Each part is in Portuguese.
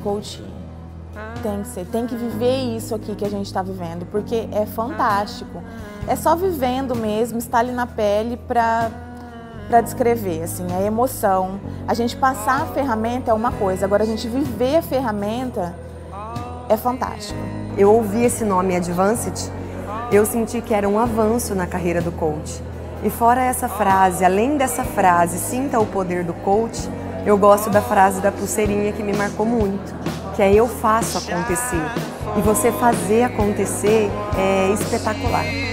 coach. Tem que ser, tem que viver isso aqui que a gente está vivendo, porque é fantástico. É só vivendo mesmo, estar ali na pele para para descrever, assim, a emoção. A gente passar a ferramenta é uma coisa, agora a gente viver a ferramenta é fantástico. Eu ouvi esse nome Advanced, eu senti que era um avanço na carreira do coach. E fora essa frase, além dessa frase, sinta o poder do coach, eu gosto da frase da pulseirinha que me marcou muito, que é eu faço acontecer. E você fazer acontecer é espetacular.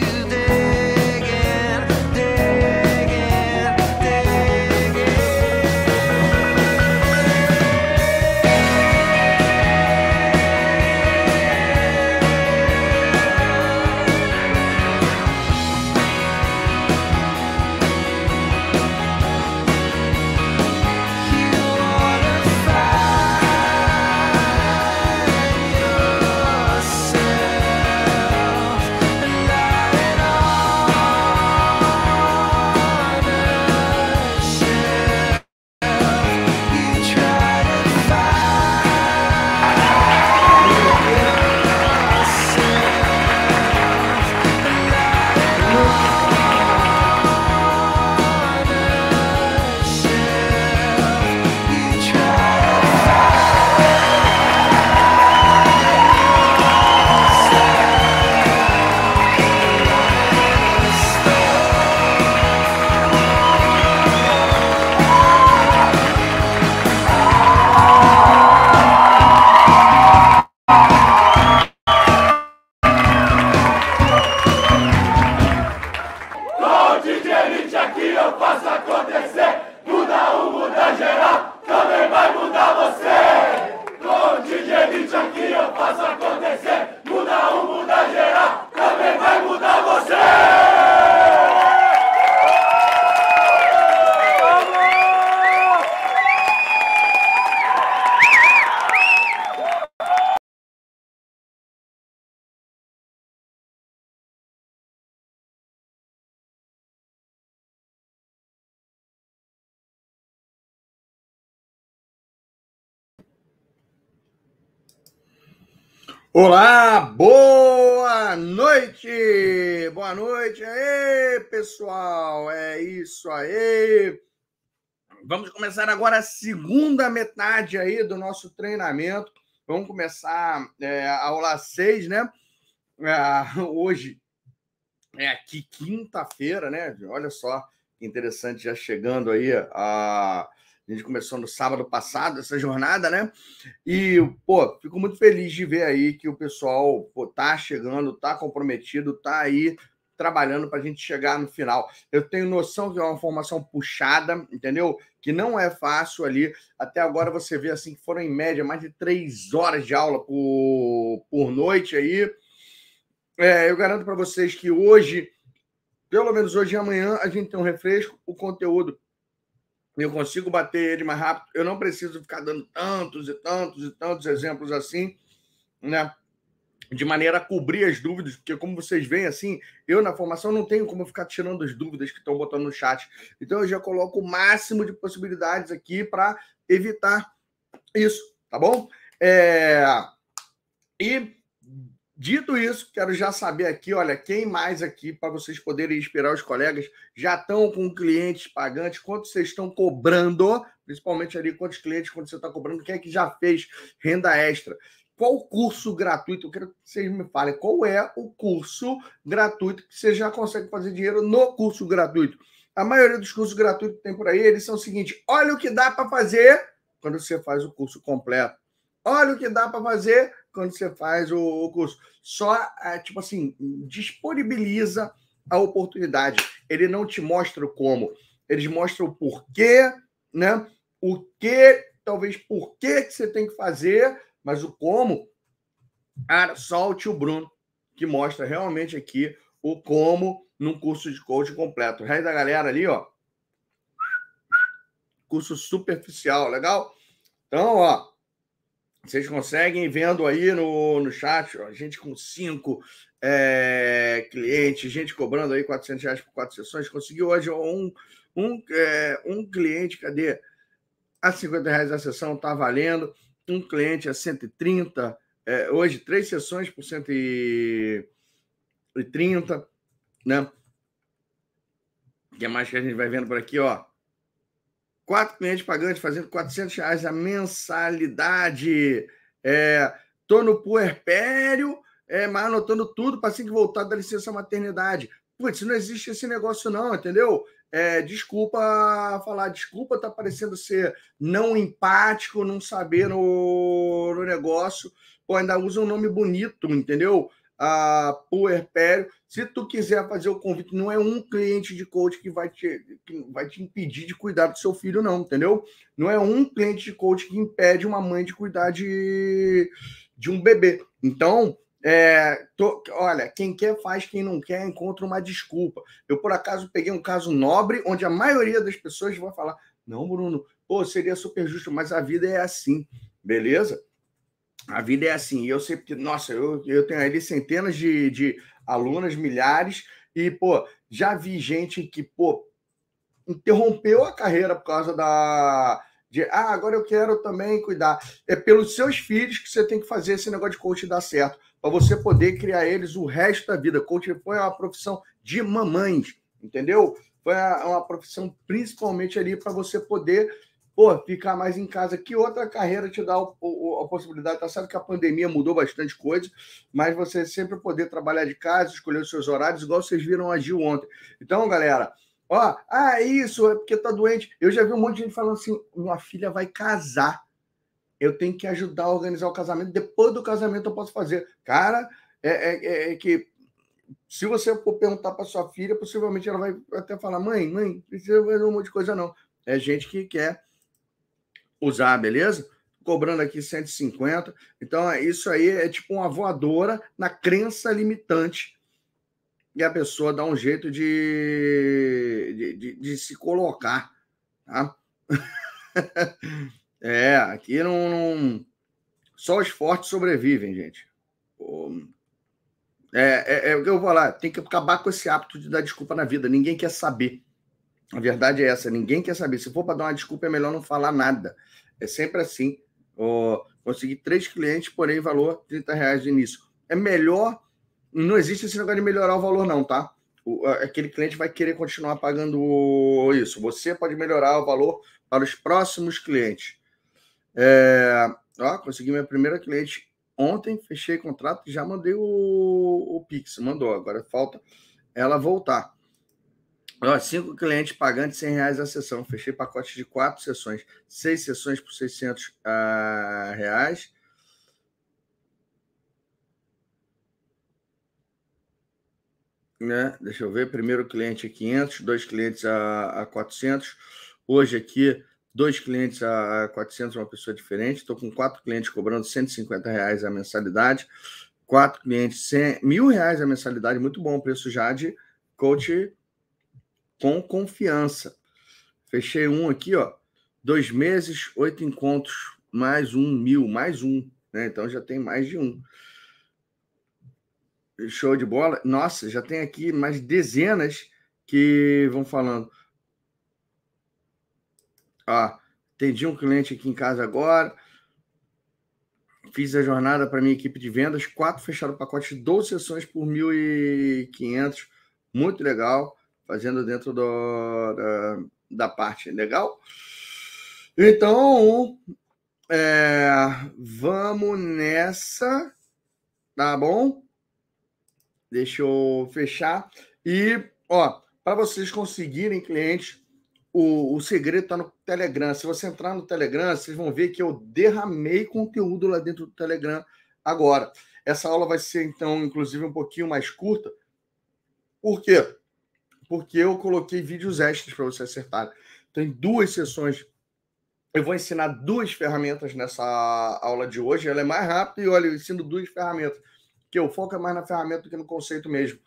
Olá, boa noite! Boa noite aí, pessoal! É isso aí! Vamos começar agora a segunda metade aí do nosso treinamento. Vamos começar é, a aula 6, né? É, hoje é aqui quinta-feira, né? Olha só que interessante, já chegando aí a a gente começou no sábado passado essa jornada, né? E, pô, fico muito feliz de ver aí que o pessoal pô, tá chegando, tá comprometido, tá aí trabalhando para a gente chegar no final. Eu tenho noção que é uma formação puxada, entendeu? Que não é fácil ali. Até agora você vê assim que foram em média mais de três horas de aula por, por noite aí. É, eu garanto para vocês que hoje, pelo menos hoje e amanhã, a gente tem um refresco. O conteúdo eu consigo bater ele mais rápido, eu não preciso ficar dando tantos e tantos e tantos exemplos assim, né? De maneira a cobrir as dúvidas, porque como vocês veem assim, eu na formação não tenho como ficar tirando as dúvidas que estão botando no chat. Então eu já coloco o máximo de possibilidades aqui para evitar isso, tá bom? É... E Dito isso, quero já saber aqui, olha, quem mais aqui, para vocês poderem inspirar os colegas, já estão com clientes pagantes, quanto vocês estão cobrando, principalmente ali, quantos clientes, quanto você está cobrando, quem é que já fez renda extra? Qual curso gratuito? Eu quero que vocês me falem qual é o curso gratuito que você já consegue fazer dinheiro no curso gratuito. A maioria dos cursos gratuitos que tem por aí, eles são o seguinte: olha o que dá para fazer quando você faz o curso completo. Olha o que dá para fazer quando você faz o, o curso. Só, é, tipo assim, disponibiliza a oportunidade. Ele não te mostra o como. Eles mostram o porquê, né? O que, talvez por que você tem que fazer, mas o como, cara, só o tio Bruno, que mostra realmente aqui o como num curso de coaching completo. O resto da galera ali, ó. Curso superficial, legal? Então, ó, vocês conseguem vendo aí no, no chat, ó, gente com cinco é, clientes, gente cobrando aí 400 reais por quatro sessões. Conseguiu hoje um, um, é, um cliente, cadê? a 50 reais a sessão está valendo. Um cliente a 130. É, hoje, três sessões por 130, né? O que mais que a gente vai vendo por aqui, ó? Quatro clientes pagantes fazendo 400 reais a mensalidade. É, tô no puerpério, é, mas anotando tudo para assim que voltar da licença maternidade. Putz, não existe esse negócio não, entendeu? É, desculpa falar, desculpa tá parecendo ser não empático, não saber no, no negócio. Pô, ainda usa um nome bonito, entendeu? A puerpério. Se tu quiser fazer o convite, não é um cliente de coach que vai te, que vai te impedir de cuidar do seu filho, não, entendeu? Não é um cliente de coach que impede uma mãe de cuidar de, de um bebê. Então, é, tô, olha, quem quer faz, quem não quer encontra uma desculpa. Eu, por acaso, peguei um caso nobre onde a maioria das pessoas vai falar: não, Bruno, pô, seria super justo, mas a vida é assim, beleza? A vida é assim. Eu sei porque, nossa, eu, eu tenho ali centenas de, de alunas, milhares, e, pô, já vi gente que, pô, interrompeu a carreira por causa da. De, ah, agora eu quero também cuidar. É pelos seus filhos que você tem que fazer esse negócio de coach dar certo, para você poder criar eles o resto da vida. Coach foi uma profissão de mamães, entendeu? Foi uma profissão principalmente ali para você poder pô, ficar mais em casa. Que outra carreira te dá o, o, a possibilidade? Tá certo que a pandemia mudou bastante coisa, mas você sempre poder trabalhar de casa, escolher os seus horários, igual vocês viram a Gil ontem. Então, galera, ó, ah, é isso, é porque tá doente. Eu já vi um monte de gente falando assim: minha filha vai casar. Eu tenho que ajudar a organizar o casamento. Depois do casamento eu posso fazer. Cara, é, é, é, é que se você for perguntar para sua filha, possivelmente ela vai até falar: mãe, mãe, precisa fazer um monte de coisa, não. É gente que quer usar, beleza? Cobrando aqui 150. Então, é, isso aí é tipo uma voadora na crença limitante. E a pessoa dá um jeito de, de, de, de se colocar. Tá? é, aqui não, não, Só os fortes sobrevivem, gente. É, é, é, o que eu vou falar. Tem que acabar com esse hábito de dar desculpa na vida. Ninguém quer saber. A verdade é essa, ninguém quer saber. Se for para dar uma desculpa, é melhor não falar nada. É sempre assim. Oh, consegui três clientes, porém, valor 30 reais de início. É melhor. Não existe esse negócio de melhorar o valor, não, tá? O, aquele cliente vai querer continuar pagando isso. Você pode melhorar o valor para os próximos clientes. É, ó, consegui minha primeira cliente ontem, fechei contrato já mandei o, o Pix. Mandou. Agora falta ela voltar. Ó, cinco clientes pagantes 100 reais a sessão. Fechei pacote de quatro sessões. Seis sessões por 600 uh, ah, reais. Né? Deixa eu ver. Primeiro cliente a 500, dois clientes a, a 400. Hoje aqui, dois clientes a 400, uma pessoa diferente. Estou com quatro clientes cobrando 150 reais a mensalidade. Quatro clientes, 100, mil reais a mensalidade. Muito bom preço já de coach com confiança. Fechei um aqui, ó. Dois meses, oito encontros, mais um mil, mais um. Né? Então já tem mais de um. Show de bola. Nossa, já tem aqui mais dezenas que vão falando. Ó, atendi um cliente aqui em casa agora. Fiz a jornada para minha equipe de vendas. Quatro fecharam o pacote de 12 sessões por 1.500. Muito legal fazendo dentro do, da, da parte legal. Então, é, vamos nessa, tá bom? Deixa eu fechar. E, ó, para vocês conseguirem clientes, o, o segredo está no Telegram. Se você entrar no Telegram, vocês vão ver que eu derramei conteúdo lá dentro do Telegram agora. Essa aula vai ser, então, inclusive, um pouquinho mais curta. Por quê? Porque eu coloquei vídeos extras para você acertar. Tem duas sessões. Eu vou ensinar duas ferramentas nessa aula de hoje. Ela é mais rápida e olha, eu ensino duas ferramentas. Que o foco mais na ferramenta do que no conceito mesmo.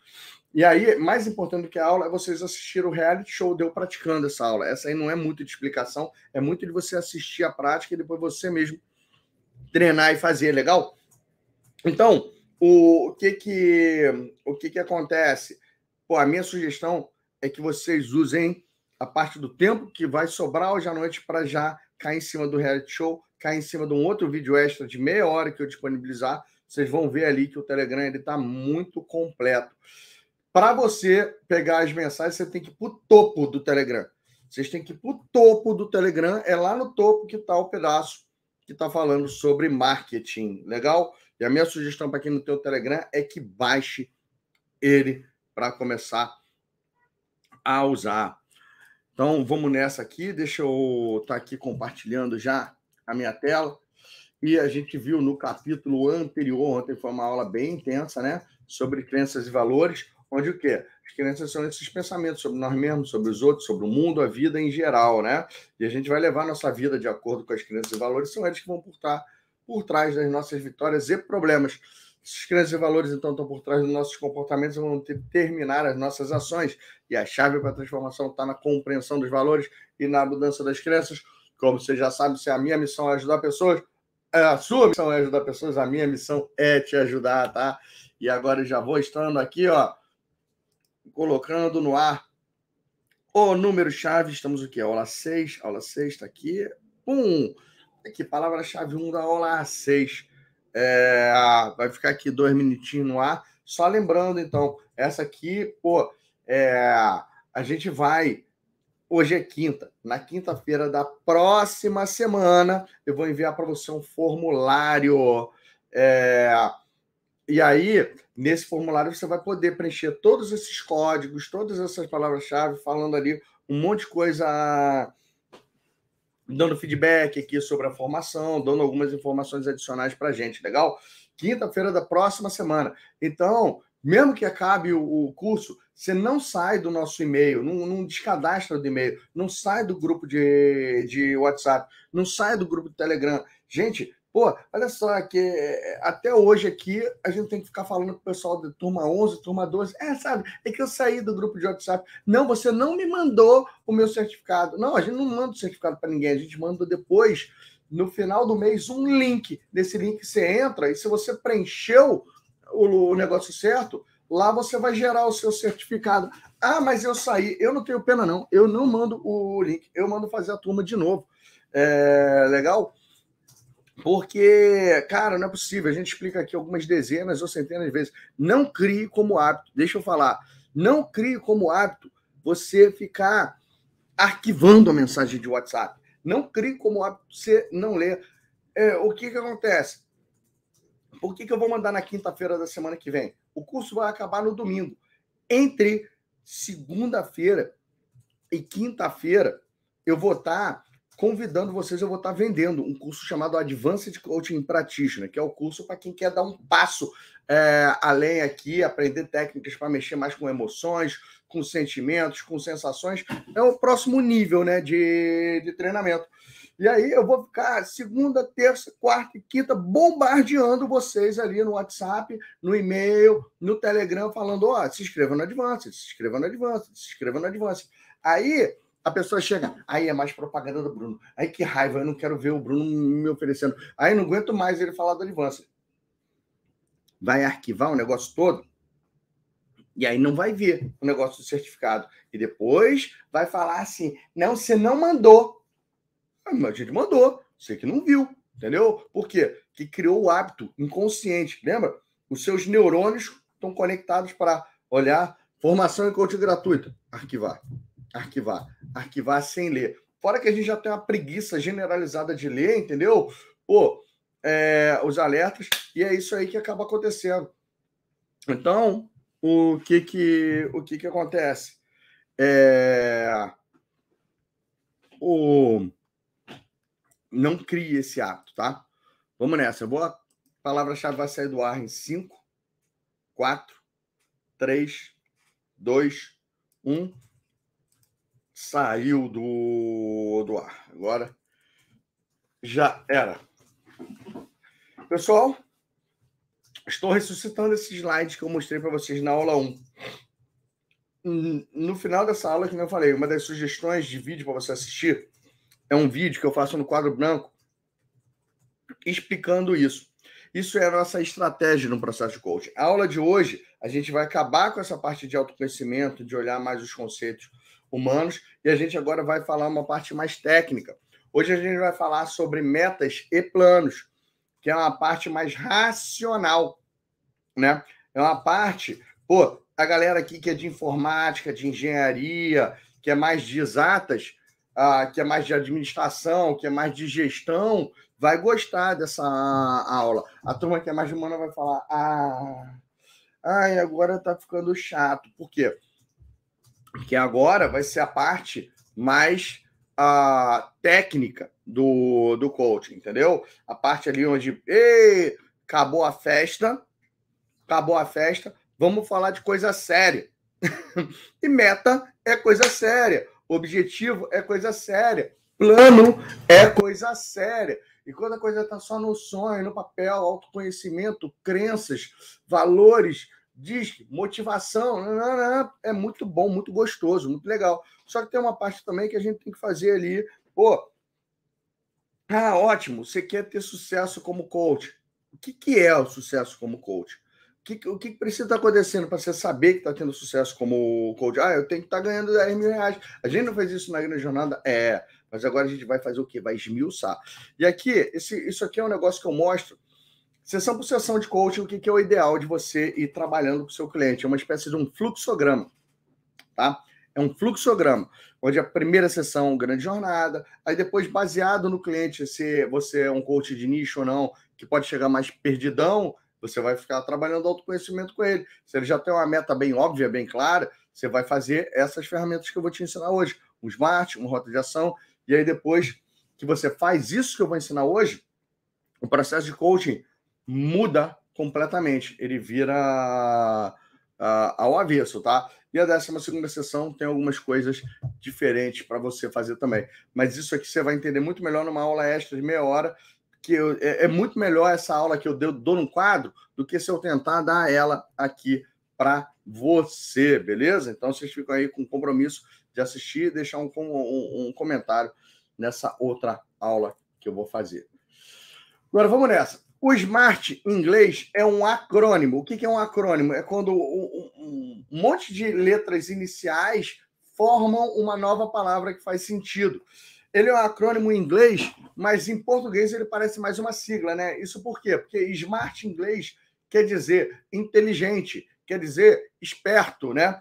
E aí, mais importante do que a aula é vocês assistirem o reality show de eu praticando essa aula. Essa aí não é muito de explicação, é muito de você assistir a prática e depois você mesmo treinar e fazer, legal? Então, o que que o que que acontece? Pô, a minha sugestão é que vocês usem a parte do tempo que vai sobrar hoje à noite para já cai em cima do reality show, cai em cima de um outro vídeo extra de meia hora que eu disponibilizar. Vocês vão ver ali que o Telegram ele está muito completo. Para você pegar as mensagens, você tem que ir para o topo do Telegram. Vocês têm que ir para o topo do Telegram, é lá no topo que está o pedaço que está falando sobre marketing. Legal? E a minha sugestão para quem não tem o Telegram é que baixe ele para começar a usar. Então vamos nessa aqui. Deixa eu estar tá aqui compartilhando já a minha tela. E a gente viu no capítulo anterior, ontem foi uma aula bem intensa, né? Sobre crenças e valores, onde o quê? As crenças são esses pensamentos sobre nós mesmos, sobre os outros, sobre o mundo, a vida em geral, né? E a gente vai levar nossa vida de acordo com as crenças e valores, são eles que vão por, estar por trás das nossas vitórias e problemas. Esses e valores, então, estão por trás dos nossos comportamentos e vão determinar as nossas ações. E a chave para a transformação está na compreensão dos valores e na mudança das crenças. Como você já sabe, se a minha missão é ajudar pessoas, a sua missão é ajudar pessoas, a minha missão é te ajudar, tá? E agora já vou estando aqui, ó, colocando no ar o número-chave. Estamos o quê? Aula 6, aula 6 está aqui. Um, aqui, palavra-chave 1 da aula 6. É, vai ficar aqui dois minutinhos no ar. Só lembrando, então, essa aqui, pô, é, a gente vai. Hoje é quinta. Na quinta-feira da próxima semana, eu vou enviar para você um formulário. É, e aí, nesse formulário, você vai poder preencher todos esses códigos, todas essas palavras-chave, falando ali um monte de coisa dando feedback aqui sobre a formação, dando algumas informações adicionais para a gente, legal? Quinta-feira da próxima semana. Então, mesmo que acabe o, curso, você não sai do nosso e-mail, não, não descadastra do e-mail, não sai do grupo de, de WhatsApp, não sai do grupo do Telegram. Gente, Pô, olha só que eh, até hoje aqui a gente tem que ficar falando com o pessoal da turma 11, turma 12. É, sabe, é que eu saí do grupo de WhatsApp. Não, você não me mandou o meu certificado. Não, a gente não manda o certificado para ninguém, a gente manda depois, no final do mês, um link. Nesse link você entra e se você preencheu o, o negócio certo, lá você vai gerar o seu certificado. Ah, mas eu saí. Eu não tenho pena, não. Eu não mando o link, eu mando fazer a turma de novo. É legal? Porque, cara, não é possível. A gente explica aqui algumas dezenas ou centenas de vezes. Não crie como hábito. Deixa eu falar. Não crie como hábito você ficar arquivando a mensagem de WhatsApp. Não crie como hábito você não ler. É, o que, que acontece? Por que, que eu vou mandar na quinta-feira da semana que vem? O curso vai acabar no domingo. Entre segunda-feira e quinta-feira, eu vou estar convidando vocês, eu vou estar vendendo um curso chamado Advanced Coaching Practitioner, que é o curso para quem quer dar um passo é, além aqui, aprender técnicas para mexer mais com emoções, com sentimentos, com sensações. É o próximo nível né, de, de treinamento. E aí eu vou ficar segunda, terça, quarta e quinta bombardeando vocês ali no WhatsApp, no e-mail, no Telegram, falando: ó, oh, se inscreva no Advanced, se inscreva no Advanced, se inscreva no Advanced. Aí a pessoa chega, aí é mais propaganda do Bruno. Aí que raiva, eu não quero ver o Bruno me oferecendo. Aí não aguento mais ele falar do Advance. Vai arquivar o negócio todo e aí não vai ver o negócio do certificado. E depois vai falar assim: não, você não mandou. Ah, a gente mandou, você que não viu, entendeu? Por quê? Que criou o hábito inconsciente. Lembra? Os seus neurônios estão conectados para olhar formação e coaching gratuita, arquivar arquivar. Arquivar sem ler. Fora que a gente já tem uma preguiça generalizada de ler, entendeu? Pô, é, os alertas, e é isso aí que acaba acontecendo. Então, o que que, o que, que acontece? É, o, não crie esse ato, tá? Vamos nessa. Vou, a palavra-chave vai sair do ar em 5, 4, 3, 2, 1 saiu do, do ar. Agora já era. Pessoal, estou ressuscitando esse slide que eu mostrei para vocês na aula 1. No final dessa aula, que eu falei, uma das sugestões de vídeo para você assistir é um vídeo que eu faço no quadro branco explicando isso. Isso é a nossa estratégia no processo de coaching. A aula de hoje, a gente vai acabar com essa parte de autoconhecimento, de olhar mais os conceitos humanos, e a gente agora vai falar uma parte mais técnica, Hoje a gente vai falar sobre metas e planos, que é uma parte mais racional, né? É uma parte, pô, a galera aqui que é de informática, de engenharia, que é mais de exatas, ah, que é mais de administração, que é mais de gestão, vai gostar dessa aula. A turma que é mais humana vai falar: ah, ai, agora tá ficando chato. Por quê? Porque agora vai ser a parte mais uh, técnica do, do coaching, entendeu? A parte ali onde Ei, acabou a festa, acabou a festa, vamos falar de coisa séria. e meta é coisa séria, objetivo é coisa séria, plano é coisa séria. E quando a coisa está só no sonho, no papel, autoconhecimento, crenças, valores, diz motivação, não, não, não, é muito bom, muito gostoso, muito legal. Só que tem uma parte também que a gente tem que fazer ali, pô, ah, ótimo, você quer ter sucesso como coach. O que, que é o sucesso como coach? O que, o que precisa estar acontecendo para você saber que está tendo sucesso como coach? Ah, eu tenho que estar tá ganhando 10 mil reais. A gente não fez isso na grande jornada? É, mas agora a gente vai fazer o quê? Vai esmiuçar. E aqui, esse, isso aqui é um negócio que eu mostro Sessão por sessão de coaching, o que é o ideal de você ir trabalhando com o seu cliente? É uma espécie de um fluxograma, tá? É um fluxograma, onde a primeira sessão é grande jornada, aí depois, baseado no cliente, se você é um coach de nicho ou não, que pode chegar mais perdidão, você vai ficar trabalhando autoconhecimento com ele. Se ele já tem uma meta bem óbvia, bem clara, você vai fazer essas ferramentas que eu vou te ensinar hoje. Um SMART, uma rota de ação, e aí depois que você faz isso que eu vou ensinar hoje, o processo de coaching muda completamente. Ele vira uh, ao avesso, tá? E a 12 segunda sessão tem algumas coisas diferentes para você fazer também. Mas isso aqui você vai entender muito melhor numa aula extra de meia hora, que eu, é, é, muito melhor essa aula que eu dou, dou no quadro do que se eu tentar dar ela aqui para você, beleza? Então vocês ficam aí com compromisso de assistir e deixar um, um, um comentário nessa outra aula que eu vou fazer. Agora vamos nessa. O SMART em inglês é um acrônimo. O que é um acrônimo? É quando um, monte de letras iniciais formam uma nova palavra que faz sentido. Ele é um acrônimo em inglês, mas em português ele parece mais uma sigla, né? Isso por quê? Porque smart em inglês quer dizer inteligente, quer dizer esperto, né?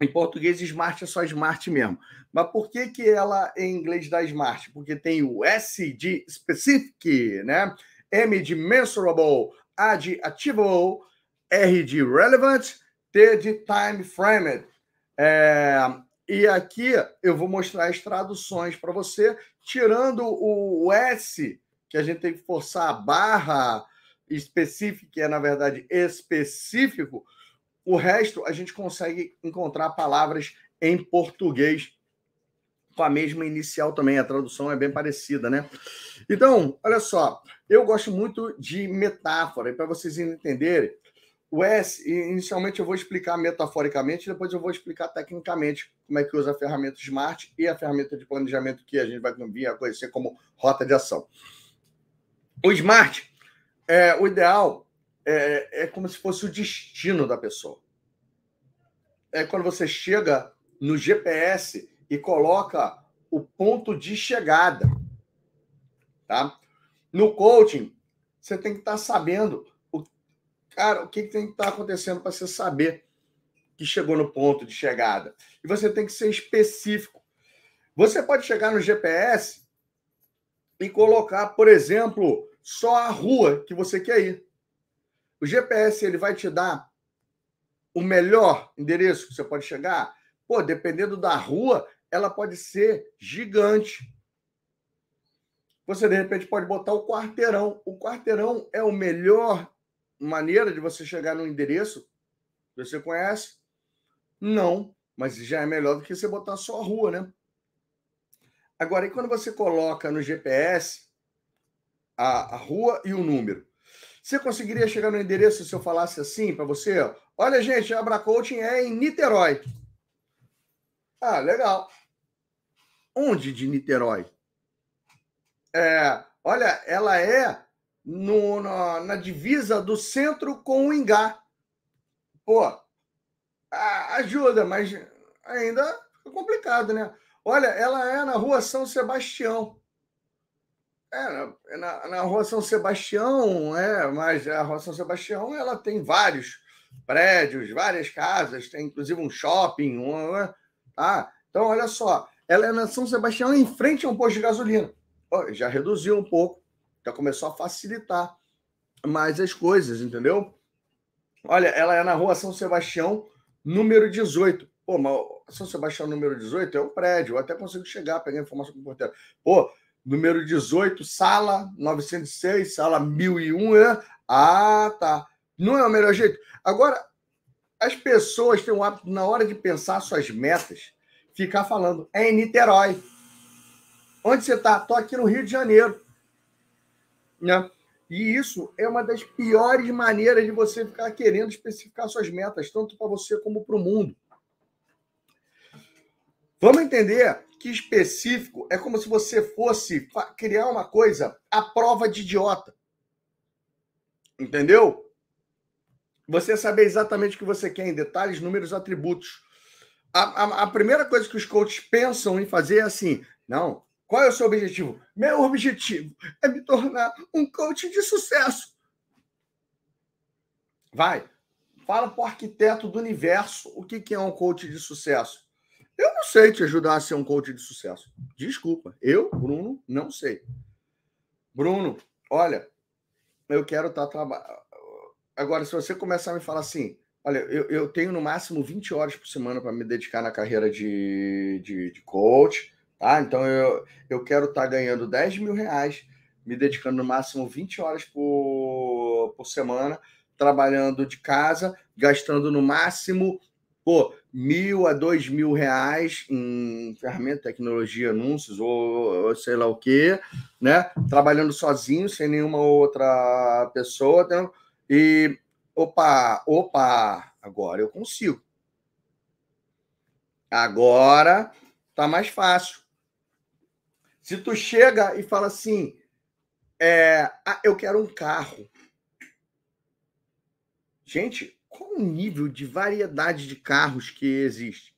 Em português, smart é só smart mesmo. Mas por que, que ela em inglês dá smart? Porque tem o S de specific, né? M de mensurable, A de achievable, R de relevant, T de time framed. É, e aqui eu vou mostrar as traduções para você, tirando o S, que a gente tem que forçar a barra específica, que é na verdade específico, o resto a gente consegue encontrar palavras em português com a mesma inicial também. A tradução é bem parecida, né? Então, olha só, eu gosto muito de metáfora, para vocês entenderem, o S, inicialmente eu vou explicar metaforicamente, depois eu vou explicar tecnicamente como é que usa a ferramenta Smart e a ferramenta de planejamento que a gente vai vir a conhecer como rota de ação. O Smart, é, o ideal é, é como se fosse o destino da pessoa. É quando você chega no GPS e coloca o ponto de chegada. Tá? No coaching, você tem que estar tá sabendo o, cara, o que, que tem que estar tá acontecendo para você saber que chegou no ponto de chegada. E você tem que ser específico. Você pode chegar no GPS e colocar, por exemplo, só a rua que você quer ir. O GPS ele vai te dar o melhor endereço que você pode chegar. Pô, dependendo da rua, ela pode ser gigante. Você, de repente, pode botar o quarteirão. O quarteirão é a melhor maneira de você chegar no endereço. Você conhece? Não, mas já é melhor do que você botar só a rua, né? Agora, e quando você coloca no GPS a, a rua e o número? Você conseguiria chegar no endereço se eu falasse assim para você? Olha, gente, a Abra Coaching é em Niterói. Ah, legal. Onde de Niterói? É, olha, ela é no, na, na, divisa do centro com o Ingá. Pô, ajuda, mas ainda é complicado, né? Olha, ela é na rua São Sebastião. É, na, na rua São Sebastião, é, mas a rua São Sebastião ela tem vários prédios, várias casas, tem inclusive um shopping, um, tá? Então, olha só, ela é na São Sebastião em frente a um posto de gasolina. Já reduziu um pouco, já começou a facilitar mais as coisas, entendeu? Olha, ela é na rua São Sebastião, número 18. Pô, mas São Sebastião, número 18 é um prédio, eu até consigo chegar, pegar informação com o porteiro. Pô, número 18, sala 906, sala 1001. É? Ah, tá. Não é o melhor jeito. Agora, as pessoas têm o hábito, na hora de pensar suas metas, ficar falando, é em Niterói. Onde você está? Estou aqui no Rio de Janeiro. Né? E isso é uma das piores maneiras de você ficar querendo especificar suas metas, tanto para você como para o mundo. Vamos entender que específico é como se você fosse criar uma coisa à prova de idiota. Entendeu? Você saber exatamente o que você quer em detalhes, números, atributos. A, a, a primeira coisa que os coaches pensam em fazer é assim: não, qual é o seu objetivo? Meu objetivo é me tornar um coach de sucesso. Vai, fala para o arquiteto do universo o que, que é um coach de sucesso. Eu não sei te ajudar a ser um coach de sucesso. Desculpa, eu, Bruno, não sei. Bruno, olha, eu quero estar tá trabalhando. Agora, se você começar a me falar assim, olha, eu, eu tenho no máximo 20 horas por semana para me dedicar na carreira de, de, de coach Tá? Então eu, eu quero estar tá ganhando 10 mil reais, me dedicando no máximo 20 horas por, por semana, trabalhando de casa, gastando no máximo pô, mil a dois mil reais em ferramenta, tecnologia, anúncios ou, ou sei lá o que, né? Trabalhando sozinho, sem nenhuma outra pessoa. Né? E opa, opa, agora eu consigo. Agora tá mais fácil. Se tu chega e fala assim, é, ah, eu quero um carro. Gente, qual o nível de variedade de carros que existe?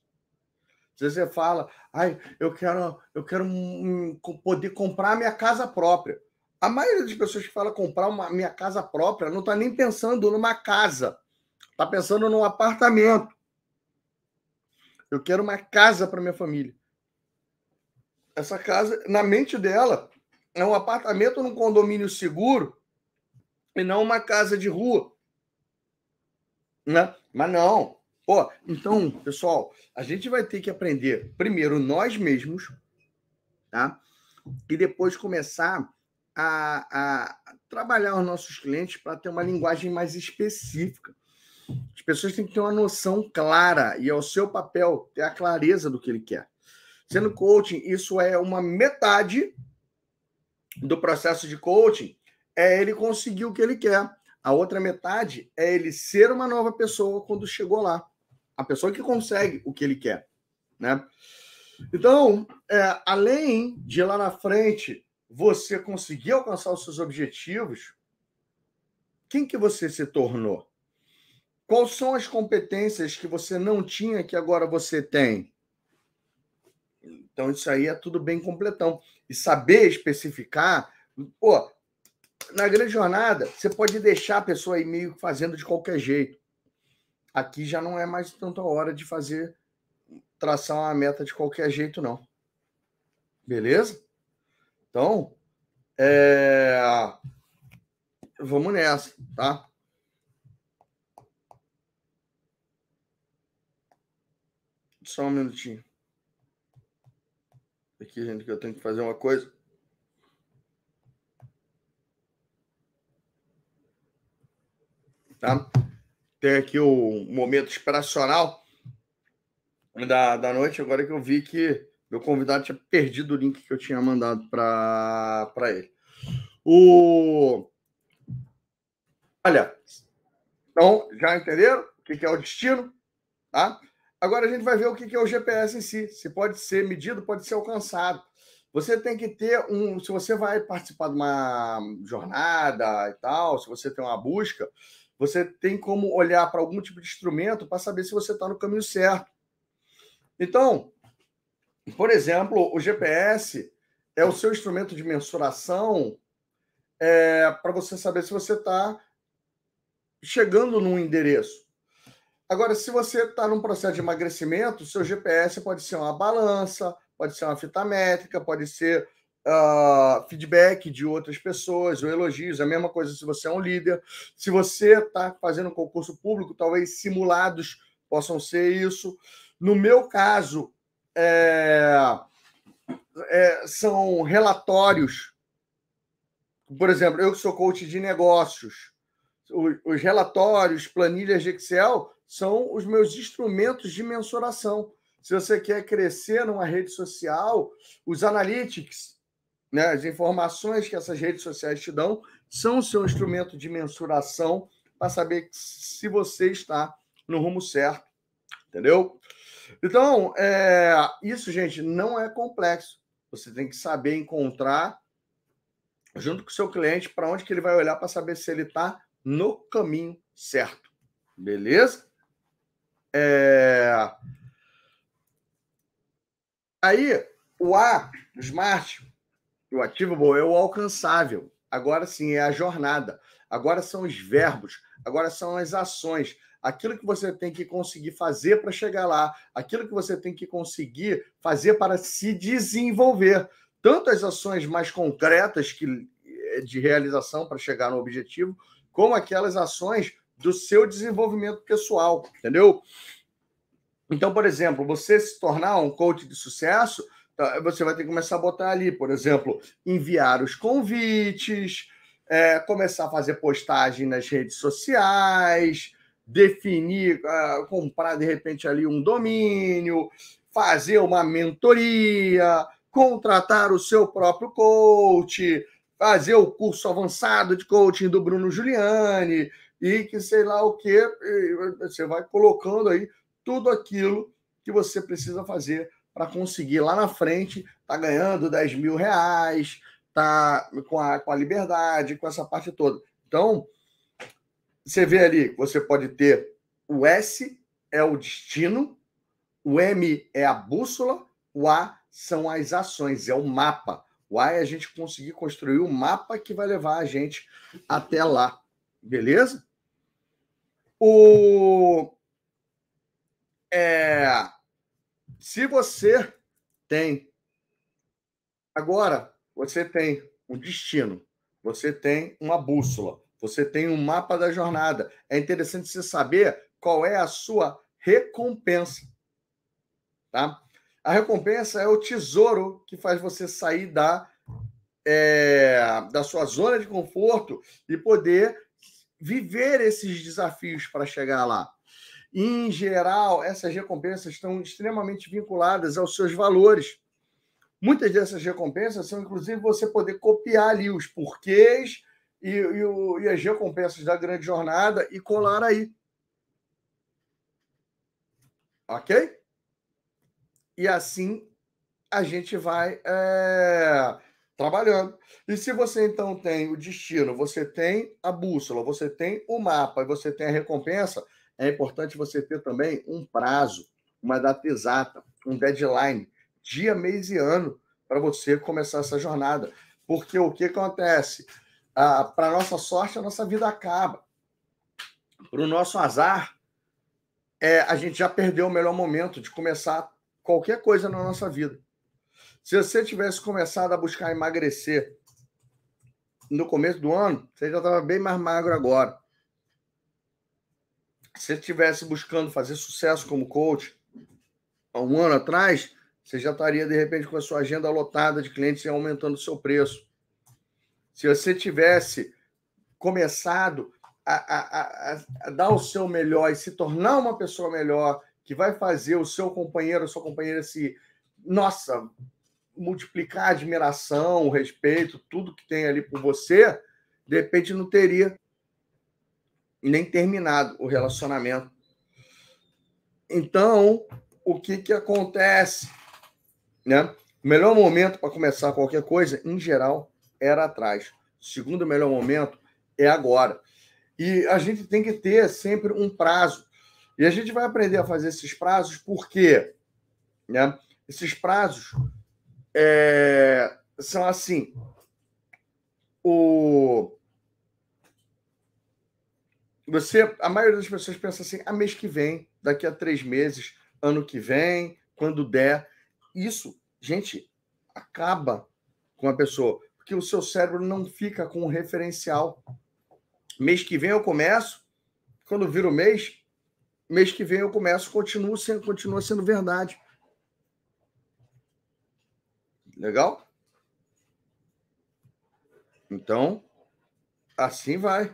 Se você fala, ai, eu quero, eu quero um, poder comprar minha casa própria. A maioria das pessoas que fala comprar uma minha casa própria não está nem pensando numa casa, está pensando num apartamento. Eu quero uma casa para minha família essa casa, na mente dela, é um apartamento num condomínio seguro e não uma casa de rua. Né? Mas não. Pô, então, pessoal, a gente vai ter que aprender primeiro nós mesmos, tá? E depois começar a, a trabalhar os nossos clientes para ter uma linguagem mais específica. As pessoas têm que ter uma noção clara e é o seu papel ter a clareza do que ele quer. Sendo coaching, isso é uma metade do processo de coaching, é ele conseguir o que ele quer. A outra metade é ele ser uma nova pessoa quando chegou lá. A pessoa que consegue o que ele quer, né? Então, é, além de lá na frente você conseguir alcançar os seus objetivos, quem que você se tornou? Quais são as competências que você não tinha que agora você tem? Então, isso aí é tudo bem completão. E saber especificar, pô, na grande jornada, você pode deixar a pessoa aí meio fazendo de qualquer jeito. Aqui já não é mais tanto a hora de fazer, traçar uma meta de qualquer jeito, não. Beleza? Então, é... vamos nessa, tá? Só um minutinho. Aqui, gente, que eu tenho que fazer uma coisa. Tá? Tem aqui o momento inspiracional da, da noite, agora que eu vi que meu convidado tinha perdido o link que eu tinha mandado para ele. O... Olha, então, já entenderam o que é o destino? Tá? Agora a gente vai ver o que é o GPS em si. Se pode ser medido, pode ser alcançado. Você tem que ter um. Se você vai participar de uma jornada e tal, se você tem uma busca, você tem como olhar para algum tipo de instrumento para saber se você está no caminho certo. Então, por exemplo, o GPS é o seu instrumento de mensuração é, para você saber se você está chegando num endereço. Agora, se você está num processo de emagrecimento, seu GPS pode ser uma balança, pode ser uma fita métrica, pode ser uh, feedback de outras pessoas ou elogios. A mesma coisa se você é um líder. Se você está fazendo um concurso público, talvez simulados possam ser isso. No meu caso, é, é, são relatórios. Por exemplo, eu que sou coach de negócios, os, os relatórios, planilhas de Excel são os meus instrumentos de mensuração. Se você quer crescer numa rede social, os analytics, né, as informações que essas redes sociais te dão, são o seu instrumento de mensuração para saber se você está no rumo certo. Entendeu? Então, é, isso, gente, não é complexo. Você tem que saber encontrar, junto com o seu cliente, para onde que ele vai olhar para saber se ele está no caminho certo. Beleza? É... Aí, o A, o Smart, o Achievable é o alcançável. Agora sim, é a jornada. Agora são os verbos. Agora são as ações aquilo que você tem que conseguir fazer para chegar lá, aquilo que você tem que conseguir fazer para se desenvolver. Tanto as ações mais concretas que, eh, de realização para chegar no objetivo, como aquelas ações do seu desenvolvimento pessoal, entendeu? Então, por exemplo, você se tornar um coach de sucesso, tá, você vai ter que começar a botar ali, por exemplo, enviar os convites, é, começar a fazer postagem nas redes sociais, definir, uh, comprar de repente ali um domínio, fazer uma mentoria, contratar o seu próprio coach, fazer o curso avançado de coaching do Bruno Giuliani e que sei lá o que, você vai colocando aí tudo aquilo que você precisa fazer para conseguir lá na frente tá ganhando 10 mil reais, tá com a, com a liberdade, com essa parte toda. Então, você vê ali, você pode ter o S é o destino, o M é a bússola, o A são as ações, é o mapa. O A é a gente conseguir construir o mapa que vai levar a gente até lá. Beleza? O é, se você tem agora você tem um destino, você tem uma bússola, você tem um mapa da jornada. É interessante você saber qual é a sua recompensa. Tá? A recompensa é o tesouro que faz você sair da, é, da sua zona de conforto e poder viver esses desafios para chegar lá. Em geral, essas recompensas estão extremamente vinculadas aos seus valores. Muitas dessas recompensas são, inclusive, você poder copiar ali os porquês e, e, o, e as recompensas da grande jornada e colar aí. Ok? E assim a gente vai é, trabalhando. E se você então tem o destino, você tem a bússola, você tem o mapa e você tem a recompensa, é importante você ter também um prazo, uma data exata, um deadline, dia, mês e ano, para você começar essa jornada. Porque o que acontece? ah, para nossa sorte, a nossa vida acaba. Para o nosso azar, é, a gente já perdeu o melhor momento de começar qualquer coisa na nossa vida. Se você tivesse começado a buscar emagrecer no começo do ano, você já estava bem mais magro agora. Se você estivesse buscando fazer sucesso como coach há um ano atrás, você já estaria, de repente, com a sua agenda lotada de clientes e aumentando o seu preço. Se você tivesse começado a, a, a, a, dar o seu melhor e se tornar uma pessoa melhor, que vai fazer o seu companheiro, a sua companheira se, nossa, multiplicar a admiração, o respeito, tudo que tem ali por você, de repente não teria nem terminado o relacionamento. Então, o que, que acontece? Né? O melhor momento para começar qualquer coisa, em geral, era atrás. O segundo melhor momento é agora. E a gente tem que ter sempre um prazo. E a gente vai aprender a fazer esses prazos porque né, esses prazos é, são assim. O você, a maioria das pessoas pensa assim, a ah, mês que vem, daqui a três meses, ano que vem, quando der. Isso, gente, acaba com a pessoa, porque o seu cérebro não fica com um referencial. Mês que vem eu começo, quando vira o mês, mês que vem eu começo, continua sendo, continua sendo verdade. Legal? Então, assim vai.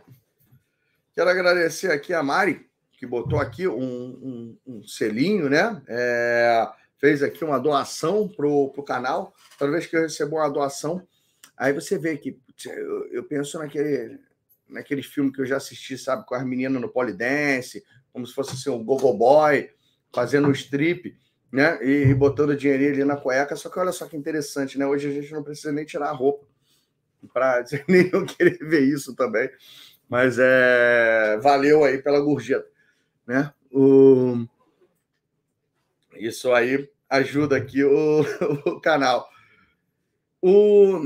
Quero agradecer aqui a Mari, que botou aqui um, um, um selinho, né? É, fez aqui uma doação para o canal. Toda vez que eu recebo uma doação, aí você vê que eu, eu penso naquele, naquele filme que eu já assisti, sabe, com as meninas no polidense, como se fosse assim, um gogo boy, fazendo um strip né? E, e botando dinheirinho ali na cueca. Só que olha só que interessante, né? Hoje a gente não precisa nem tirar a roupa para nem eu querer ver isso também. Mas é valeu aí pela gorjeta, né? O... Isso aí ajuda aqui o, o canal. O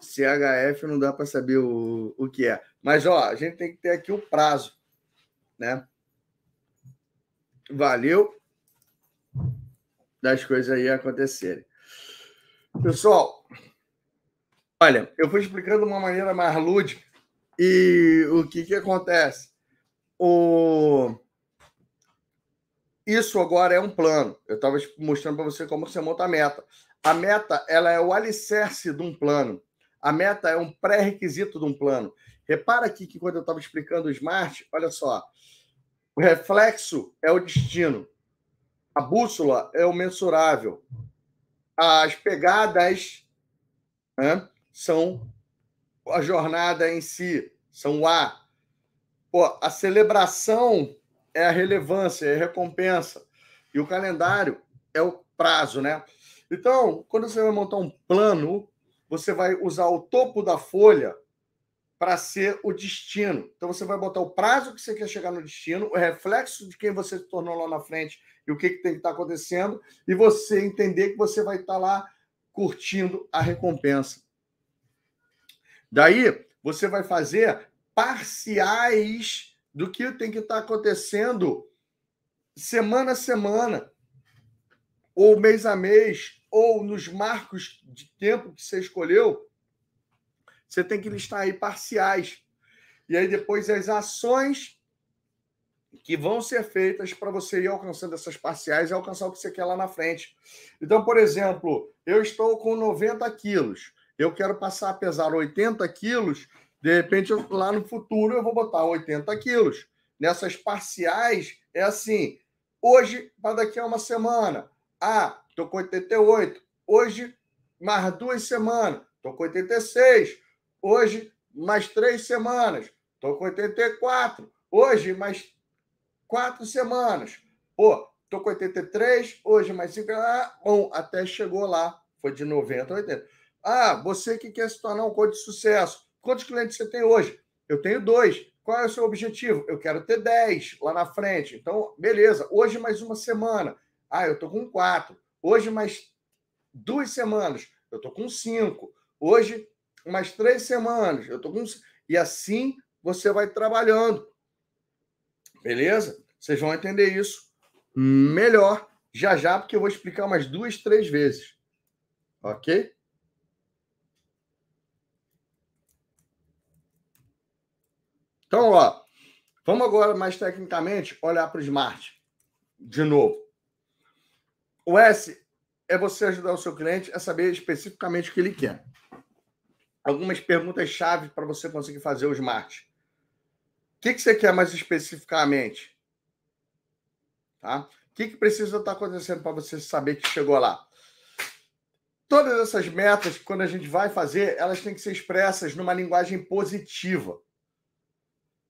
CHF não dá para saber o, o que é. Mas, ó, a gente tem que ter aqui o prazo, né? Valeu das coisas aí acontecerem. Pessoal, olha, eu fui explicando de uma maneira mais lúdica e o que, que acontece? O... Isso agora é um plano. Eu estava mostrando para você como você monta a meta. A meta ela é o alicerce de um plano. A meta é um pré-requisito de um plano. Repara aqui que quando eu estava explicando o Smart, olha só, o reflexo é o destino. A bússola é o mensurável. As pegadas né, são a jornada em si, são o A. Pô, a celebração é a relevância, é a recompensa. E o calendário é o prazo, né? Então, quando você vai montar um plano, você vai usar o topo da folha para ser o destino. Então, você vai botar o prazo que você quer chegar no destino, o reflexo de quem você se tornou lá na frente e o que, que tem que estar tá acontecendo, e você entender que você vai estar tá lá curtindo a recompensa. Daí, você vai fazer parciais do que tem que estar tá acontecendo semana a semana, ou mês a mês, ou nos marcos de tempo que você escolheu. Você tem que listar aí parciais. E aí depois as ações que vão ser feitas para você ir alcançando essas parciais e alcançar o que você quer lá na frente. Então, por exemplo, eu estou com 90 quilos, eu quero passar a pesar 80 quilos, de repente, lá no futuro, eu vou botar 80 quilos. Nessas parciais, é assim: hoje para daqui a uma semana. Ah, estou com 88. Hoje, mais duas semanas, estou com 86. Hoje, mais três semanas, estou com 84. Hoje, mais quatro semanas. Pô, tô com 83, hoje mais cinco. Ah, bom, até chegou lá. Foi de 90 a 80. Ah, você que quer se tornar um coach de sucesso. Quantos clientes você tem hoje? Eu tenho dois. Qual é o seu objetivo? Eu quero ter 10 lá na frente. Então, beleza. Hoje mais uma semana. Ah, eu tô com quatro. Hoje mais duas semanas. Eu tô com cinco. Hoje mais três semanas. Eu tô com e assim você vai trabalhando. Beleza? Vocês vão entender isso melhor já já, porque eu vou explicar umas duas, três vezes. Ok? Então, ó, vamos agora mais tecnicamente olhar para o Smart de novo. O S é você ajudar o seu cliente a saber especificamente o que ele quer. Algumas perguntas-chave para você conseguir fazer o Smart. O que, que você quer mais especificamente? Tá? O que, que precisa estar acontecendo para você saber que chegou lá? Todas essas metas, quando a gente vai fazer, elas têm que ser expressas numa linguagem positiva.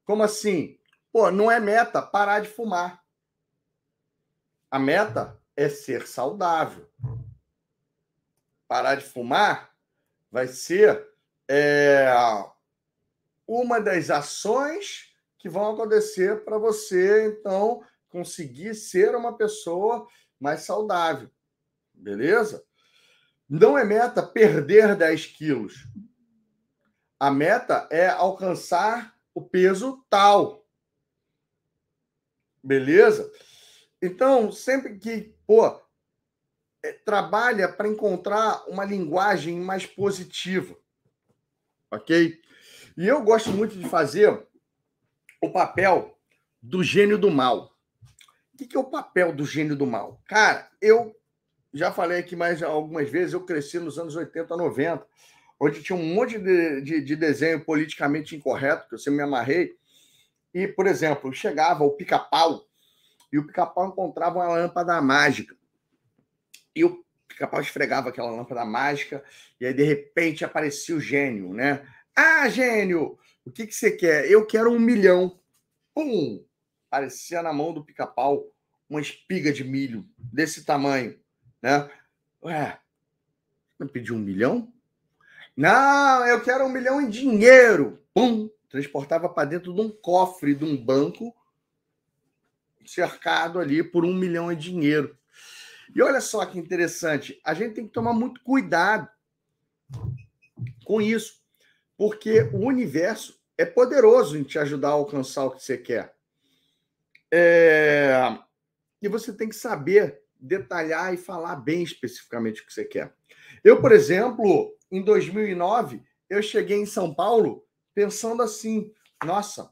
Como assim? Pô, não é meta parar de fumar. A meta é ser saudável. Parar de fumar vai ser é, uma das ações que vão acontecer para você, então, conseguir ser uma pessoa mais saudável. Beleza? Não é meta perder 10 quilos. A meta é alcançar o peso tal. Beleza? Então, sempre que, pô, é, trabalha para encontrar uma linguagem mais positiva. Ok? E eu gosto muito de fazer o papel do gênio do mal. O que é o papel do gênio do mal? Cara, eu já falei aqui mais algumas vezes, eu cresci nos anos 80, 90, onde tinha um monte de, de, de desenho politicamente incorreto, que eu sempre me amarrei. E, por exemplo, chegava o pica-pau e o pica-pau encontrava uma lâmpada mágica. E o pica-pau esfregava aquela lâmpada mágica, e aí, de repente, aparecia o gênio, né? Ah, gênio, o que, que você quer? Eu quero um milhão. Pum! Parecia na mão do pica-pau uma espiga de milho desse tamanho, né? Ué, não pediu um milhão? Não, eu quero um milhão em dinheiro. Pum! Transportava para dentro de um cofre de um banco cercado ali por um milhão em dinheiro. E olha só que interessante, a gente tem que tomar muito cuidado com isso, porque o universo é poderoso em te ajudar a alcançar o que você quer. É... E você tem que saber detalhar e falar bem especificamente o que você quer. Eu, por exemplo, em 2009, eu cheguei em São Paulo pensando assim: nossa,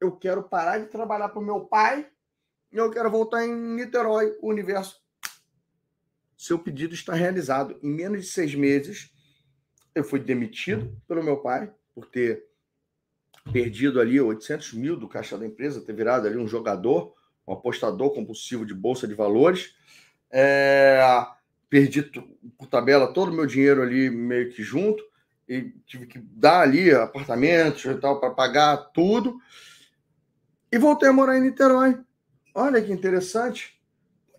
eu quero parar de trabalhar para o meu pai eu quero voltar em Niterói, o universo. Seu pedido está realizado. Em menos de seis meses, eu fui demitido pelo meu pai por ter perdido ali 800 mil do caixa da empresa, ter virado ali um jogador, um apostador compulsivo de bolsa de valores. É, perdi por tabela todo o meu dinheiro ali meio que junto e tive que dar ali apartamentos e tal para pagar tudo. E voltei a morar em Niterói. Olha que interessante.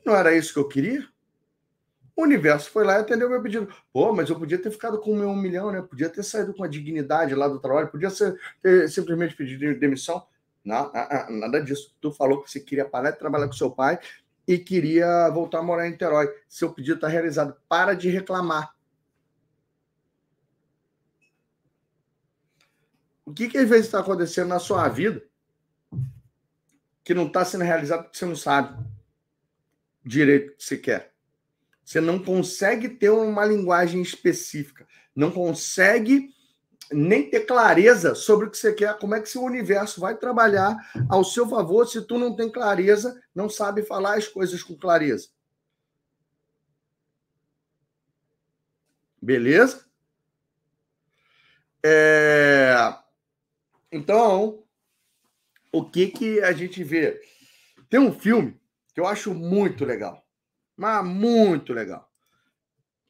Não era isso que eu queria? O universo foi lá e atendeu meu pedido. Pô, mas eu podia ter ficado com o meu um milhão, né? Podia ter saído com a dignidade lá do trabalho, podia ser, ter simplesmente pedido demissão. Não, nada disso. Tu falou que você queria parar de trabalhar com seu pai e queria voltar a morar em Niterói. Seu pedido está realizado. Para de reclamar. O que, que às vezes está acontecendo na sua vida que não está sendo realizado porque você não sabe direito que você quer. Você não consegue ter uma linguagem específica, não consegue nem ter clareza sobre o que você quer, como é que seu universo vai trabalhar ao seu favor se tu não tem clareza, não sabe falar as coisas com clareza. Beleza? É... Então, o que, que a gente vê? Tem um filme que eu acho muito legal, mas muito legal,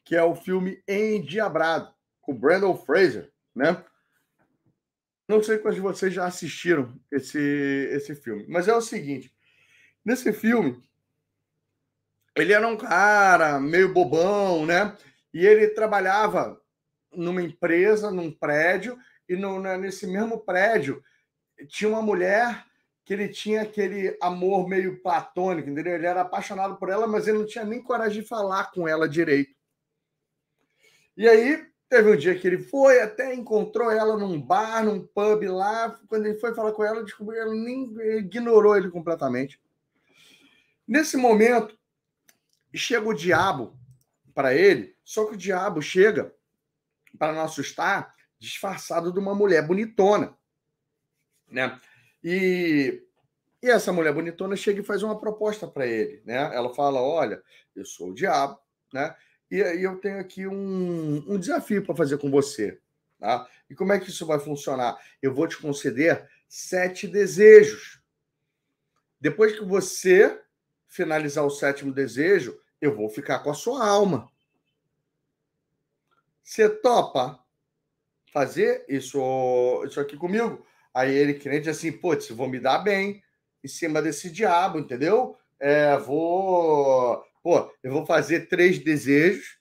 que é o filme Endiabrado, com Brandon Fraser, né? Não sei quantos de vocês já assistiram esse, esse filme, mas é o seguinte: nesse filme, ele era um cara meio bobão, né? E ele trabalhava numa empresa, num prédio, e no, nesse mesmo prédio tinha uma mulher que ele tinha aquele amor meio platônico, entendeu? Ele era apaixonado por ela, mas ele não tinha nem coragem de falar com ela direito. E aí, teve um dia que ele foi, até encontrou ela num bar, num pub lá. Quando ele foi falar com ela, descobriu que ela nem ignorou ele completamente. Nesse momento, chega o diabo para ele, só que o diabo chega para não assustar, disfarçado de uma mulher bonitona né? E, e essa mulher bonitona chega e faz uma proposta para ele, né? Ela fala: Olha, eu sou o diabo, né? E aí eu tenho aqui um, um desafio para fazer com você. Tá? E como é que isso vai funcionar? Eu vou te conceder sete desejos. Depois que você finalizar o sétimo desejo, eu vou ficar com a sua alma. Você topa fazer isso, isso aqui comigo? Aí ele crente assim, putz, vou me dar bem em cima desse diabo, entendeu? É, vou, pô, eu vou fazer três desejos,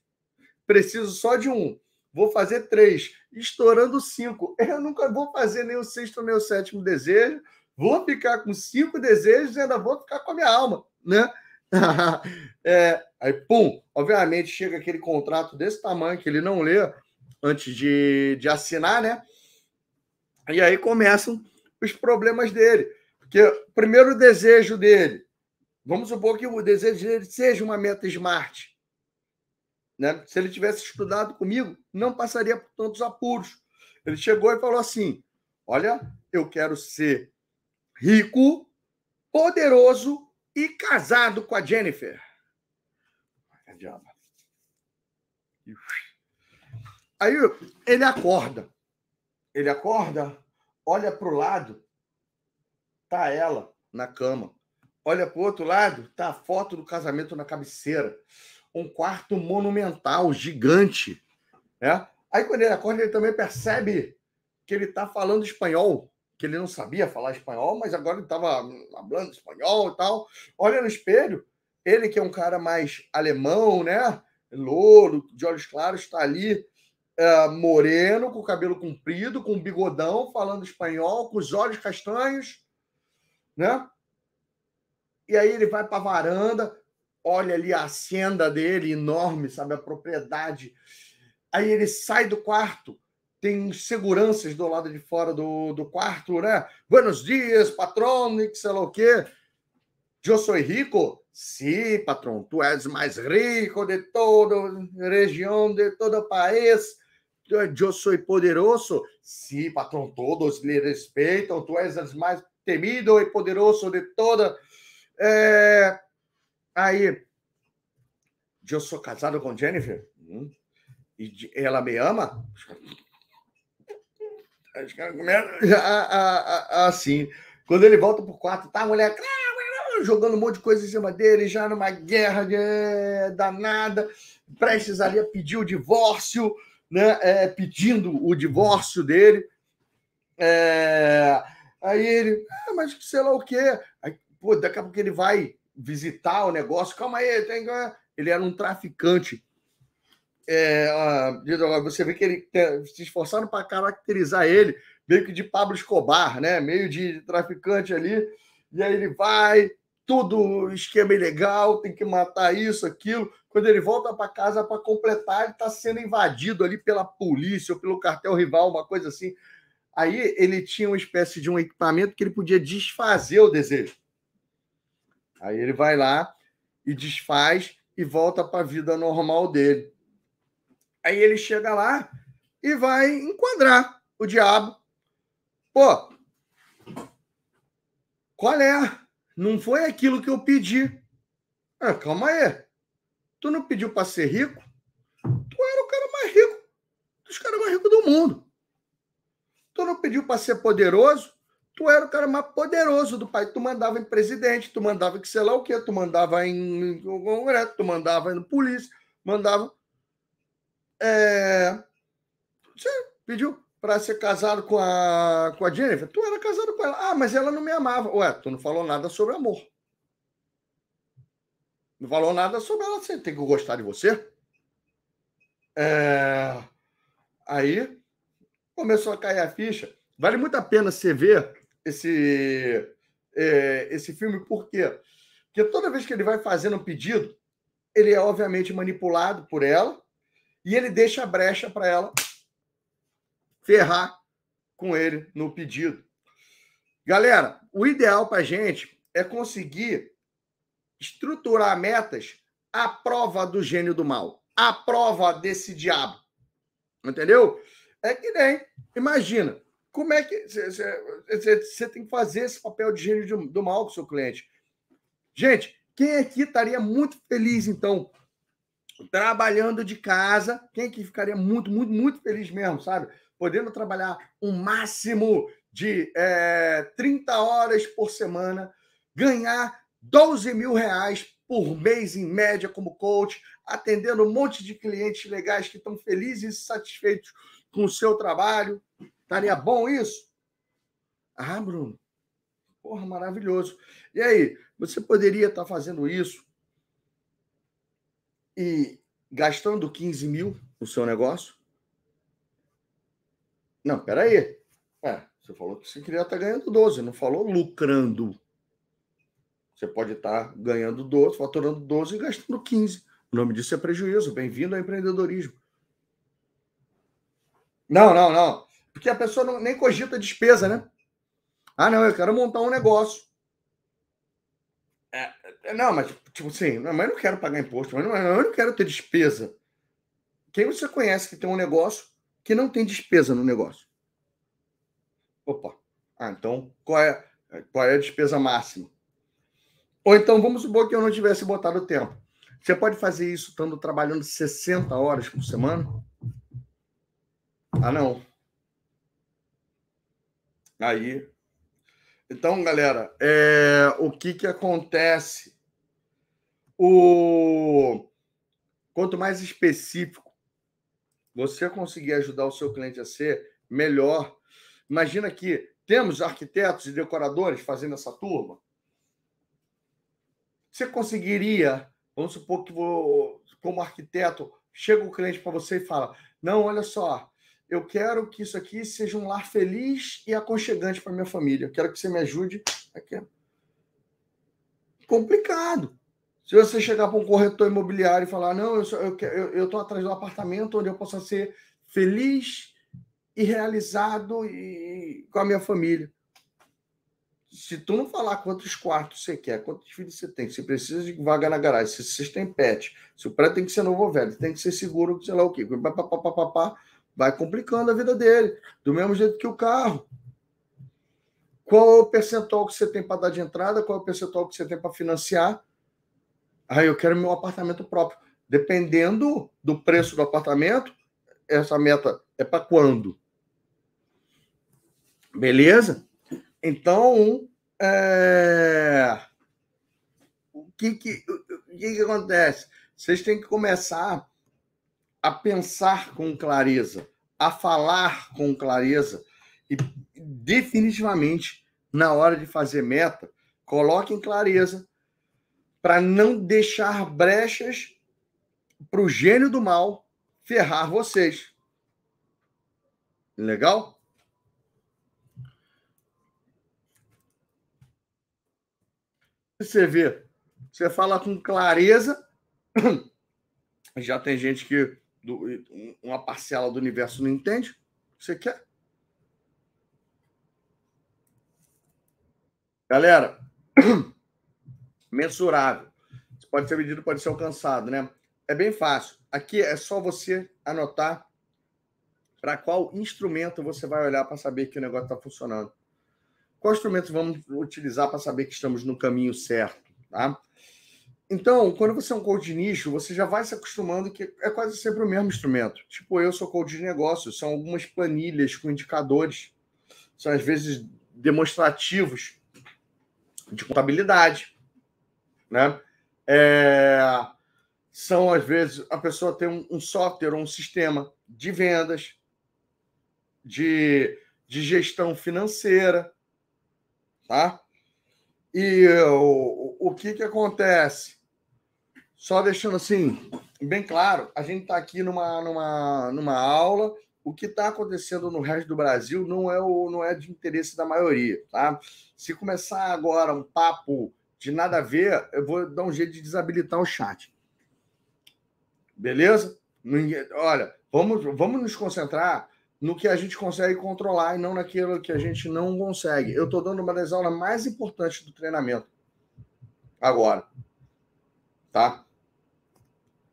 preciso só de um. Vou fazer três, estourando cinco. Eu nunca vou fazer nem o sexto nem o sétimo desejo. Vou ficar com cinco desejos e ainda vou ficar com a minha alma, né? é, aí, pum, obviamente chega aquele contrato desse tamanho que ele não lê antes de, de assinar, né? E aí começam os problemas dele. Porque o primeiro desejo dele, vamos supor que o desejo dele seja uma meta smart. Né? Se ele tivesse estudado comigo, não passaria por tantos apuros. Ele chegou e falou assim: Olha, eu quero ser rico, poderoso e casado com a Jennifer. Aí ele acorda. Ele acorda, olha para o lado, tá ela na cama. Olha para o outro lado, tá a foto do casamento na cabeceira. Um quarto monumental, gigante. Né? Aí quando ele acorda, ele também percebe que ele está falando espanhol, que ele não sabia falar espanhol, mas agora ele estava falando espanhol e tal. Olha no espelho, ele que é um cara mais alemão, né? Louro, de olhos claros, está ali uh, moreno, com cabelo comprido, com bigodão, falando espanhol, com os olhos castanhos, né? E aí ele vai para a varanda, olha ali a senda dele, enorme, sabe? A propriedade. Aí ele sai do quarto, tem seguranças do lado de fora do, do quarto, né? Buenos dias, patrão, sei lá o quê. Eu sou rico? Sim, patrão, tu és mais rico de toda região, de todo o país. Eu sou poderoso? Sim, patrão, todos lhe respeitam. Tu és o mais temido e poderoso de toda. É... Aí, eu sou casado com Jennifer? Hum. E ela me ama? Assim. Quando ele volta pro quarto, tá a mulher jogando um monte de coisa em cima dele, já numa guerra de, danada, prestes ali a pedir o divórcio, né? É, pedindo o divórcio dele. É, aí ele, ah, mas sei lá o quê. Aí, pô, daqui a pouco ele vai visitar o negócio. Calma aí, tem... ele era um traficante é, você vê que ele se esforçaram para caracterizar ele meio que de Pablo Escobar, né? Meio de traficante ali. E aí ele vai, tudo esquema ilegal, tem que matar isso, aquilo. Quando ele volta para casa para completar, ele está sendo invadido ali pela polícia ou pelo cartel rival, uma coisa assim. Aí ele tinha uma espécie de um equipamento que ele podia desfazer o desejo. Aí ele vai lá e desfaz e volta para a vida normal dele. Aí ele chega lá e vai enquadrar o diabo. Pô, qual é? Não foi aquilo que eu pedi. Ah, calma aí. Tu não pediu para ser rico? Tu era o cara mais rico dos caras mais ricos do mundo. Tu não pediu para ser poderoso? Tu era o cara mais poderoso do país. Tu mandava em presidente, tu mandava que sei lá o quê, tu mandava em congresso, tu mandava em polícia, mandava. É... Você pediu para ser casado com a, com a Jennifer? Tu era casado com ela. Ah, mas ela não me amava. Ué, tu não falou nada sobre amor. Não falou nada sobre ela. Você tem que gostar de você. É... Aí começou a cair a ficha. Vale muito a pena você ver esse, é, esse filme, por quê? Porque toda vez que ele vai fazendo um pedido, ele é obviamente manipulado por ela e ele deixa a brecha para ela ferrar com ele no pedido. Galera, o ideal para gente é conseguir estruturar metas à prova do gênio do mal, à prova desse diabo. Entendeu? É que nem, imagina, como é que você tem que fazer esse papel de gênio do mal com o seu cliente? Gente, quem aqui estaria muito feliz, então, trabalhando de casa. Quem que ficaria muito, muito, muito feliz mesmo, sabe? Podendo trabalhar um máximo de é, 30 horas por semana, ganhar 12 mil reais por mês em média como coach, atendendo um monte de clientes legais que estão felizes e satisfeitos com o seu trabalho. Estaria bom isso? Ah, Bruno, porra, maravilhoso. E aí, você poderia estar fazendo isso e gastando 15 mil no seu negócio? Não, peraí. É, você falou que você queria estar ganhando 12, não falou lucrando. Você pode estar ganhando 12, faturando 12 e gastando 15. O nome disso é prejuízo. Bem-vindo ao empreendedorismo. Não, não, não. Porque a pessoa não, nem cogita despesa, né? Ah, não, eu quero montar um negócio. É, é não, mas, tipo assim, não, mas eu não quero pagar imposto, mas não, eu não quero ter despesa. Quem você conhece que tem um negócio que não tem despesa no negócio? Opa. Ah, então qual é, qual é a despesa máxima? Ou então, vamos supor que eu não tivesse botado tempo. Você pode fazer isso estando trabalhando 60 horas por semana? Ah, não. Aí. Então, galera, é, o que, que acontece? O quanto mais específico você conseguir ajudar o seu cliente a ser melhor. Imagina que temos arquitetos e decoradores fazendo essa turma. Você conseguiria, vamos supor que vou, como arquiteto, chega o cliente para você e fala: Não, olha só, eu quero que isso aqui seja um lar feliz e aconchegante para minha família. Eu quero que você me ajude. Aqui. Complicado. Se você chegar para um corretor imobiliário e falar, não, eu estou eu, eu atrás de um apartamento onde eu possa ser feliz e realizado e, com a minha família. Se tu não falar quantos quartos você quer, quantos filhos você tem, se precisa de vaga na garagem, se vocês têm pet, se o prédio tem que ser novo ou velho, tem que ser seguro, sei lá o quê, papapá, vai complicando a vida dele, do mesmo jeito que o carro. Qual é o percentual que você tem para dar de entrada? Qual é o percentual que você tem para financiar? Ah, eu quero meu apartamento próprio. Dependendo do preço do apartamento, essa meta é para quando? Beleza? Então, é... o, que, que, o que, que acontece? Vocês têm que começar a pensar com clareza, a falar com clareza e definitivamente na hora de fazer meta, coloquem clareza para não deixar brechas para o gênio do mal ferrar vocês. Legal? Você vê, você fala com clareza, já tem gente que do, uma parcela do universo não entende você quer. Galera, mensurável. Pode ser medido, pode ser alcançado, né? É bem fácil. Aqui é só você anotar para qual instrumento você vai olhar para saber que o negócio está funcionando. Qual instrumento vamos utilizar para saber que estamos no caminho certo, tá? Então, quando você é um coach de nicho, você já vai se acostumando que é quase sempre o mesmo instrumento. Tipo, eu sou coach de negócios, são algumas planilhas com indicadores, são às vezes demonstrativos de contabilidade, né? É... São às vezes a pessoa tem um, um software ou um sistema de vendas, de, de gestão financeira, tá? E o, o que que acontece? Só deixando assim, bem claro, a gente está aqui numa, numa, numa aula. O que está acontecendo no resto do Brasil não é, o, não é de interesse da maioria, tá? Se começar agora um papo de nada a ver, eu vou dar um jeito de desabilitar o chat. Beleza? Olha, vamos, vamos nos concentrar no que a gente consegue controlar e não naquilo que a gente não consegue. Eu estou dando uma das aulas mais importantes do treinamento agora. Tá?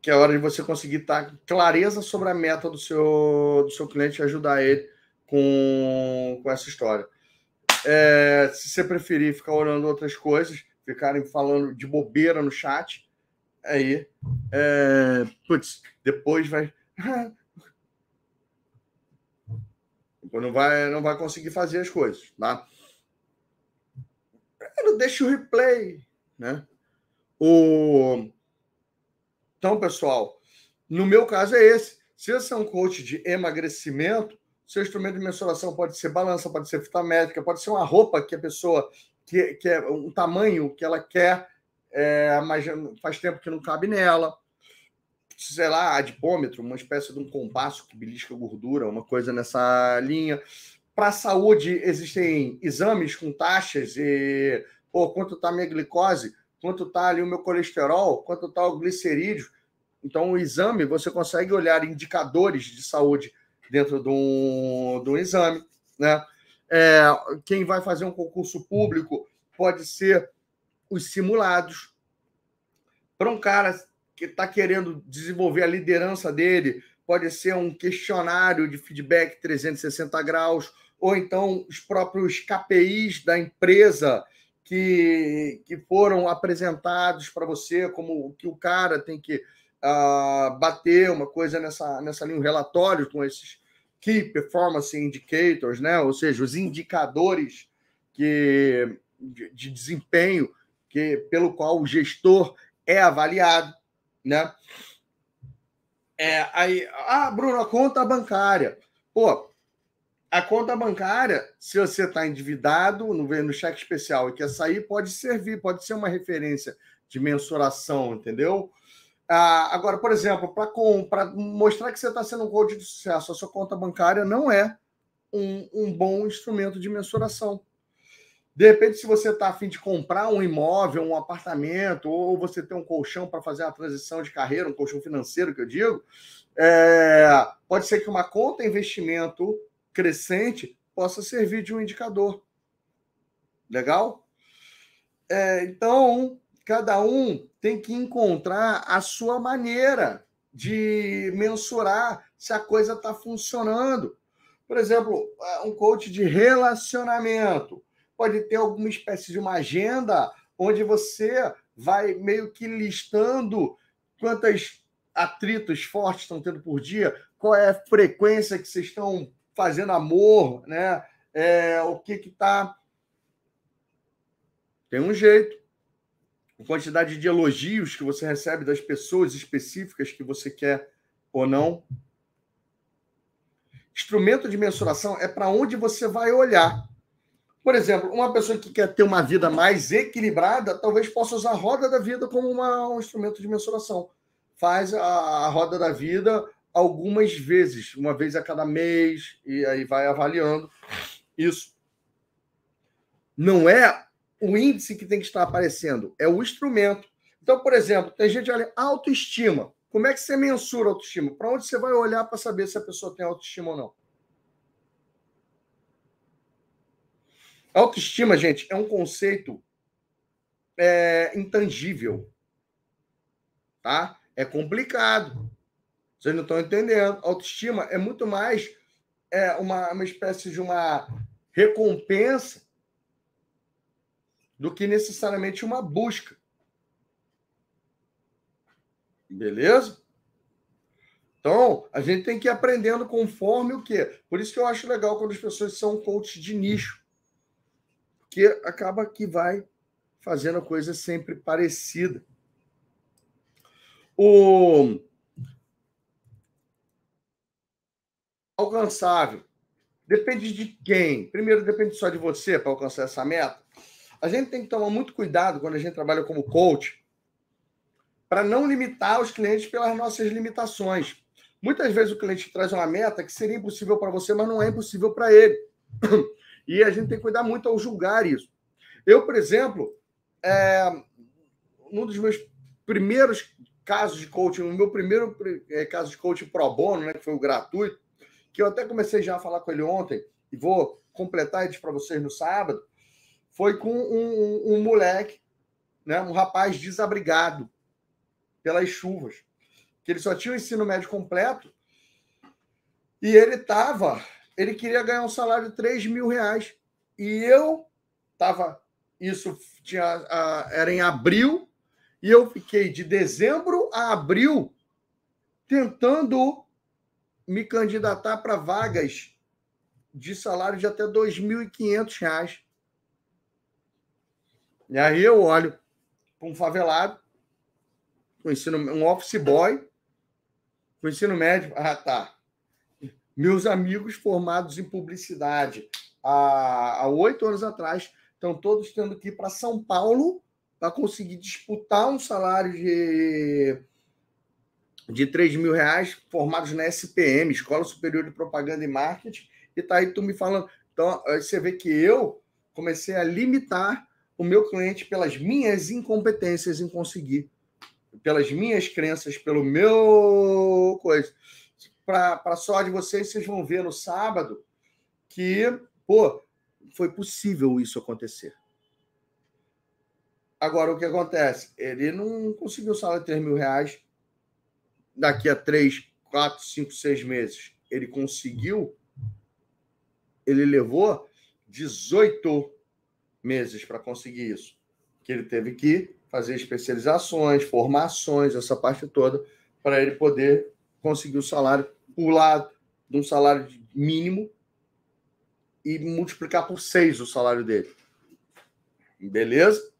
que é a hora de você conseguir estar clareza sobre a meta do seu, do seu cliente e ajudar ele com, com essa história. É, se você preferir ficar olhando outras coisas, ficarem falando de bobeira no chat, aí, é, putz, depois vai. não vai, não vai conseguir fazer as coisas, tá? Deixa o replay, né? O então, pessoal, no meu caso é esse. Se você é um coach de emagrecimento, seu instrumento de mensuração pode ser balança, pode ser fita métrica, pode ser uma roupa que a pessoa que, que é um tamanho que ela quer, é, mas faz tempo que não cabe nela. Sei lá, adipômetro, uma espécie de um compasso que belisca gordura, uma coisa nessa linha. Para a saúde, existem exames com taxas e Pô, quanto está a minha glicose, quanto está ali o meu colesterol, quanto está o glicerídeo. Então, o exame, você consegue olhar indicadores de saúde dentro de um, de um exame, né? É, quem vai fazer um concurso público pode ser os simulados. Para um cara que está querendo desenvolver a liderança dele, pode ser um questionário de feedback 360 graus, ou então os próprios KPIs da empresa que, que foram apresentados para você, como que o cara tem que uh, bater uma coisa nessa, nessa linha, um relatório com esses Key Performance Indicators, né? ou seja, os indicadores que, de, de desempenho que, pelo qual o gestor é avaliado. Né? É, aí, ah, Bruno, a conta bancária. Pô, a conta bancária, se você está endividado no, no cheque especial e quer sair, pode servir, pode ser uma referência de mensuração, entendeu? Ah, agora, por exemplo, para mostrar que você está sendo um coach de sucesso, a sua conta bancária não é um, um bom instrumento de mensuração. De repente, se você está afim de comprar um imóvel, um apartamento, ou você tem um colchão para fazer a transição de carreira, um colchão financeiro, que eu digo, é, pode ser que uma conta investimento crescente possa servir de um indicador. Legal? É, então, cada um tem que encontrar a sua maneira de mensurar se a coisa está funcionando. Por exemplo, um coach de relacionamento pode ter alguma espécie de uma agenda onde você vai meio que listando quantos atritos fortes estão tendo por dia, qual é a frequência que vocês estão fazendo amor, né? É, o que que tá tem um jeito. A quantidade de elogios que você recebe das pessoas específicas que você quer ou não. Instrumento de mensuração é para onde você vai olhar. Por exemplo, uma pessoa que quer ter uma vida mais equilibrada, talvez possa usar a roda da vida como uma, um instrumento de mensuração. Faz a, a roda da vida algumas vezes, uma vez a cada mês, e aí vai avaliando isso. Não é o índice que tem que estar aparecendo, é o instrumento. Então, por exemplo, tem gente olha autoestima. Como é que você mensura autoestima? Para onde você vai olhar para saber se a pessoa tem autoestima ou não? Autoestima, gente, é um conceito é, intangível. Tá? É complicado. Vocês não estão entendendo. Autoestima é muito mais é, uma, uma espécie de uma recompensa do que necessariamente uma busca. Beleza? Então, a gente tem que ir aprendendo conforme o quê? Por isso que eu acho legal quando as pessoas são coaches de nicho que acaba que vai fazendo a coisa sempre parecida. O alcançável depende de quem? Primeiro, depende só de você para alcançar essa meta. A gente tem que tomar muito cuidado quando a gente trabalha como coach para não limitar os clientes pelas nossas limitações. Muitas vezes o cliente traz uma meta que seria impossível para você, mas não é impossível para ele. E a gente tem que cuidar muito ao julgar isso. Eu, por exemplo, é, um dos meus primeiros casos de coaching, o meu primeiro é, caso de coaching pro bono, né, que foi o gratuito, que eu até comecei já a falar com ele ontem, e vou completar isso para vocês no sábado, foi com um, um, um moleque, né, um rapaz desabrigado pelas chuvas, que ele só tinha o ensino médio completo, e ele estava ele queria ganhar um salário de 3 mil reais. E eu estava. Isso tinha, era em abril, e eu fiquei de dezembro a abril tentando me candidatar para vagas de salário de até R$ 2.500. E aí eu olho para um favelado, com ensino, um office boy, com ensino médio. Ah, tá. Meus amigos formados em publicidade há oito anos atrás estão todos tendo que ir para São Paulo para conseguir disputar um salário de, de 3 mil reais, formados na SPM, Escola Superior de Propaganda e Marketing, e tá aí tu me falando. Então, você vê que eu comecei a limitar o meu cliente pelas minhas incompetências em conseguir, pelas minhas crenças, pelo meu coisa. Para só de vocês, vocês vão ver no sábado que, pô, foi possível isso acontecer. Agora, o que acontece? Ele não conseguiu salário de 3 mil reais daqui a 3, 4, 5, 6 meses. Ele conseguiu, ele levou 18 meses para conseguir isso. Que ele teve que fazer especializações, formações, essa parte toda, para ele poder conseguir o salário, pular de um salário mínimo e multiplicar por seis o salário dele. Beleza?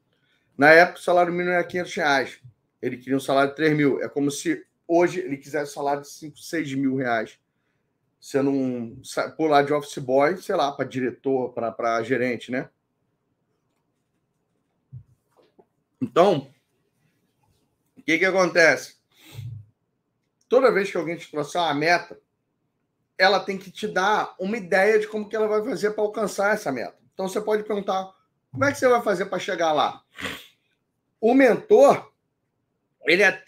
Na época, o salário mínimo era 500 reais. Ele queria um salário de 3 mil. É como se hoje ele quisesse um salário de 5, 6 mil reais. Sendo um pular de office boy, sei lá, para diretor, para gerente, né? Então, o que, que acontece? Toda vez que alguém te trouxer uma meta, ela tem que te dar uma ideia de como que ela vai fazer para alcançar essa meta. Então você pode perguntar: como é que você vai fazer para chegar lá? O mentor, ele é,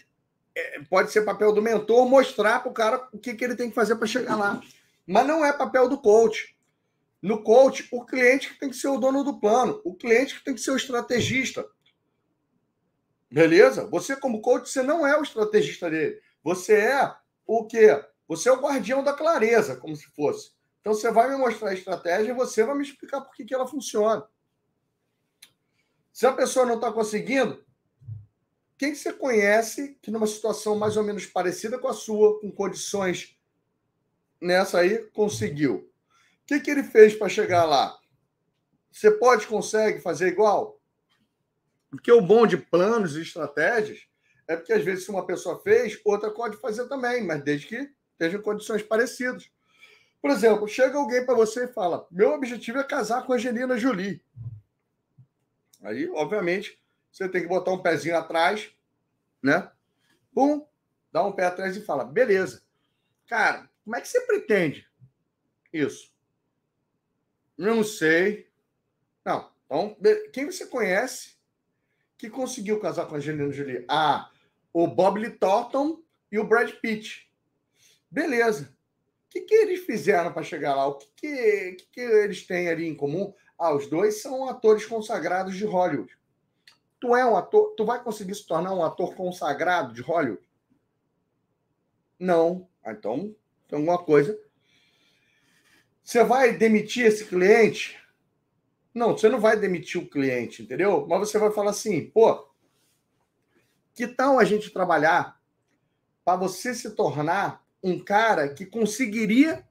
é, pode ser papel do mentor mostrar para o cara o que, que ele tem que fazer para chegar lá. Mas não é papel do coach. No coach, o cliente que tem que ser o dono do plano, o cliente que tem que ser o estrategista. Beleza? Você, como coach, você não é o estrategista dele. Você é o quê? Você é o guardião da clareza, como se fosse. Então você vai me mostrar a estratégia e você vai me explicar por que, que ela funciona. Se a pessoa não está conseguindo, quem você conhece que numa situação mais ou menos parecida com a sua, com condições nessa aí, conseguiu? O que, que ele fez para chegar lá? Você pode, consegue fazer igual? Porque o bom de planos e estratégias é porque, às vezes, se uma pessoa fez, outra pode fazer também, mas desde que estejam condições parecidas. Por exemplo, chega alguém para você e fala: Meu objetivo é casar com a Angelina Jolie. Aí, obviamente, você tem que botar um pezinho atrás, né? Pum, dá um pé atrás e fala: beleza. Cara, como é que você pretende isso? Não sei. Não. Então, quem você conhece que conseguiu casar com a Angelina Jolie? Ah, o Bob Lee Thornton e o Brad Pitt. Beleza. O que, que eles fizeram para chegar lá? O que, que, que, que eles têm ali em comum? Ah, os dois são atores consagrados de Hollywood. Tu é um ator, tu vai conseguir se tornar um ator consagrado de Hollywood? Não. Ah, então, tem alguma coisa. Você vai demitir esse cliente? Não, você não vai demitir o cliente, entendeu? Mas você vai falar assim, pô, que tal a gente trabalhar para você se tornar um cara que conseguiria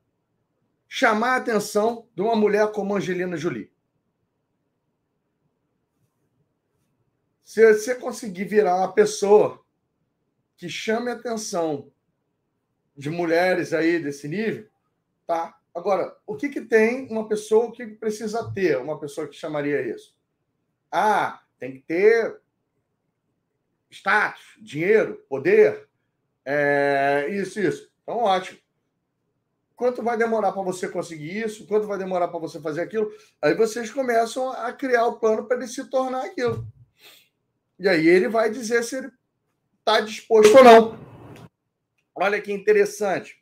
chamar a atenção de uma mulher como Angelina Jolie? Se você conseguir virar uma pessoa que chame a atenção de mulheres aí desse nível, tá? Agora, o que, que tem uma pessoa, que precisa ter uma pessoa que chamaria isso? Ah, tem que ter status, dinheiro, poder, é, isso, isso. Então, ótimo. Quanto vai demorar para você conseguir isso? Quanto vai demorar para você fazer aquilo? Aí vocês começam a criar o plano para ele se tornar aquilo. E aí ele vai dizer se ele está disposto ou não. Olha que interessante.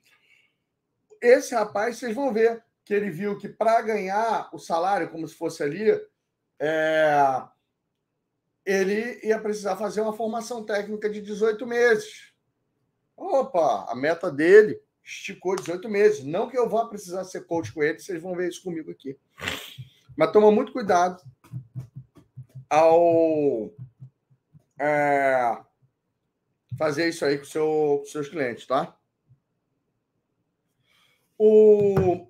Esse rapaz, vocês vão ver que ele viu que para ganhar o salário, como se fosse ali, é... ele ia precisar fazer uma formação técnica de 18 meses. Opa, a meta dele esticou 18 meses. Não que eu vá precisar ser coach com ele, vocês vão ver isso comigo aqui. Mas toma muito cuidado ao é, fazer isso aí com, seu, com seus clientes, tá? O...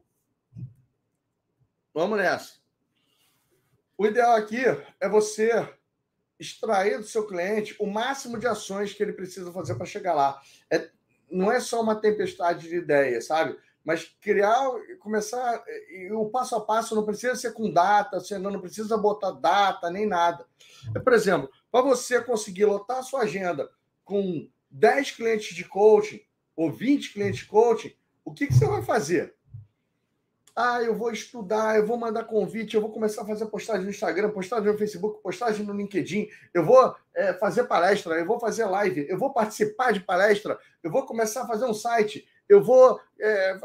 Vamos nessa. O ideal aqui é você extrair do seu cliente o máximo de ações que ele precisa fazer para chegar lá. É, não é só uma tempestade de ideias, sabe? Mas criar, começar. O passo a passo não precisa ser com data, você não precisa botar data nem nada. É, por exemplo, para você conseguir lotar a sua agenda com 10 clientes de coaching ou 20 clientes de coaching, o que, que você vai fazer? Ah, eu vou estudar, eu vou mandar convite, eu vou começar a fazer postagem no Instagram, postagem no Facebook, postagem no LinkedIn, eu vou é, fazer palestra, eu vou fazer live, eu vou participar de palestra, eu vou começar a fazer um site, eu vou é,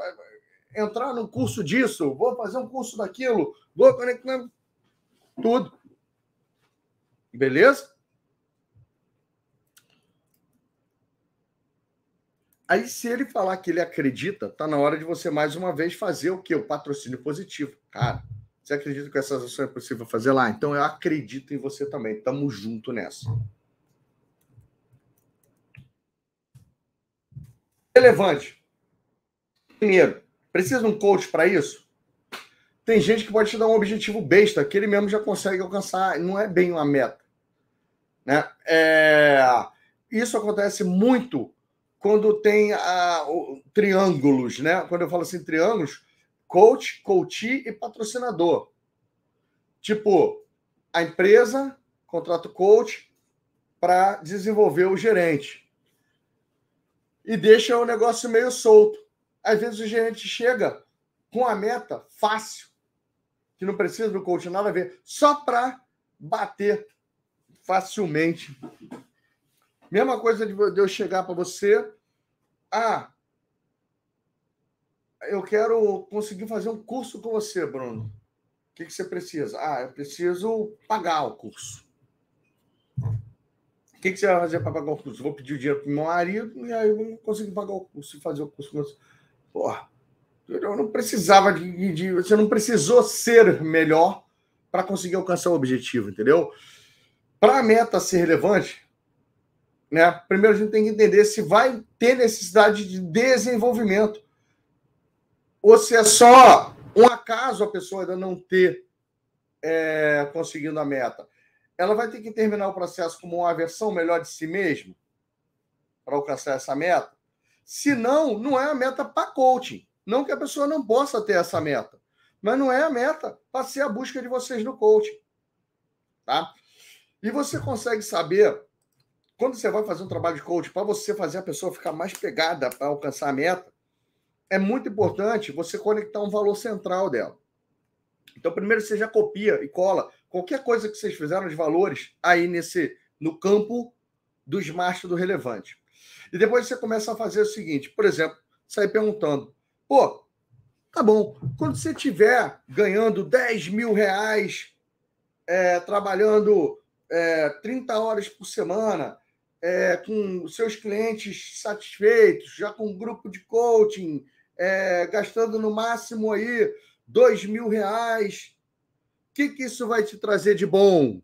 entrar no curso disso, vou fazer um curso daquilo, vou conectar tudo. Beleza? Aí, se ele falar que ele acredita, tá na hora de você mais uma vez fazer o quê? O patrocínio positivo. Cara, você acredita que essas ações é possível fazer lá? Então eu acredito em você também. Tamo junto nessa. Relevante. Primeiro, precisa de um coach para isso? Tem gente que pode te dar um objetivo besta, que ele mesmo já consegue alcançar, não é bem uma meta. Né? É... Isso acontece muito quando tem a, o, triângulos, né? Quando eu falo assim, triângulos, coach, coach e patrocinador. Tipo, a empresa contrata o coach para desenvolver o gerente. E deixa o negócio meio solto. Às vezes o gerente chega com a meta fácil, que não precisa do coach nada a ver, só para bater facilmente Mesma coisa de eu chegar para você. Ah, eu quero conseguir fazer um curso com você, Bruno. O que, que você precisa? Ah, eu preciso pagar o curso. O que, que você vai fazer para pagar o curso? Vou pedir o dinheiro para meu marido e aí eu vou conseguir pagar o curso e fazer o curso com você. Porra, eu não precisava de, de. Você não precisou ser melhor para conseguir alcançar o objetivo, entendeu? Para a meta ser relevante, né? Primeiro a gente tem que entender se vai ter necessidade de desenvolvimento ou se é só um acaso a pessoa ainda não ter é, conseguindo a meta. Ela vai ter que terminar o processo como uma versão melhor de si mesma para alcançar essa meta. Se não, não é a meta para coaching. Não que a pessoa não possa ter essa meta, mas não é a meta para ser a busca de vocês no coaching. Tá? E você consegue saber quando você vai fazer um trabalho de coach, para você fazer a pessoa ficar mais pegada para alcançar a meta, é muito importante você conectar um valor central dela. Então, primeiro você já copia e cola qualquer coisa que vocês fizeram de valores aí nesse no campo do smart do relevante. E depois você começa a fazer o seguinte, por exemplo, sair perguntando, pô, tá bom, quando você estiver ganhando 10 mil reais, é, trabalhando é, 30 horas por semana, é, com seus clientes satisfeitos, já com um grupo de coaching, é, gastando no máximo aí dois mil reais. O que, que isso vai te trazer de bom?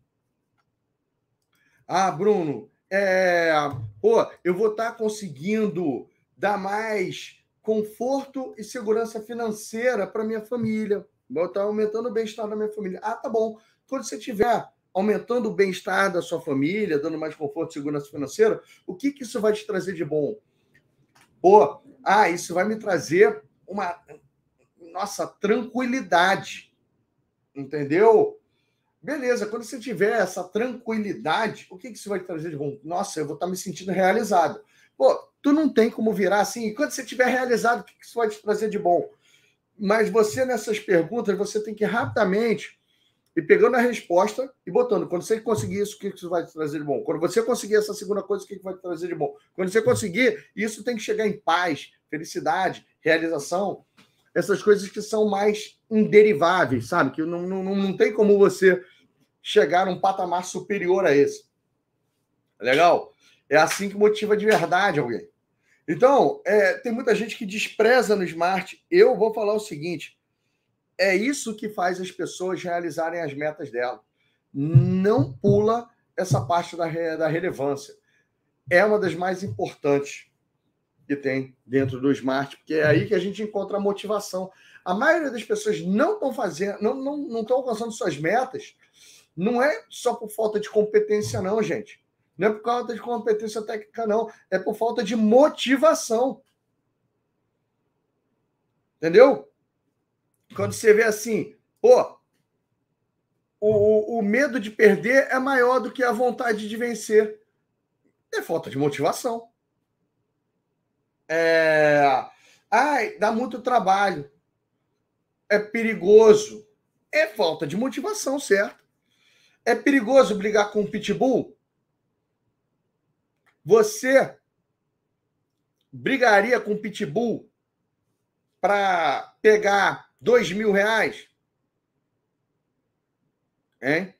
Ah, Bruno, é, pô, eu vou estar tá conseguindo dar mais conforto e segurança financeira para minha família. Vou estar tá aumentando o bem-estar da minha família. Ah, tá bom. Quando você tiver aumentando o bem-estar da sua família, dando mais conforto e segurança financeira, o que, que isso vai te trazer de bom? Pô, ah, isso vai me trazer uma nossa tranquilidade. Entendeu? Beleza, quando você tiver essa tranquilidade, o que, que isso vai te trazer de bom? Nossa, eu vou estar me sentindo realizado. Pô, tu não tem como virar assim. quando você tiver realizado, o que, que isso vai te trazer de bom? Mas você, nessas perguntas, você tem que rapidamente e pegando a resposta e botando. Quando você conseguir isso, o que isso vai trazer de bom? Quando você conseguir essa segunda coisa, o que vai trazer de bom? Quando você conseguir, isso tem que chegar em paz, felicidade, realização, essas coisas que são mais inderiváveis, sabe? Que não, não, não tem como você chegar num patamar superior a esse. Legal? É assim que motiva de verdade alguém. Então, é, tem muita gente que despreza no smart. Eu vou falar o seguinte: é isso que faz as pessoas realizarem as metas dela. Não pula essa parte da, da relevância. É uma das mais importantes que tem dentro do Smart, porque é aí que a gente encontra a motivação. A maioria das pessoas não estão fazendo, não, não, não estão alcançando suas metas, não é só por falta de competência, não, gente. Não é por falta de competência técnica, não. É por falta de motivação. Entendeu? Quando você vê assim, pô, o, o medo de perder é maior do que a vontade de vencer. É falta de motivação. É... Ai, dá muito trabalho. É perigoso. É falta de motivação, certo? É perigoso brigar com um pitbull? Você brigaria com um pitbull para pegar dois mil reais? Hein?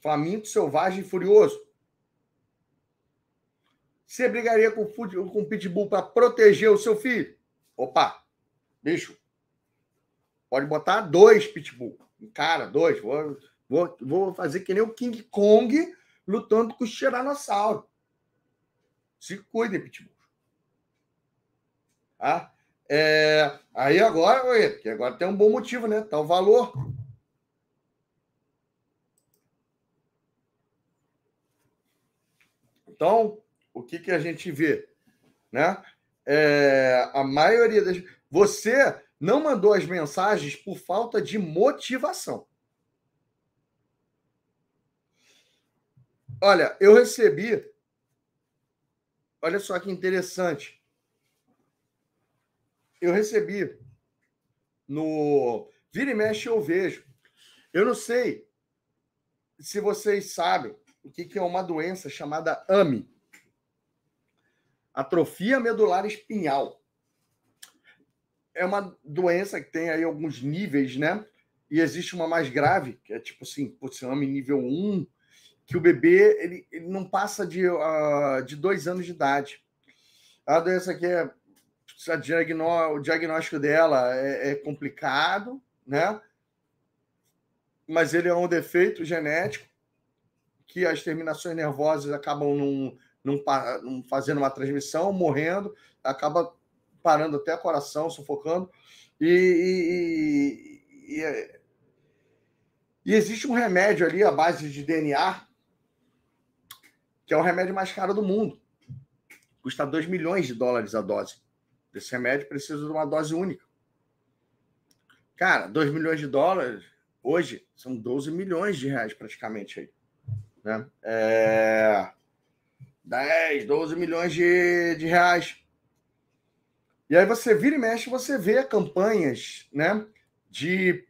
Faminto, selvagem e furioso. Você brigaria com, o pitbull para proteger o seu filho? Opa, bicho, pode botar dois pitbull. Cara, dois. Vou, vou, vou fazer que nem o King Kong lutando com o Tiranossauro. Se cuidem, pitbull. Tá? É, aí agora, que agora tem um bom motivo, né? Tá o valor. Então, o que, que a gente vê? Né? É, a maioria das. Você não mandou as mensagens por falta de motivação. Olha, eu recebi. Olha só que interessante. Eu recebi no Vira e Mexe Eu Vejo. Eu não sei se vocês sabem o que é uma doença chamada AMI atrofia medular espinhal. É uma doença que tem aí alguns níveis, né? E existe uma mais grave, que é tipo assim, putz, AMI nível 1, que o bebê ele, ele não passa de, uh, de dois anos de idade. A doença que é diagnó o diagnóstico dela é, é, complicado, né? Mas ele é um defeito genético que as terminações nervosas acabam não, não, não fazendo uma transmissão, morrendo, acaba parando até o coração, sufocando. E, e, e, e, existe um remédio ali à base de DNA, que é o remédio mais caro do mundo. Custa 2 milhões de dólares a dose. Esse remédio precisa de uma dose única. Cara, 2 milhões de dólares, hoje, são 12 milhões de reais praticamente aí. Né? É... 10, 12 milhões de, de reais. E aí você vira e mexe, você vê campanhas né, de,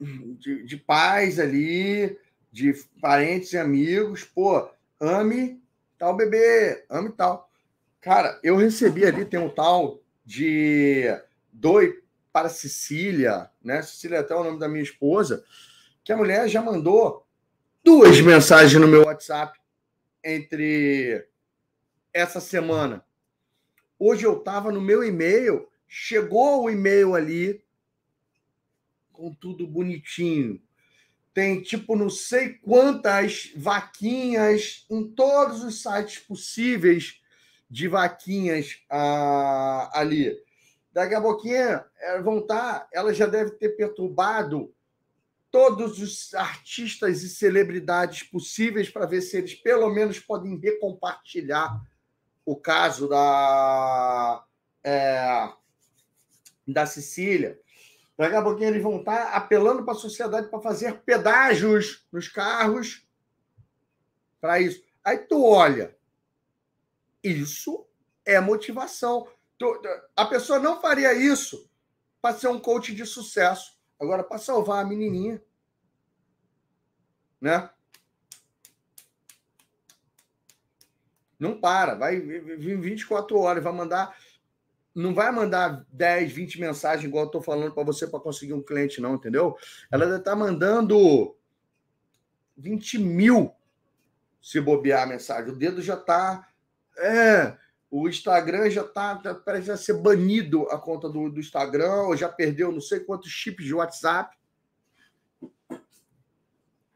de, de pais ali, de parentes e amigos, pô, ame tal bebê, ame tal. Cara, eu recebi ali, tem um tal de Doi para Cecília, né? Cecília é até o nome da minha esposa, que a mulher já mandou duas mensagens no meu WhatsApp entre essa semana. Hoje eu estava no meu e-mail, chegou o e-mail ali com tudo bonitinho. Tem tipo não sei quantas vaquinhas em todos os sites possíveis de vaquinhas ah, ali. Daqui a pouquinho eh, vão estar, tá, ela já deve ter perturbado todos os artistas e celebridades possíveis para ver se eles pelo menos podem recompartilhar o caso da, é, da Sicília. Daqui a pouquinho eles vão estar apelando para a sociedade para fazer pedágios nos carros para isso. Aí tu olha, isso é motivação. A pessoa não faria isso para ser um coach de sucesso. Agora, para salvar a menininha, né? Não para, vai vir 24 horas, vai mandar. Não vai mandar 10, 20 mensagens, igual eu estou falando para você, para conseguir um cliente, não, entendeu? Ela deve estar tá mandando 20 mil se bobear a mensagem. O dedo já está. É, o Instagram já está. Tá, parece ser banido a conta do, do Instagram, ou já perdeu não sei quantos chips de WhatsApp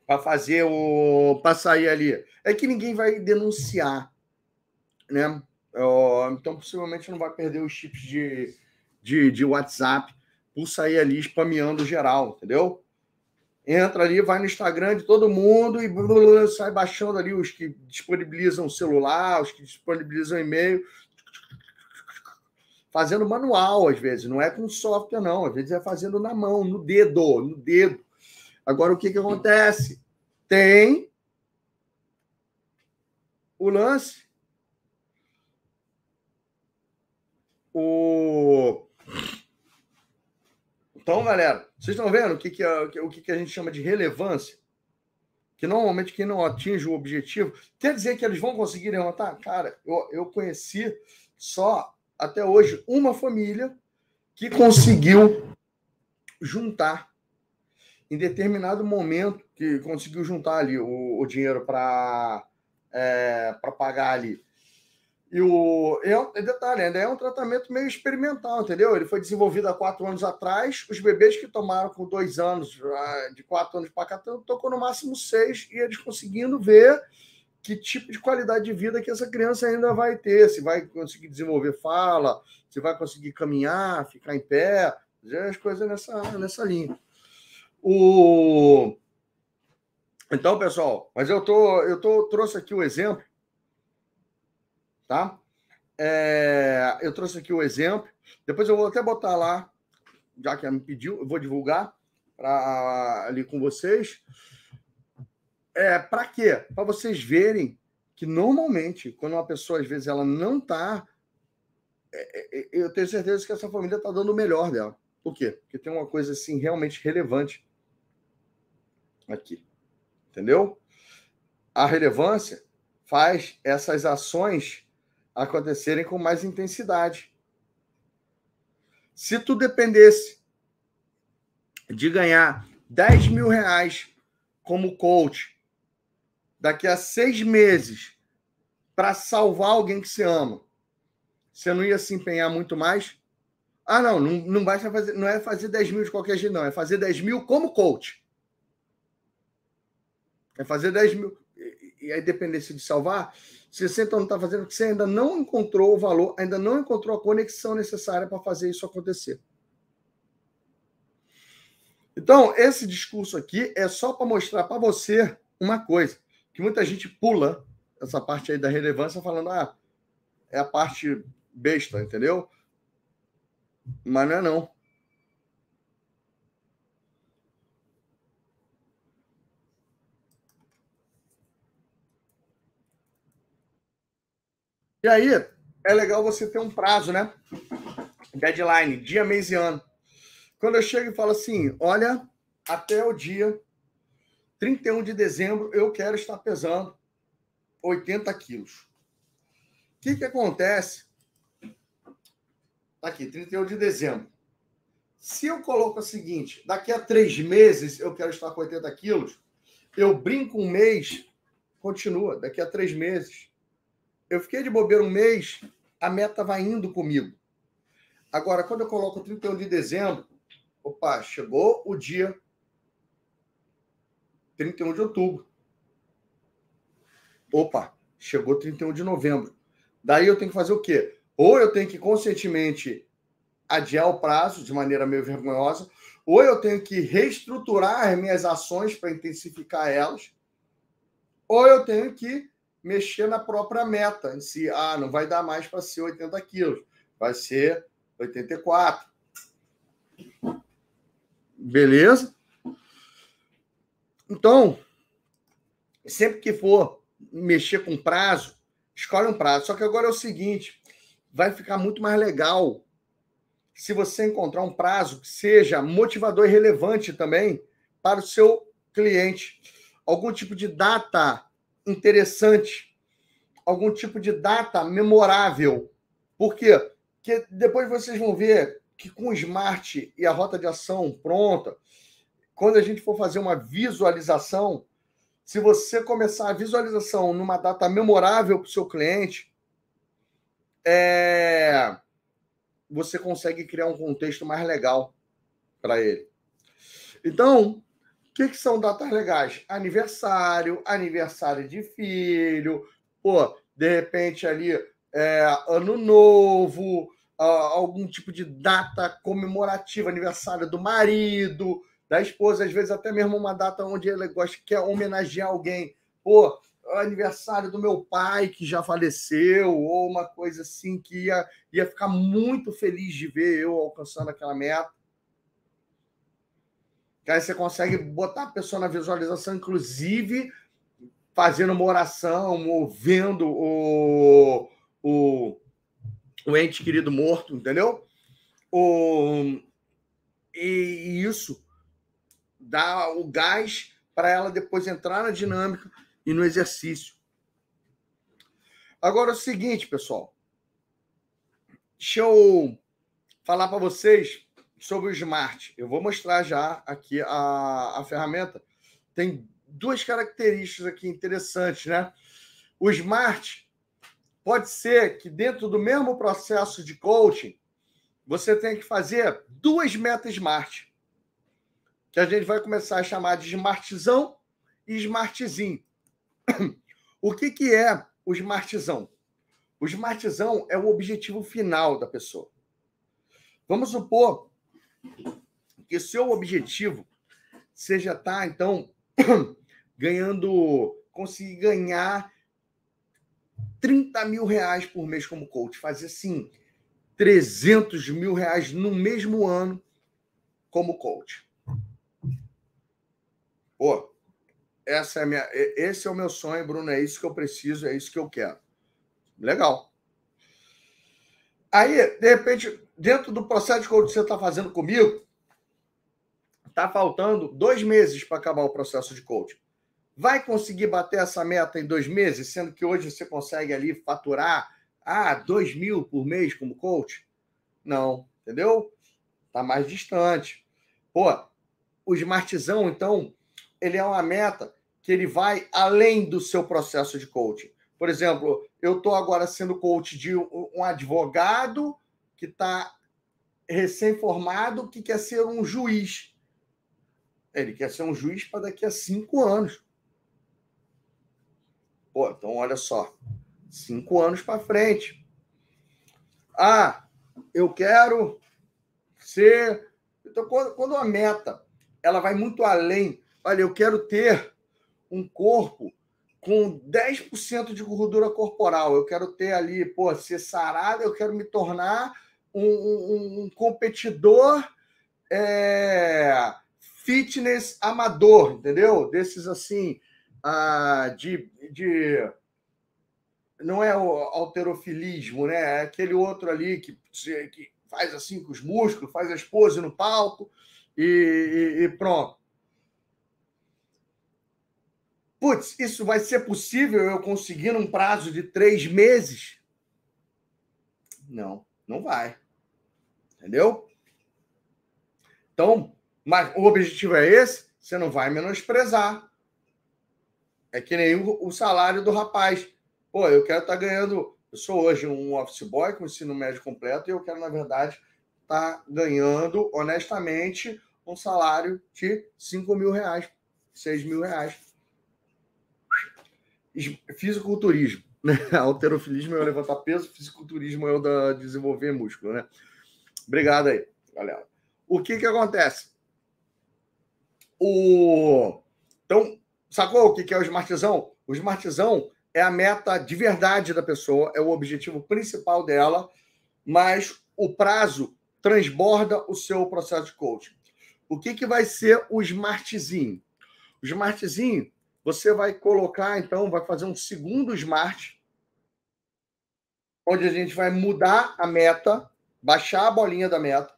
para fazer o. para sair ali. É que ninguém vai denunciar, né? Então, possivelmente não vai perder os chips de, de, de WhatsApp por sair ali spameando geral, entendeu? Entra ali, vai no Instagram de todo mundo e sai baixando ali os que disponibilizam celular, os que disponibilizam e-mail, fazendo manual às vezes, não é com software não, às vezes é fazendo na mão, no dedo, no dedo. Agora o que que acontece? Tem o lance o Então, galera, vocês estão vendo o que, que, é, o que, que a gente chama de relevância? Que normalmente quem não atinge o objetivo, quer dizer que eles vão conseguir levantar? Cara, eu, eu conheci só até hoje uma família que conseguiu juntar em determinado momento que conseguiu juntar ali o, o dinheiro para é, para pagar ali e o é, detalhe, ainda é um tratamento meio experimental, entendeu? Ele foi desenvolvido há quatro anos atrás. Os bebês que tomaram com dois anos, ah, de quatro anos para cá, tocou no máximo seis, e eles conseguindo ver que tipo de qualidade de vida que essa criança ainda vai ter, se vai conseguir desenvolver fala, se vai conseguir caminhar, ficar em pé, as coisas nessa, nessa linha. O... Então, pessoal, mas eu tô, eu tô trouxe aqui o exemplo tá? É, eu trouxe aqui o exemplo. Depois eu vou até botar lá, já que ela me pediu, eu vou divulgar pra, ali com vocês. É, para quê? Para vocês verem que normalmente, quando uma pessoa às vezes ela não está, é, é, eu tenho certeza que essa família está dando o melhor dela. Por quê? Porque tem uma coisa assim realmente relevante aqui. Entendeu? A relevância faz essas ações acontecerem com mais intensidade. Se tu dependesse de ganhar 10 mil reais como coach daqui a seis meses para salvar alguém que você ama, você não ia se empenhar muito mais? Ah, não, não, não basta fazer, não é fazer 10 mil de qualquer jeito, não, é fazer 10 mil como coach. É fazer 10 mil. E, e aí, dependesse de salvar, você então não está fazendo, porque você ainda não encontrou o valor, ainda não encontrou a conexão necessária para fazer isso acontecer. Então, esse discurso aqui é só para mostrar para você uma coisa, que muita gente pula essa parte aí da relevância falando, ah, é a parte besta, entendeu? Mas não é não. E aí, é legal você ter um prazo, né? Deadline, dia, mês e ano. Quando eu chego e falo assim, olha, até o dia 31 de dezembro eu quero estar pesando 80 quilos. O que, que acontece? Tá aqui, 31 de dezembro. Se eu coloco o seguinte, daqui a três meses eu quero estar com 80 quilos, eu brinco um mês, continua, daqui a três meses eu fiquei de bobeira um mês, a meta vai indo comigo. Agora, quando eu coloco 31 de dezembro, opa, chegou o dia 31 de outubro. Opa, chegou 31 de novembro. Daí eu tenho que fazer o quê? Ou eu tenho que conscientemente adiar o prazo de maneira meio vergonhosa, ou eu tenho que reestruturar as minhas ações para intensificar elas, ou eu tenho que mexer na própria meta em si. Ah, não vai dar mais para ser 80 quilos, vai ser 84. Beleza? Então, sempre que for mexer com prazo, escolhe um prazo. Só que agora é o seguinte: vai ficar muito mais legal se você encontrar um prazo que seja motivador e relevante também para o seu cliente. Algum tipo de data interessante, algum tipo de data memorável. Por quê? Porque depois vocês vão ver que com o Smart e a rota de ação pronta, quando a gente for fazer uma visualização, se você começar a visualização numa data memorável para o seu cliente, é... você consegue criar um contexto mais legal para ele. Então, o que, que são datas legais? Aniversário, aniversário de filho, pô, de repente ali é, ano novo, algum tipo de data comemorativa, aniversário do marido, da esposa, às vezes até mesmo uma data onde ele gosta, quer homenagear alguém. Pô, aniversário do meu pai que já faleceu, ou uma coisa assim que ia, ia ficar muito feliz de ver eu alcançando aquela meta. Que aí você consegue botar a pessoa na visualização, inclusive fazendo uma oração, movendo o, o, o ente querido morto, entendeu? O, e isso dá o gás para ela depois entrar na dinâmica e no exercício. Agora é o seguinte, pessoal. Deixa eu falar para vocês sobre o Smart. Eu vou mostrar já aqui a, a ferramenta. Tem duas características aqui interessantes, né? O Smart pode ser que dentro do mesmo processo de coaching você tenha que fazer duas metas Smart, que a gente vai começar a chamar de Smartzão e Smartzinho. O que, que é o Smartzão? O Smartzão é o objetivo final da pessoa. Vamos supor que seu objetivo seja estar, tá, então, ganhando, conseguir ganhar 30 mil reais por mês como coach, fazer assim 300 mil reais no mesmo ano como coach. Pô, essa é minha, esse é o meu sonho, Bruno. É isso que eu preciso, é isso que eu quero. Legal. Aí, de repente, dentro do processo que você está fazendo comigo, está faltando dois meses para acabar o processo de coaching. Vai conseguir bater essa meta em dois meses, sendo que hoje você consegue ali faturar ah, dois mil por mês como coach? Não, entendeu? Está mais distante. Pô, o Smartzão, então, ele é uma meta que ele vai além do seu processo de coaching. Por exemplo, eu estou agora sendo coach de um advogado que está recém-formado que quer ser um juiz. Ele quer ser um juiz para daqui a cinco anos. Pô, então olha só, cinco anos para frente. Ah, eu quero ser. Então, quando a meta ela vai muito além, olha, eu quero ter um corpo com 10% de gordura corporal. Eu quero ter ali, pô, ser sarado, eu quero me tornar um, um, um competidor é, fitness amador, entendeu? Desses assim, ah, de, de não é o alterofilismo, né? É aquele outro ali que, que faz assim com os músculos, faz as poses no palco e, e, e pronto. Putz, isso vai ser possível eu conseguir num prazo de três meses? Não, não vai. Entendeu? Então, mas o objetivo é esse, você não vai menosprezar. É que nem o, salário do rapaz. Pô, eu quero estar tá ganhando. Eu sou hoje um office boy com ensino médio completo e eu quero, na verdade, estar tá ganhando honestamente um salário de 5 mil reais, 6 mil reais. Fisiculturismo. Né? Alterofilismo é levantar peso, fisiculturismo é o da desenvolver músculo, né? Obrigado aí, galera. O que que acontece? O... Então, sacou o que é o smartzão? O smartzão é a meta de verdade da pessoa, é o objetivo principal dela, mas o prazo transborda o seu processo de coaching. O que, que vai ser o smartzinho? O smartzinho, você vai colocar, então, vai fazer um segundo smart, onde a gente vai mudar a meta baixar a bolinha da meta,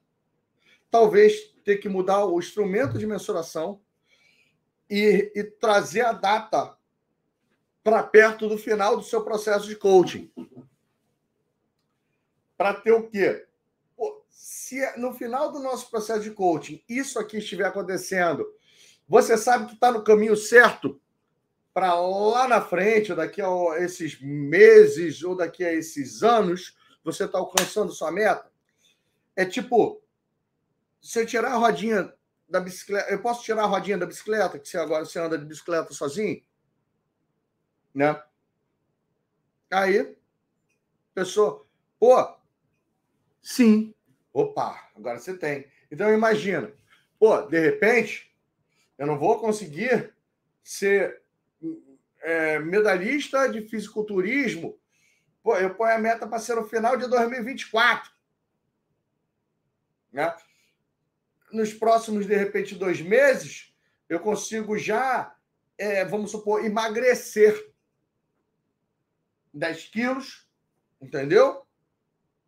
talvez ter que mudar o instrumento de mensuração e, e trazer a data para perto do final do seu processo de coaching. Para ter o quê? Se no final do nosso processo de coaching isso aqui estiver acontecendo, você sabe que está no caminho certo para lá na frente, ou daqui a esses meses, ou daqui a esses anos, você está alcançando sua meta? É tipo, se eu tirar a rodinha da bicicleta, eu posso tirar a rodinha da bicicleta, que você agora você anda de bicicleta sozinho? Né? Aí, pessoa, pô, sim. Opa, agora você tem. Então imagina, pô, de repente, eu não vou conseguir ser é, medalhista de fisiculturismo. Pô, eu ponho a meta para ser no final de 2024. Né? Nos próximos, de repente, dois meses, eu consigo já, é, vamos supor, emagrecer 10 quilos, entendeu?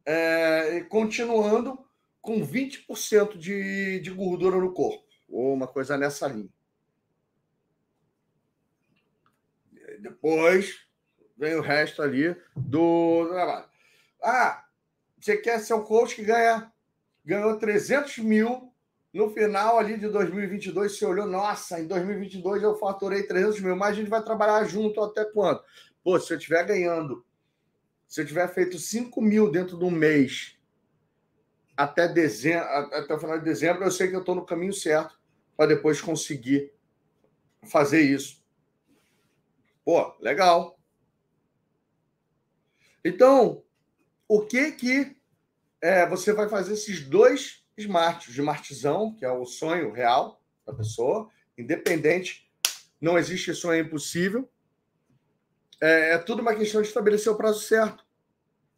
É, continuando com 20% de, de gordura no corpo, ou uma coisa nessa linha. Depois vem o resto ali do trabalho. Ah, você quer ser um coach que ganha, ganhou 300 mil no final ali de 2022, você olhou, nossa, em 2022 eu faturei 300 mil, mas a gente vai trabalhar junto até quando? Pô, se eu estiver ganhando, se eu tiver feito 5 mil dentro de um mês até dezembro, até o final de dezembro, eu sei que eu estou no caminho certo para depois conseguir fazer isso. Pô, legal. Então, o que que é, você vai fazer esses dois smarts, de smartzão, que é o sonho real da pessoa, independente, não existe sonho impossível. É, é tudo uma questão de estabelecer o prazo certo.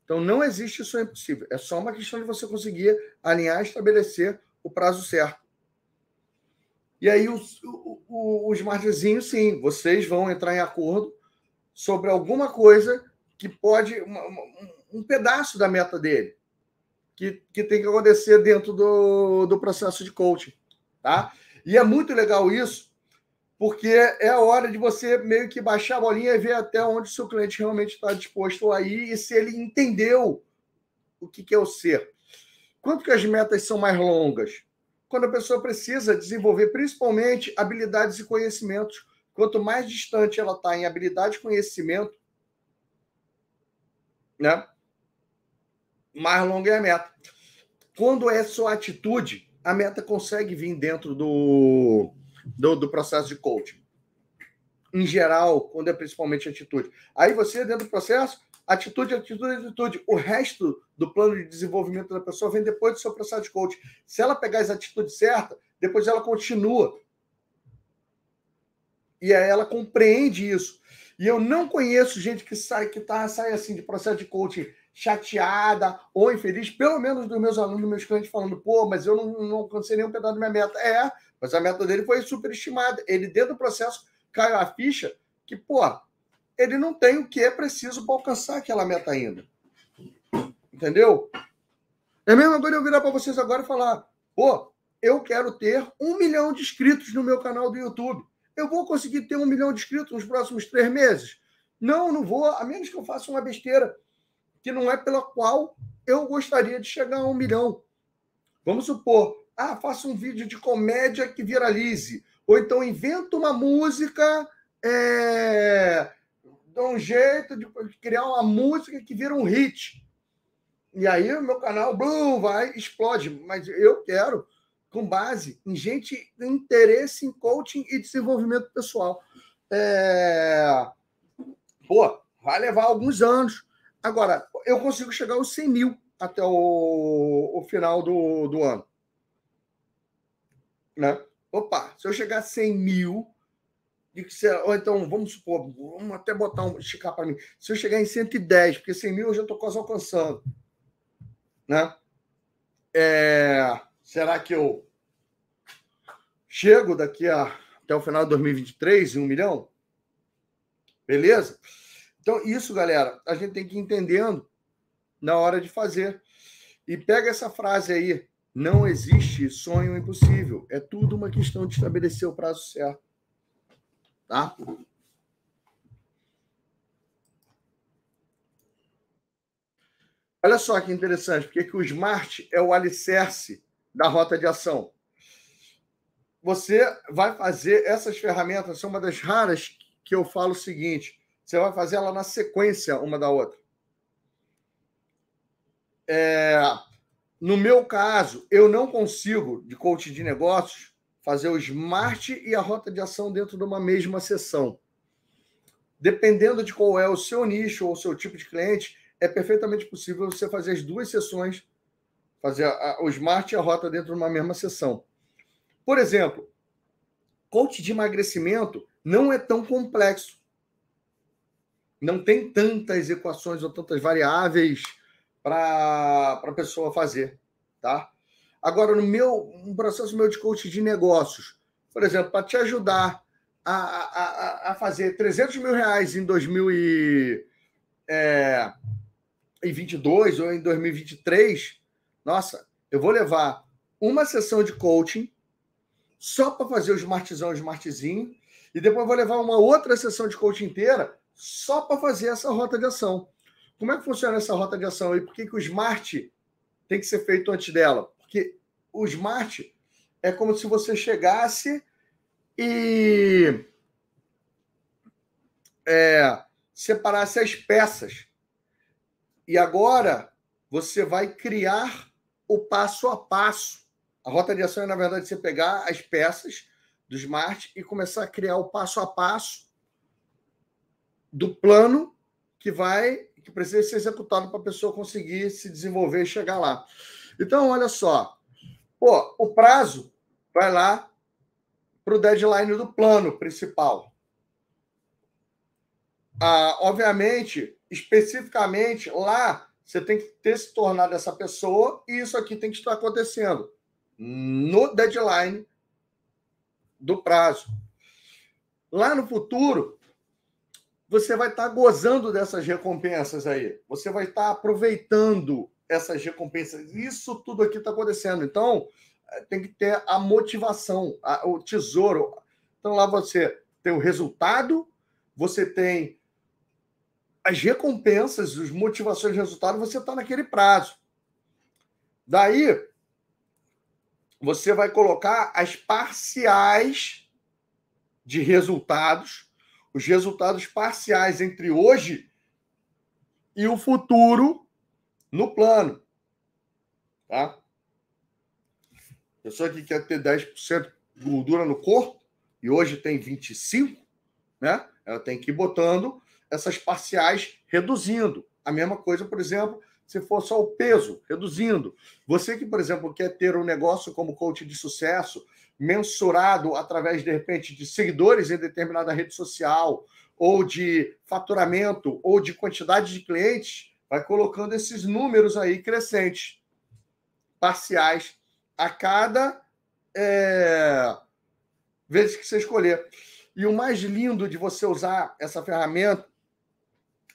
Então, não existe sonho impossível. É só uma questão de você conseguir alinhar e estabelecer o prazo certo. E aí, o, o, o smartzinho, sim, vocês vão entrar em acordo sobre alguma coisa que pode. Uma, um pedaço da meta dele, que, que tem que acontecer dentro do, do processo de coaching. Tá? E é muito legal isso, porque é a hora de você meio que baixar a bolinha e ver até onde o seu cliente realmente está disposto a ir e se ele entendeu o que, que é o ser. Quanto que as metas são mais longas? Quando a pessoa precisa desenvolver principalmente habilidades e conhecimentos. Quanto mais distante ela está em habilidade e conhecimento, né? mais longa é a meta. Quando é só atitude, a meta consegue vir dentro do, do, do processo de coaching. Em geral, quando é principalmente atitude. Aí você, dentro do processo, atitude, atitude, atitude. O resto do plano de desenvolvimento da pessoa vem depois do seu processo de coaching. Se ela pegar as atitudes certas, depois ela continua. E aí ela compreende isso. E eu não conheço gente que sai que tá, sai assim de processo de coaching chateada ou infeliz, pelo menos dos meus alunos, meus clientes, falando, pô, mas eu não, não alcancei nenhum pedaço da minha meta. É, mas a meta dele foi superestimada. Ele, dentro do processo, caiu a ficha que, pô, ele não tem o que é preciso para alcançar aquela meta ainda. Entendeu? É mesmo agora eu virar para vocês agora e falar, pô, eu quero ter um milhão de inscritos no meu canal do YouTube. Eu vou conseguir ter um milhão de inscritos nos próximos três meses? Não, não vou, a menos que eu faça uma besteira que não é pela qual eu gostaria de chegar a um milhão. Vamos supor, ah, faça um vídeo de comédia que viralize, ou então inventa uma música, é, dá um jeito de criar uma música que vira um hit. E aí o meu canal blum, vai, explode. Mas eu quero, com base em gente com interesse em coaching e desenvolvimento pessoal. É... Pô, vai levar alguns anos. Agora, eu consigo chegar aos 100 mil até o, o final do, do ano. Né? Opa, se eu chegar a 100 mil, ou então, vamos supor, vamos até botar um, esticar para mim. Se eu chegar em 110, porque 100 mil eu já estou quase alcançando. Né? É, será que eu chego daqui a, até o final de 2023 em um milhão? Beleza? Então, isso, galera, a gente tem que ir entendendo na hora de fazer. E pega essa frase aí: não existe sonho impossível. É tudo uma questão de estabelecer o prazo certo. Tá? Olha só que interessante, porque que o Smart é o alicerce da rota de ação. Você vai fazer essas ferramentas, são uma das raras que eu falo o seguinte: você vai fazer ela na sequência uma da outra. É, no meu caso, eu não consigo, de coach de negócios, fazer o smart e a rota de ação dentro de uma mesma sessão. Dependendo de qual é o seu nicho ou o seu tipo de cliente, é perfeitamente possível você fazer as duas sessões, fazer a, o smart e a rota dentro de uma mesma sessão. Por exemplo, coach de emagrecimento não é tão complexo não tem tantas equações ou tantas variáveis para a pessoa fazer, tá? Agora, no meu um processo meu de coaching de negócios, por exemplo, para te ajudar a, a, a fazer 300 mil reais em 2022 é, ou em 2023, nossa, eu vou levar uma sessão de coaching só para fazer o smartzão, o smartzinho, e depois vou levar uma outra sessão de coaching inteira só para fazer essa rota de ação. Como é que funciona essa rota de ação aí? Por que, que o smart tem que ser feito antes dela? Porque o smart é como se você chegasse e é, separasse as peças. E agora você vai criar o passo a passo. A rota de ação é, na verdade, você pegar as peças do Smart e começar a criar o passo a passo do plano que vai que precisa ser executado para a pessoa conseguir se desenvolver e chegar lá. Então, olha só. Pô, o prazo vai lá para o deadline do plano principal. Ah, obviamente, especificamente, lá você tem que ter se tornado essa pessoa e isso aqui tem que estar acontecendo no deadline do prazo. Lá no futuro, você vai estar gozando dessas recompensas aí. Você vai estar aproveitando essas recompensas. Isso tudo aqui está acontecendo. Então, eh, tem que ter a motivação, a, o tesouro. Então, lá você tem o resultado, você tem as recompensas, as motivações de resultado, você está naquele prazo. Daí, você vai colocar as parciais de resultados, os resultados parciais entre hoje e o futuro no plano. Tá? A pessoa que quer ter 10% de gordura no corpo e hoje tem 25%, né? Ela tem que ir botando essas parciais reduzindo. A mesma coisa, por exemplo, se for só o peso, reduzindo. Você que, por exemplo, quer ter um negócio como coach de sucesso, mensurado através, de repente, de seguidores em determinada rede social, ou de faturamento, ou de quantidade de clientes, vai colocando esses números aí crescentes, parciais, a cada é, vez que você escolher. E o mais lindo de você usar essa ferramenta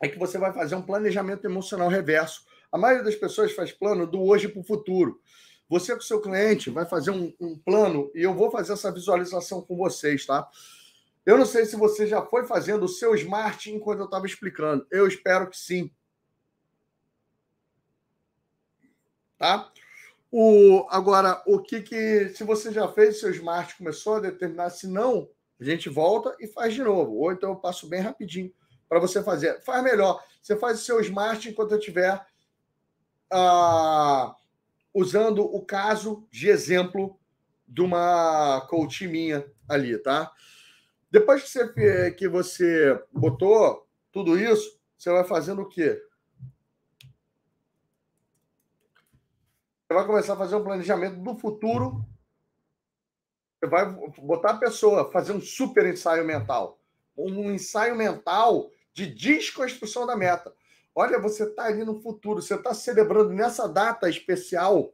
é que você vai fazer um planejamento emocional reverso. A maioria das pessoas faz plano do hoje para o futuro. Você com seu cliente vai fazer um, um, plano e eu vou fazer essa visualização com vocês, tá? Eu não sei se você já foi fazendo o seu smart enquanto eu estava explicando. Eu espero que sim. Tá? O, agora, o que que. Se você já fez seu smart, começou a determinar, se não, a gente volta e faz de novo. Ou então eu passo bem rapidinho para você fazer. Faz melhor. Você faz o seu smart enquanto eu estiver uh, usando o caso de exemplo de uma coach minha ali, tá? Depois que você, que você botou tudo isso, você vai fazendo o quê? Vai começar a fazer um planejamento do futuro. Você vai botar a pessoa, fazer um super ensaio mental. Um ensaio mental de desconstrução da meta. Olha, você está ali no futuro, você está celebrando nessa data especial,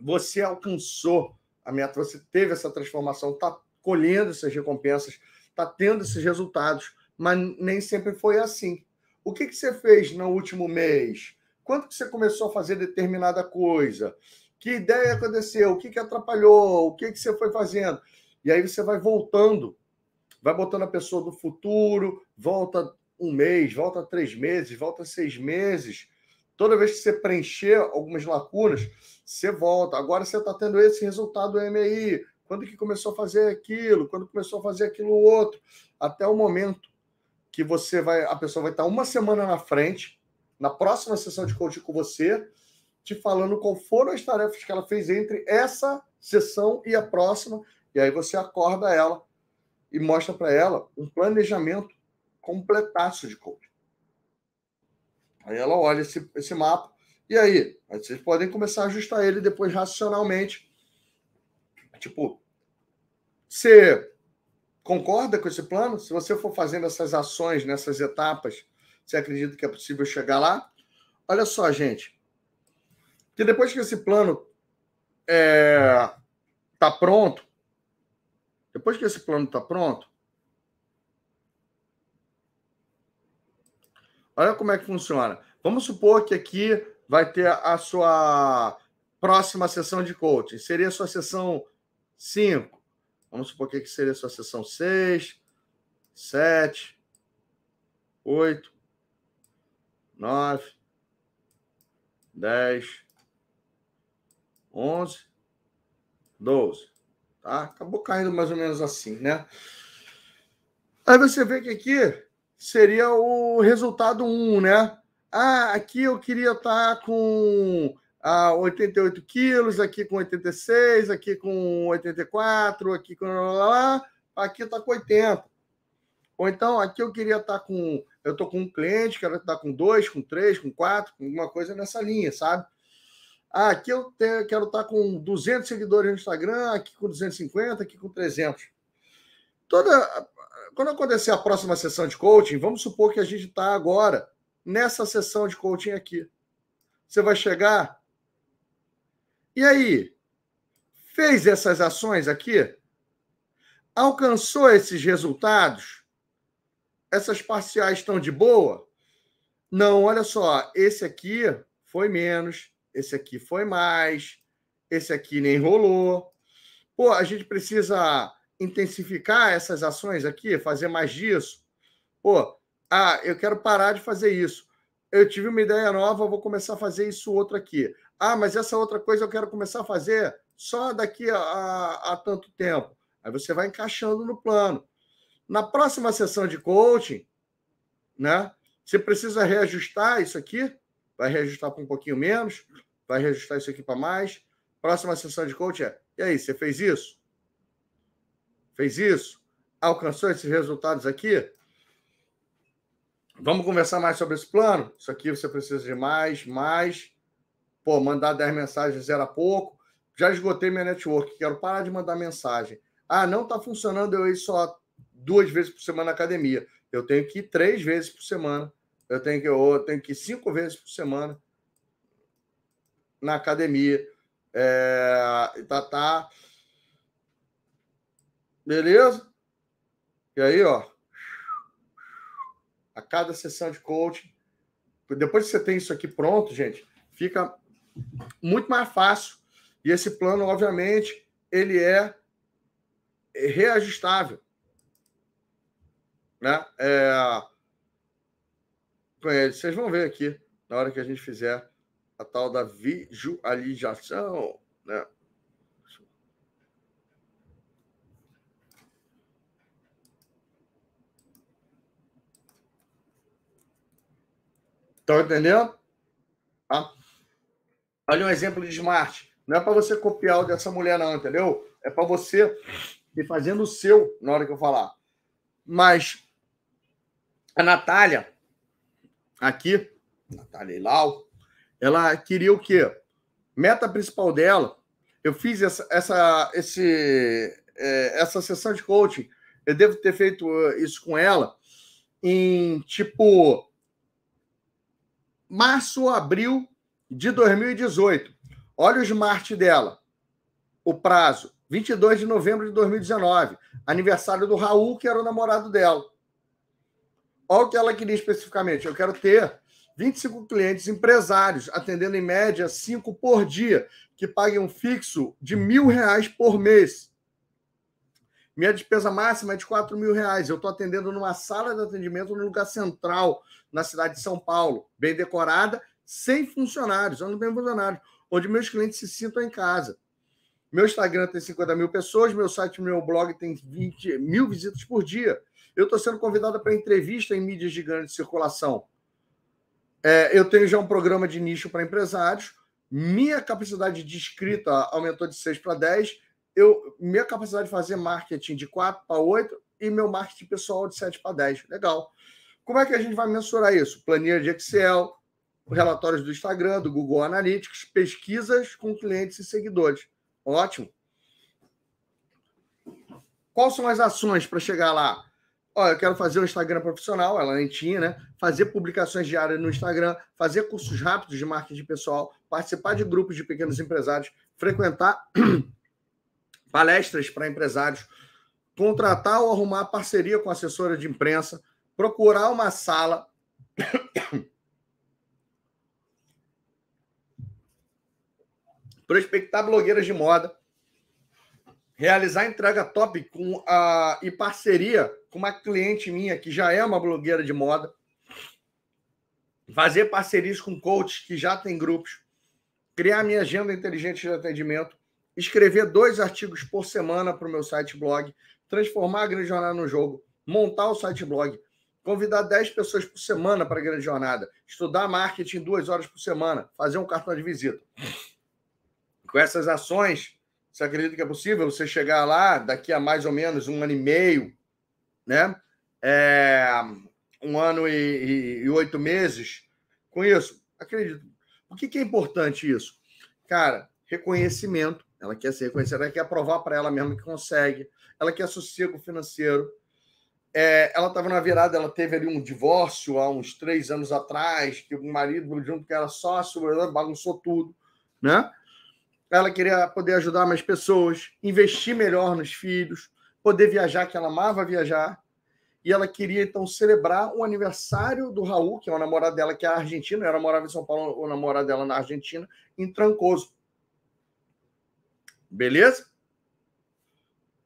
você alcançou a meta, você teve essa transformação, está colhendo essas recompensas, está tendo esses resultados, mas nem sempre foi assim. O que, que você fez no último mês? Quando que você começou a fazer determinada coisa? Que ideia aconteceu? O que, que atrapalhou? O que, que você foi fazendo? E aí você vai voltando vai botando a pessoa do futuro, volta um mês, volta três meses, volta seis meses. Toda vez que você preencher algumas lacunas, você volta. Agora você está tendo esse resultado do MI. Quando que começou a fazer aquilo? Quando começou a fazer aquilo outro? Até o momento que você vai, a pessoa vai estar uma semana na frente, na próxima sessão de coaching com você, te falando qual foram as tarefas que ela fez entre essa sessão e a próxima, e aí você acorda ela e mostra para ela um planejamento completaço de coaching. Aí ela olha esse, esse mapa e aí, aí vocês podem começar a ajustar ele depois racionalmente. Tipo, você concorda com esse plano? Se você for fazendo essas ações nessas etapas, você acredita que é possível chegar lá? Olha só, gente. Que depois que esse plano está é, tá pronto, depois que esse plano está pronto, olha como é que funciona. Vamos supor que aqui vai ter a sua próxima sessão de coaching? Seria a sua sessão 5. Vamos supor que seria a sua sessão 6, 7, 8, 9, 10, 11, 12. Tá? Acabou caindo mais ou menos assim, né? Aí você vê que aqui seria o resultado 1, né? Ah, aqui eu queria estar com ah, 88 quilos, aqui com 86, aqui com 84, aqui com. Aqui está com 80. Ou então, aqui eu queria estar tá com. Eu estou com um cliente, quero estar tá com dois, com três, com quatro, com alguma coisa nessa linha, sabe? Ah, aqui eu tenho, quero estar com 200 seguidores no Instagram, aqui com 250, aqui com 300. Toda, quando acontecer a próxima sessão de coaching, vamos supor que a gente está agora nessa sessão de coaching aqui. Você vai chegar. E aí? Fez essas ações aqui? Alcançou esses resultados? Essas parciais estão de boa? Não, olha só, esse aqui foi menos, esse aqui foi mais, esse aqui nem rolou. Pô, a gente precisa intensificar essas ações aqui, fazer mais disso. Pô, ah, eu quero parar de fazer isso. Eu tive uma ideia nova, vou começar a fazer isso outro aqui. Ah, mas essa outra coisa eu quero começar a fazer só daqui a, a, a tanto tempo. Aí você vai encaixando no plano. Na próxima sessão de coaching, né? Você precisa reajustar isso aqui, vai reajustar para um pouquinho menos, vai reajustar isso aqui para mais. Próxima sessão de coaching é: e aí, você fez isso? Fez isso? Alcançou esses resultados aqui? Vamos conversar mais sobre esse plano? Isso aqui você precisa de mais, mais. Pô, mandar 10 mensagens era pouco. Já esgotei minha network, quero parar de mandar mensagem. Ah, não está funcionando eu só duas vezes por semana na academia. Eu tenho que ir três vezes por semana. Eu tenho que, eu tenho que ir cinco vezes por semana na academia. É, tá, tá. Beleza? E aí, ó, a cada sessão de coaching. Depois que você tem isso aqui pronto, gente, fica muito mais fácil. E esse plano, obviamente, ele é reajustável. Né? É... Vocês vão ver aqui, na hora que a gente fizer a tal da visualização. Né? Estão entendendo? Tá? Olha um exemplo de smart. Não é para você copiar o dessa mulher, não, entendeu? É para você ir fazendo o seu na hora que eu falar. Mas a Natália, aqui, Natália Ilau, ela queria o quê? Meta principal dela, eu fiz essa, essa, esse, é, essa sessão de coaching, eu devo ter feito isso com ela em tipo março abril de 2018. Olha o smart dela. O prazo, 22 de novembro de 2019. Aniversário do Raul, que era o namorado dela. Olha o que ela queria especificamente. Eu quero ter 25 clientes empresários, atendendo em média 5 por dia, que paguem um fixo de mil reais por mês. Minha despesa máxima é de 4 mil reais. Eu estou atendendo numa sala de atendimento no lugar central, na cidade de São Paulo, bem decorada, sem funcionários, eu não tenho funcionários, onde meus clientes se sintam em casa. Meu Instagram tem 50 mil pessoas, meu site, meu blog tem 20 mil visitas por dia. Eu estou sendo convidada para entrevista em mídias de grande circulação. É, eu tenho já um programa de nicho para empresários. Minha capacidade de escrita aumentou de 6 para 10 eu, minha capacidade de fazer marketing de 4 para 8 e meu marketing pessoal de 7 para 10. Legal. Como é que a gente vai mensurar isso? Planilha de Excel, relatórios do Instagram, do Google Analytics, pesquisas com clientes e seguidores. Ótimo. Quais são as ações para chegar lá? Olha, eu quero fazer um Instagram profissional, ela nem tinha, né? Fazer publicações diárias no Instagram, fazer cursos rápidos de marketing pessoal, participar de grupos de pequenos empresários, frequentar palestras para empresários, contratar ou arrumar parceria com assessora de imprensa, procurar uma sala. prospectar blogueiras de moda, realizar entrega top com a, e parceria com uma cliente minha que já é uma blogueira de moda, fazer parcerias com coaches que já tem grupos, criar minha agenda inteligente de atendimento, escrever dois artigos por semana para o meu site blog, transformar a grande jornada no jogo, montar o site blog, convidar 10 pessoas por semana para a grande jornada, estudar marketing duas horas por semana, fazer um cartão de visita. Com essas ações, você acredita que é possível você chegar lá daqui a mais ou menos um ano e meio, né? É, um ano e, e, e, oito meses com isso? Acredito. O que, que é importante isso? Cara, reconhecimento. Ela quer ser reconhecida, ela quer provar para ela mesma que consegue. Ela quer sossego financeiro. É, ela estava na virada, ela teve ali um divórcio há uns três anos atrás, que o marido, junto que era sócio, bagunçou tudo, né? Ela queria poder ajudar mais pessoas, investir melhor nos filhos, poder viajar, que ela amava viajar. E ela queria, então, celebrar o aniversário do Raul, que é o namorado dela, que é argentino. Ela morava em São Paulo, o namorado dela na Argentina, em Trancoso. Beleza?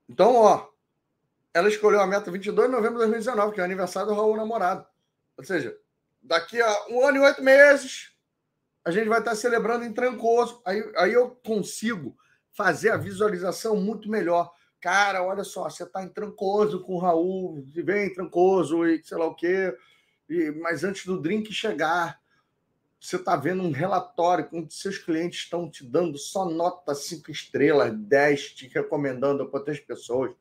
Então, ó, ela escolheu a meta 22 de novembro de 2019, que é o aniversário do Raul namorado. Ou seja, daqui a um ano e oito meses, a gente vai estar celebrando em Trancoso. Aí, aí eu consigo fazer a visualização muito melhor. Cara, olha só, você está em Trancoso com o Raul, vem em Trancoso e sei lá o quê. E, mas antes do drink chegar, você está vendo um relatório onde seus clientes estão te dando só nota 5 estrelas, 10, te recomendando para outras pessoas.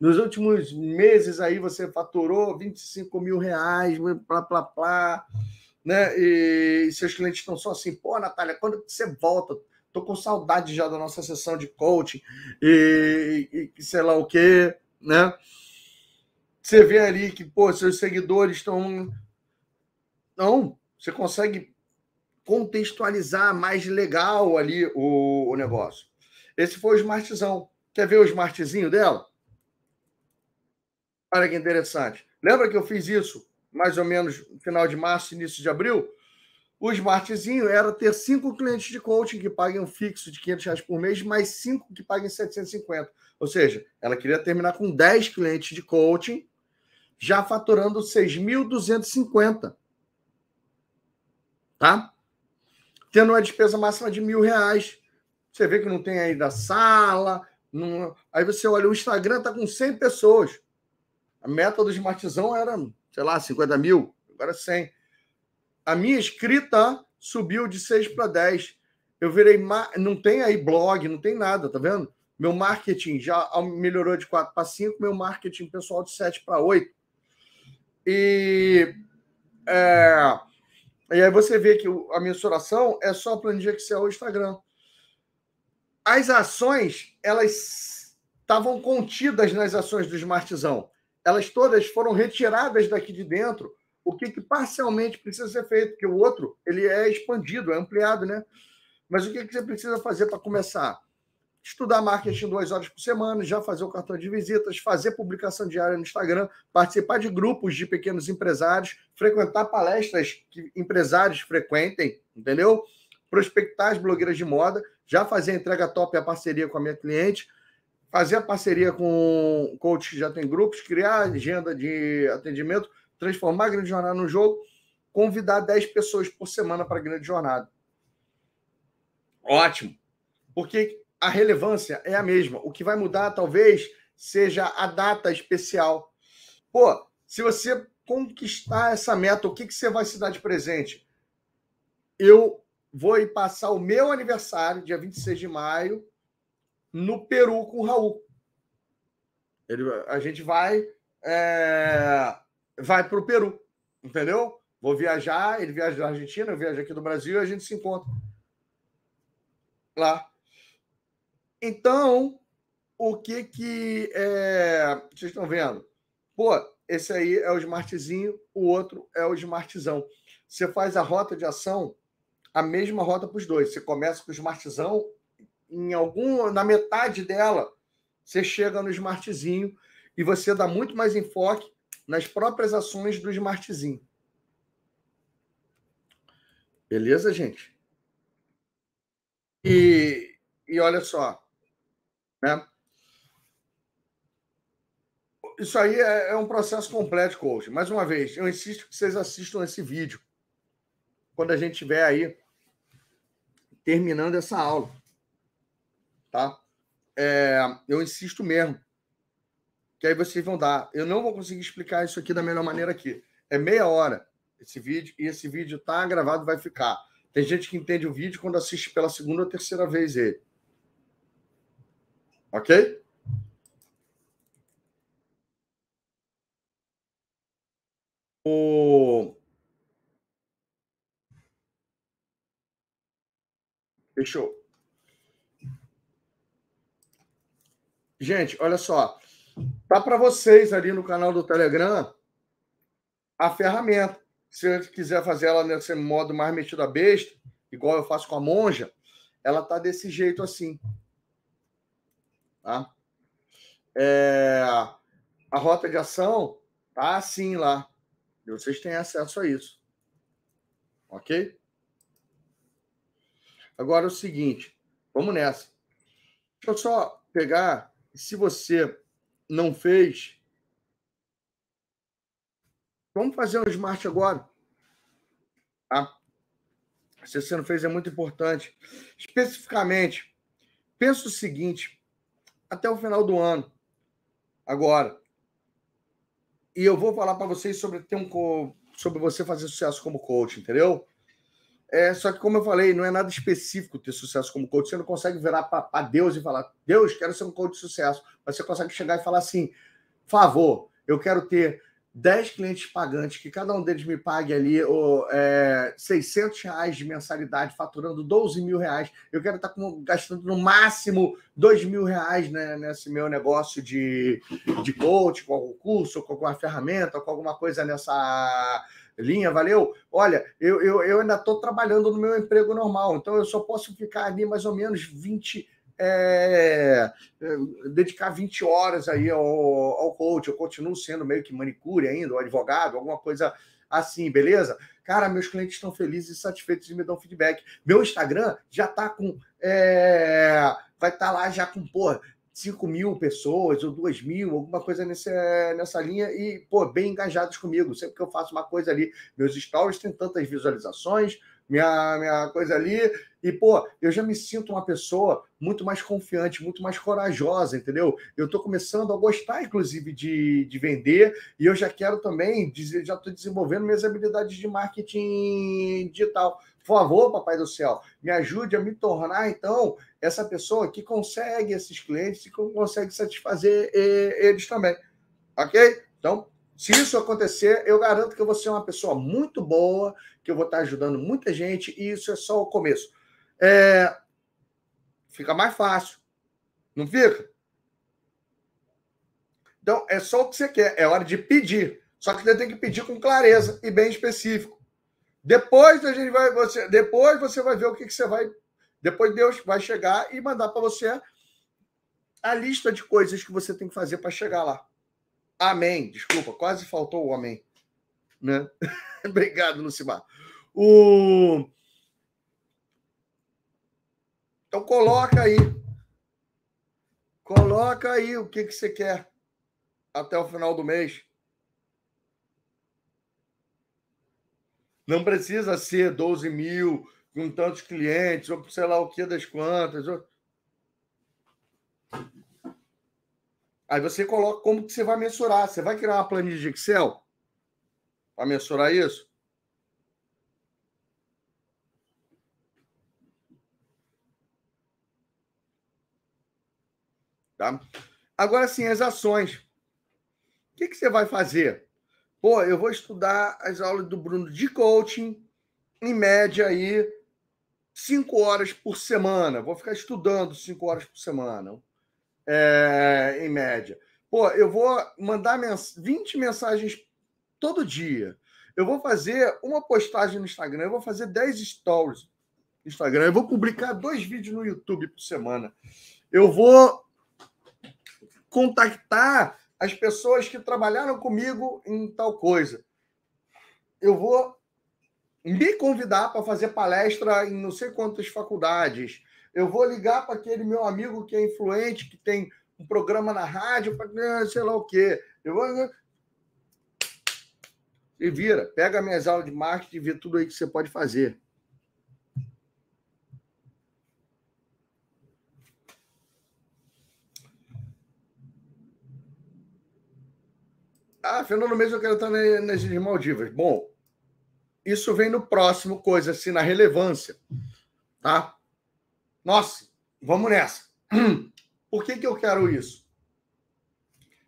Nos últimos meses aí você faturou 25 mil reais, plá, plá, plá né? E seus clientes estão só assim, pô, Natália, quando você volta? Tô com saudade já da nossa sessão de coaching e, e sei lá o quê, né? Você vê ali que, pô, seus seguidores estão. Não, você consegue contextualizar mais legal ali o, o negócio. Esse foi o smartzão. Quer ver o smartzinho dela? Olha que interessante. Lembra que eu fiz isso mais ou menos no final de março, início de abril, o smartzinho era ter cinco clientes de coaching que paguem um fixo de 500 reais por mês, mais cinco que paguem 750. Ou seja, ela queria terminar com 10 clientes de coaching, já faturando 6.250. Tá? Tendo uma despesa máxima de mil reais. Você vê que não tem aí da sala. Não... Aí você olha, o Instagram tá com 100 pessoas. A meta do smartzão era sei lá, 50 mil, agora 100. A minha escrita subiu de 6 para 10. Eu virei. Não tem aí blog, não tem nada, tá vendo? Meu marketing já melhorou de 4 para 5, meu marketing pessoal de 7 para 8. E, é, e aí você vê que a mensuração é só planilha Excel ou Instagram. As ações, elas estavam contidas nas ações do Smartzão elas todas foram retiradas daqui de dentro, o que, que parcialmente precisa ser feito, porque o outro ele é expandido, é ampliado, né? Mas o que, que você precisa fazer para começar? Estudar marketing duas horas por semana, já fazer o cartão de visitas, fazer publicação diária no Instagram, participar de grupos de pequenos empresários, frequentar palestras que empresários frequentem, entendeu? Prospectar as blogueiras de moda, já fazer a entrega top e a parceria com a minha cliente, fazer a parceria com coach que já tem grupos, criar agenda de atendimento, transformar a grande jornada no jogo, convidar 10 pessoas por semana para a grande jornada. Ótimo. Porque a relevância é a mesma. O que vai mudar, talvez, seja a data especial. Pô, se você conquistar essa meta, o que, que você vai se dar de presente? Eu vou ir passar o meu aniversário, dia 26 de maio, no Peru com o Raul. Ele, a gente vai é, vai para o Peru, entendeu? Vou viajar, ele viaja da Argentina, eu viajo aqui do Brasil e a gente se encontra lá. Então, o que que é, vocês estão vendo? Pô, esse aí é o smartzinho, o outro é o smartzão. Você faz a rota de ação, a mesma rota para os dois. Você começa com o smartzão em algum na metade dela, você chega no smartzinho e você dá muito mais enfoque nas próprias ações do smartzinho. Beleza, gente? E e olha só, né? Isso aí é, é um processo completo, coach. Mais uma vez, eu insisto que vocês assistam esse vídeo quando a gente estiver aí terminando essa aula, tá? É, eu insisto mesmo que aí vocês vão dar. Eu não vou conseguir explicar isso aqui da melhor maneira aqui. É meia hora esse vídeo e esse vídeo tá gravado, vai ficar. Tem gente que entende o vídeo quando assiste pela segunda ou terceira vez ele. Ok? O... Fechou. Gente, olha só. Tá para vocês ali no canal do Telegram a ferramenta. Se você quiser fazer ela nesse modo mais metido a besta, igual eu faço com a monja, ela tá desse jeito assim. Tá? É, a rota de ação tá assim lá. E vocês têm acesso a isso. Ok? Agora o seguinte, vamos nessa. Deixa eu só pegar, se você não fez, vamos fazer um smart agora. Tá? Se você não fez, é muito importante. Especificamente, pensa o seguinte: até o final do ano, agora, e eu vou falar para vocês sobre ter um sobre você fazer sucesso como coach, entendeu? É, só que, como eu falei, não é nada específico ter sucesso como coach. Você não consegue virar para Deus e falar, Deus, quero ser um coach de sucesso. Mas você consegue chegar e falar assim, favor, eu quero ter 10 clientes pagantes, que cada um deles me pague ali oh, é, 600 reais de mensalidade, faturando 12 mil reais. Eu quero estar com, gastando no máximo 2 mil reais né, nesse meu negócio de, de coach, com algum curso, com alguma ferramenta, com alguma coisa nessa linha, valeu? Olha, eu, eu, eu ainda estou trabalhando no meu emprego normal, então eu só posso ficar ali mais ou menos 20 é, é, dedicar 20 horas aí ao, ao coach. Eu continuo sendo meio que manicure ainda, ou advogado, alguma coisa assim, beleza? Cara, meus clientes estão felizes e satisfeitos e me dão feedback. Meu Instagram já tá com. É, vai estar tá lá já com, pô, 5 mil pessoas ou 2 mil, alguma coisa nesse, nessa linha, e, pô, bem engajados comigo. Sempre que eu faço uma coisa ali, meus stories têm tantas visualizações, minha, minha coisa ali. E, pô, eu já me sinto uma pessoa muito mais confiante, muito mais corajosa, entendeu? Eu estou começando a gostar, inclusive, de, de vender, e eu já quero também, já estou desenvolvendo minhas habilidades de marketing digital. Por favor, papai do céu, me ajude a me tornar, então, essa pessoa que consegue esses clientes e que consegue satisfazer eles também. Ok? Então, se isso acontecer, eu garanto que eu vou ser uma pessoa muito boa, que eu vou estar ajudando muita gente, e isso é só o começo. É... Fica mais fácil. Não fica? Então, é só o que você quer. É hora de pedir. Só que você tem que pedir com clareza e bem específico. Depois a gente vai, você, depois você vai ver o que, que você vai. Depois Deus vai chegar e mandar para você a lista de coisas que você tem que fazer para chegar lá. Amém. Desculpa, quase faltou o amém. Né? Obrigado, Lucimar. O... Então coloca aí. Coloca aí o que, que você quer até o final do mês. Não precisa ser 12 mil com tantos clientes, ou sei lá o que das quantas. Ou... Aí você coloca como que você vai mensurar. Você vai criar uma planilha de Excel para mensurar isso? Tá? Agora sim, as ações. O que, que você vai fazer? Pô, eu vou estudar as aulas do Bruno de coaching, em média aí, cinco horas por semana. Vou ficar estudando cinco horas por semana é, em média. Pô, eu vou mandar mens 20 mensagens todo dia. Eu vou fazer uma postagem no Instagram, eu vou fazer 10 stories no Instagram, eu vou publicar dois vídeos no YouTube por semana. Eu vou contactar as pessoas que trabalharam comigo em tal coisa. Eu vou me convidar para fazer palestra em não sei quantas faculdades. Eu vou ligar para aquele meu amigo que é influente, que tem um programa na rádio, para sei lá o quê. Eu vou. E vira, pega minhas aulas de marketing e vê tudo aí que você pode fazer. Ah, Fernando mesmo eu quero estar nas Maldivas. Bom, isso vem no próximo, coisa assim, na relevância. Tá? Nossa, vamos nessa. Por que, que eu quero isso?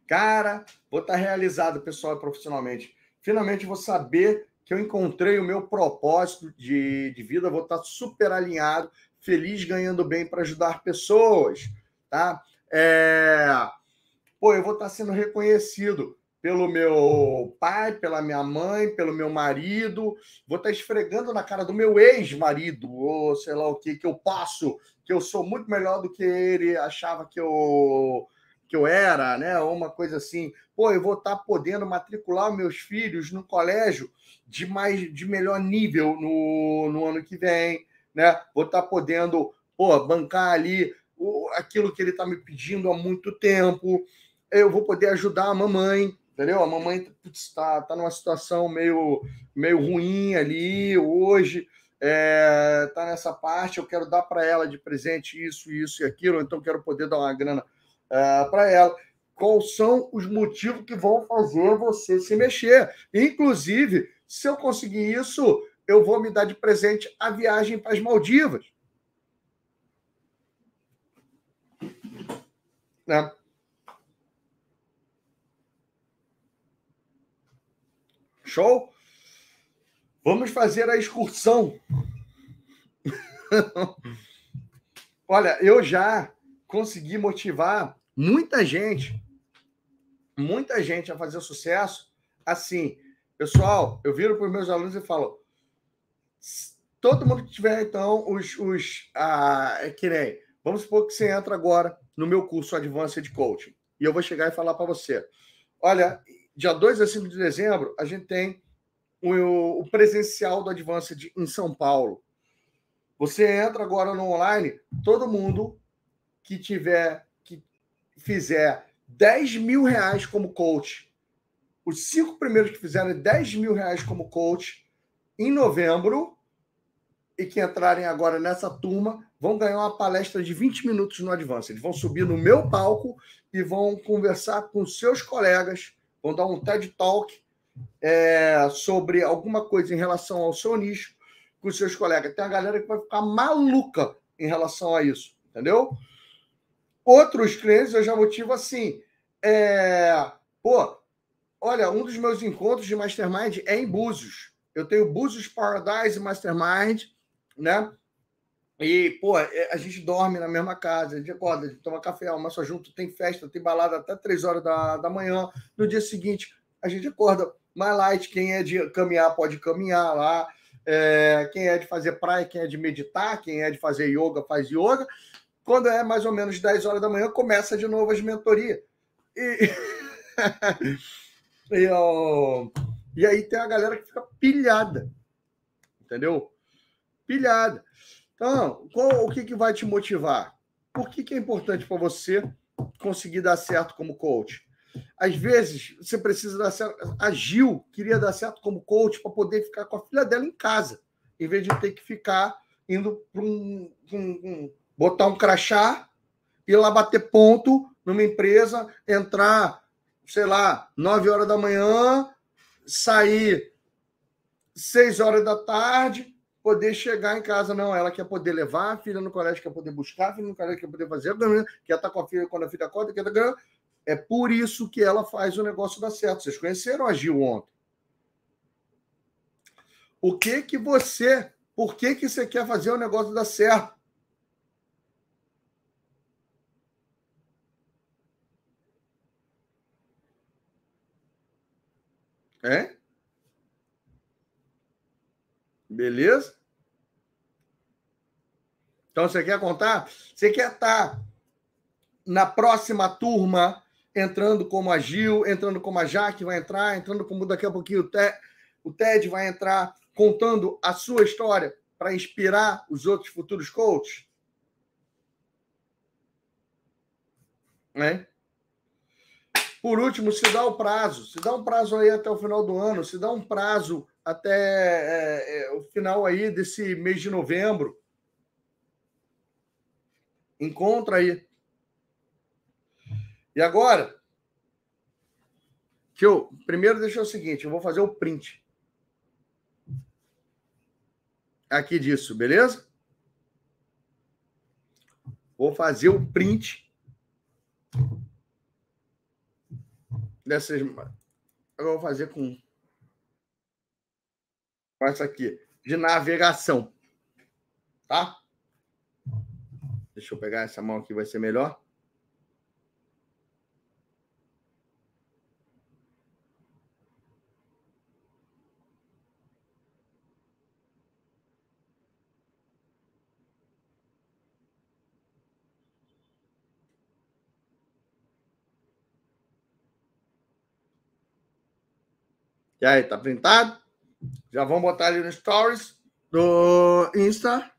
Cara, vou estar realizado pessoal e profissionalmente. Finalmente vou saber que eu encontrei o meu propósito de, de vida, vou estar super alinhado, feliz, ganhando bem para ajudar pessoas, tá? É... Pô, eu vou estar sendo reconhecido pelo meu pai, pela minha mãe, pelo meu marido, vou estar esfregando na cara do meu ex-marido, ou sei lá o que, que eu passo, que eu sou muito melhor do que ele achava que eu que eu era, né? Ou uma coisa assim. Pô, eu vou estar podendo matricular meus filhos no colégio de mais de melhor nível no, no ano que vem, né? Vou estar podendo, pô, bancar ali o, aquilo que ele está me pedindo há muito tempo. Eu vou poder ajudar a mamãe, entendeu? A mamãe está tá numa situação meio, meio ruim ali hoje, é, tá nessa parte, eu quero dar para ela de presente isso, isso e aquilo, então quero poder dar uma grana é, para ela. Quais são os motivos que vão fazer você se mexer? Inclusive, se eu conseguir isso, eu vou me dar de presente a viagem para as Maldivas. Né? Show? Vamos fazer a excursão. Olha, eu já consegui motivar muita gente, muita gente a fazer sucesso. Assim, pessoal, eu viro para os meus alunos e falo: todo mundo que tiver, então, os. os ah, é que nem. Vamos supor que você entra agora no meu curso Advanced Coaching. E eu vou chegar e falar para você: olha, dia 2 a 5 de dezembro, a gente tem o, o presencial do Advanced em São Paulo. Você entra agora no online, todo mundo que tiver, que fizer 10 mil reais como coach, os cinco primeiros que fizerem 10 mil reais como coach em novembro e que entrarem agora nessa turma vão ganhar uma palestra de 20 minutos no Advance. Eles vão subir no meu palco e vão conversar com seus colegas vão dar um TED Talk é, sobre alguma coisa em relação ao seu nicho com seus colegas. Tem uma galera que vai ficar maluca em relação a isso, entendeu? Outros clientes eu já motivo assim. É, pô, olha, um dos meus encontros de Mastermind é em Búzios. Eu tenho Búzios Paradise Mastermind, né? E, pô, é, a gente dorme na mesma casa, a gente acorda, a gente toma café, almoça junto, tem festa, tem balada até três horas da, da manhã. No dia seguinte, a gente acorda mais light. Quem é de caminhar, pode caminhar lá. É, quem é de fazer praia, quem é de meditar, quem é de fazer yoga, faz yoga. Quando é mais ou menos 10 horas da manhã, começa de novo as mentorias. E, e, ó, e aí tem a galera que fica pilhada. Entendeu? Pilhada. Então, qual, o que, que vai te motivar? Por que, que é importante para você conseguir dar certo como coach? Às vezes, você precisa dar certo. A Gil queria dar certo como coach para poder ficar com a filha dela em casa, em vez de ter que ficar indo para um, um, um, botar um crachá, ir lá bater ponto numa empresa, entrar, sei lá, 9 horas da manhã, sair 6 horas da tarde, poder chegar em casa. Não, ela quer poder levar a filha no colégio, quer poder buscar a filha no colégio, quer poder fazer, quer estar com a filha quando a filha acorda, quer estar... É por isso que ela faz o negócio dar certo. Vocês conheceram a Gil ontem. O que que você, por que que você quer fazer o negócio dar certo? É? Beleza? Então você quer contar? Você quer estar na próxima turma entrando como a Gil, entrando como a Jaque vai entrar, entrando como daqui a pouquinho o, Te, o Ted vai entrar, contando a sua história para inspirar os outros futuros coaches? Né? Por último, se dá o um prazo, se dá um prazo aí até o final do ano, se dá um prazo até é, é, o final aí desse mês de novembro. Encontra aí. E agora, que eu primeiro deixa o seguinte, eu vou fazer o print aqui disso, beleza? Vou fazer o print dessas. Eu vou fazer com, com essa aqui, de navegação. Tá? Deixa eu pegar essa mão aqui, vai ser melhor. E aí, tá printado? Já vamos botar ali no Stories do Insta.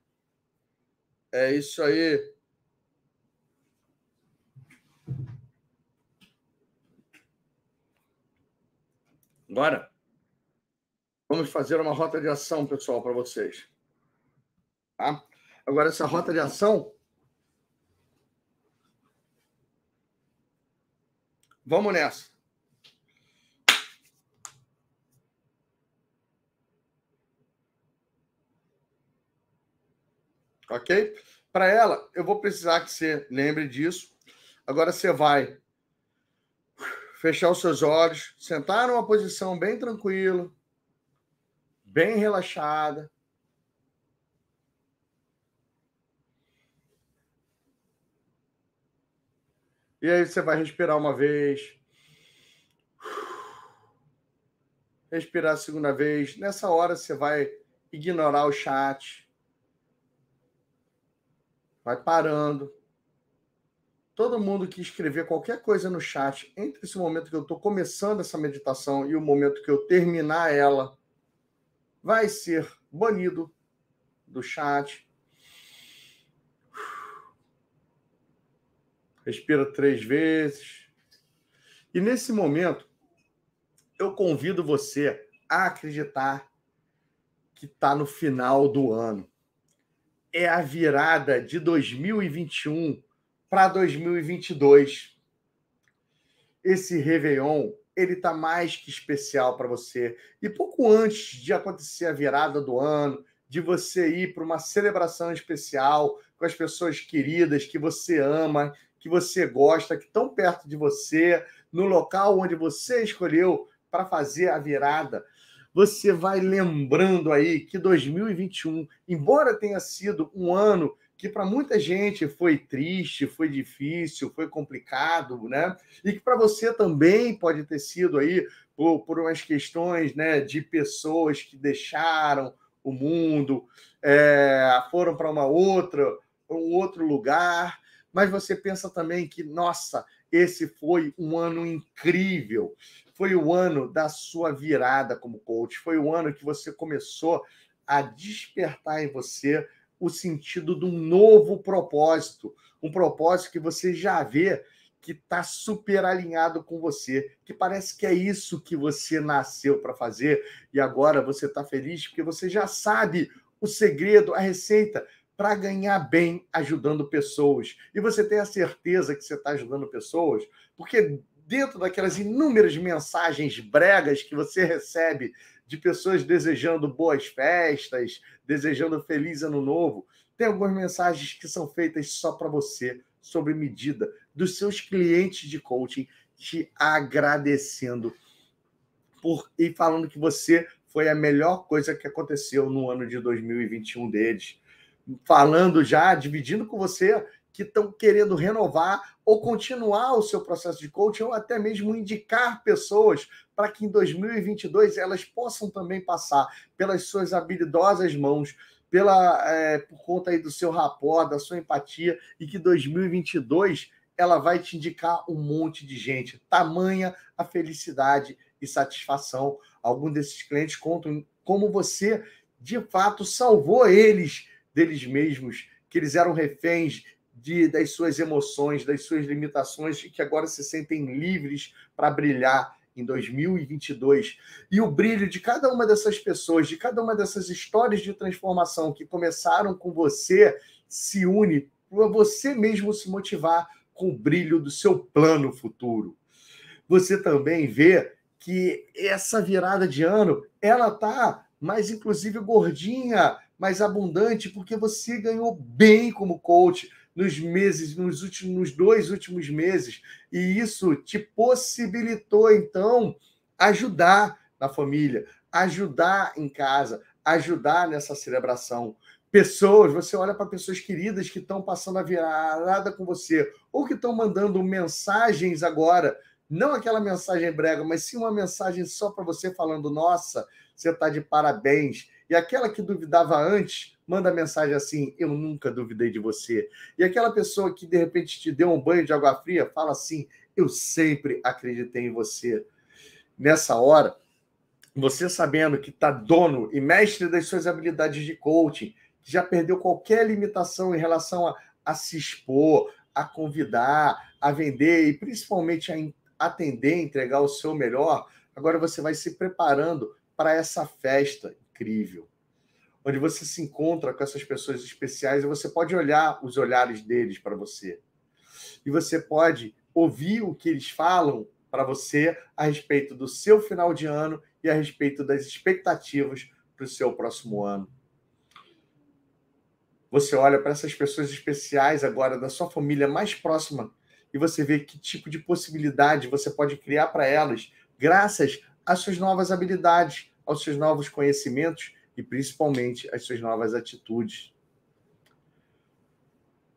É isso aí. Agora, vamos fazer uma rota de ação, pessoal, para vocês. Tá? Agora, essa rota de ação. Vamos nessa. Ok? Para ela, eu vou precisar que você lembre disso. Agora você vai fechar os seus olhos, sentar numa posição bem tranquila, bem relaxada. E aí você vai respirar uma vez. Respirar a segunda vez. Nessa hora você vai ignorar o chat vai parando. Todo mundo que escrever qualquer coisa no chat entre esse momento que eu estou começando essa meditação e o momento que eu terminar ela, vai ser banido do chat. Respira três vezes. E nesse momento, eu convido você a acreditar que está no final do ano é a virada de 2021 para 2022. Esse Réveillon, ele tá mais que especial para você. E pouco antes de acontecer a virada do ano, de você ir para uma celebração especial com as pessoas queridas que você ama, que você gosta, que estão perto de você, no local onde você escolheu para fazer a virada você vai lembrando aí que 2021, embora tenha sido um ano que para muita gente foi triste, foi difícil, foi complicado, né? E que para você também pode ter sido aí por, por umas questões, né, de pessoas que deixaram o mundo, é, foram para uma outra, um outro lugar, mas você pensa também que, nossa, esse foi um ano incrível. Foi o ano da sua virada como coach, foi o ano que você começou a despertar em você o sentido de um novo propósito, um propósito que você já vê que está super alinhado com você, que parece que é isso que você nasceu para fazer. E agora você está feliz porque você já sabe o segredo, a receita para ganhar bem ajudando pessoas. E você tem a certeza que você está ajudando pessoas, porque dentro daquelas inúmeras mensagens bregas que você recebe de pessoas desejando boas festas, desejando feliz ano novo, tem algumas mensagens que são feitas só para você, sobre medida, dos seus clientes de coaching, te agradecendo por e falando que você foi a melhor coisa que aconteceu no ano de 2021 deles. Falando já, dividindo com você que estão querendo renovar ou continuar o seu processo de coaching ou até mesmo indicar pessoas para que em 2022 elas possam também passar pelas suas habilidosas mãos, pela é, por conta aí do seu rapport, da sua empatia e que 2022 ela vai te indicar um monte de gente. Tamanha a felicidade e satisfação. Alguns desses clientes contam como você de fato salvou eles deles mesmos, que eles eram reféns de, das suas emoções, das suas limitações e que agora se sentem livres para brilhar em 2022. E o brilho de cada uma dessas pessoas, de cada uma dessas histórias de transformação que começaram com você, se une para você mesmo se motivar com o brilho do seu plano futuro. Você também vê que essa virada de ano, ela tá mais inclusive gordinha, mais abundante, porque você ganhou bem como coach nos meses, nos últimos nos dois últimos meses, e isso te possibilitou então ajudar na família, ajudar em casa, ajudar nessa celebração. Pessoas, você olha para pessoas queridas que estão passando a virada com você, ou que estão mandando mensagens agora, não aquela mensagem brega, mas sim uma mensagem só para você falando: nossa, você está de parabéns. E aquela que duvidava antes, manda mensagem assim: Eu nunca duvidei de você. E aquela pessoa que de repente te deu um banho de água fria, fala assim: Eu sempre acreditei em você. Nessa hora, você sabendo que está dono e mestre das suas habilidades de coaching, que já perdeu qualquer limitação em relação a, a se expor, a convidar, a vender e principalmente a atender, entregar o seu melhor, agora você vai se preparando para essa festa incrível, onde você se encontra com essas pessoas especiais e você pode olhar os olhares deles para você. E você pode ouvir o que eles falam para você a respeito do seu final de ano e a respeito das expectativas para o seu próximo ano. Você olha para essas pessoas especiais agora da sua família mais próxima e você vê que tipo de possibilidade você pode criar para elas graças às suas novas habilidades, aos seus novos conhecimentos e principalmente às suas novas atitudes.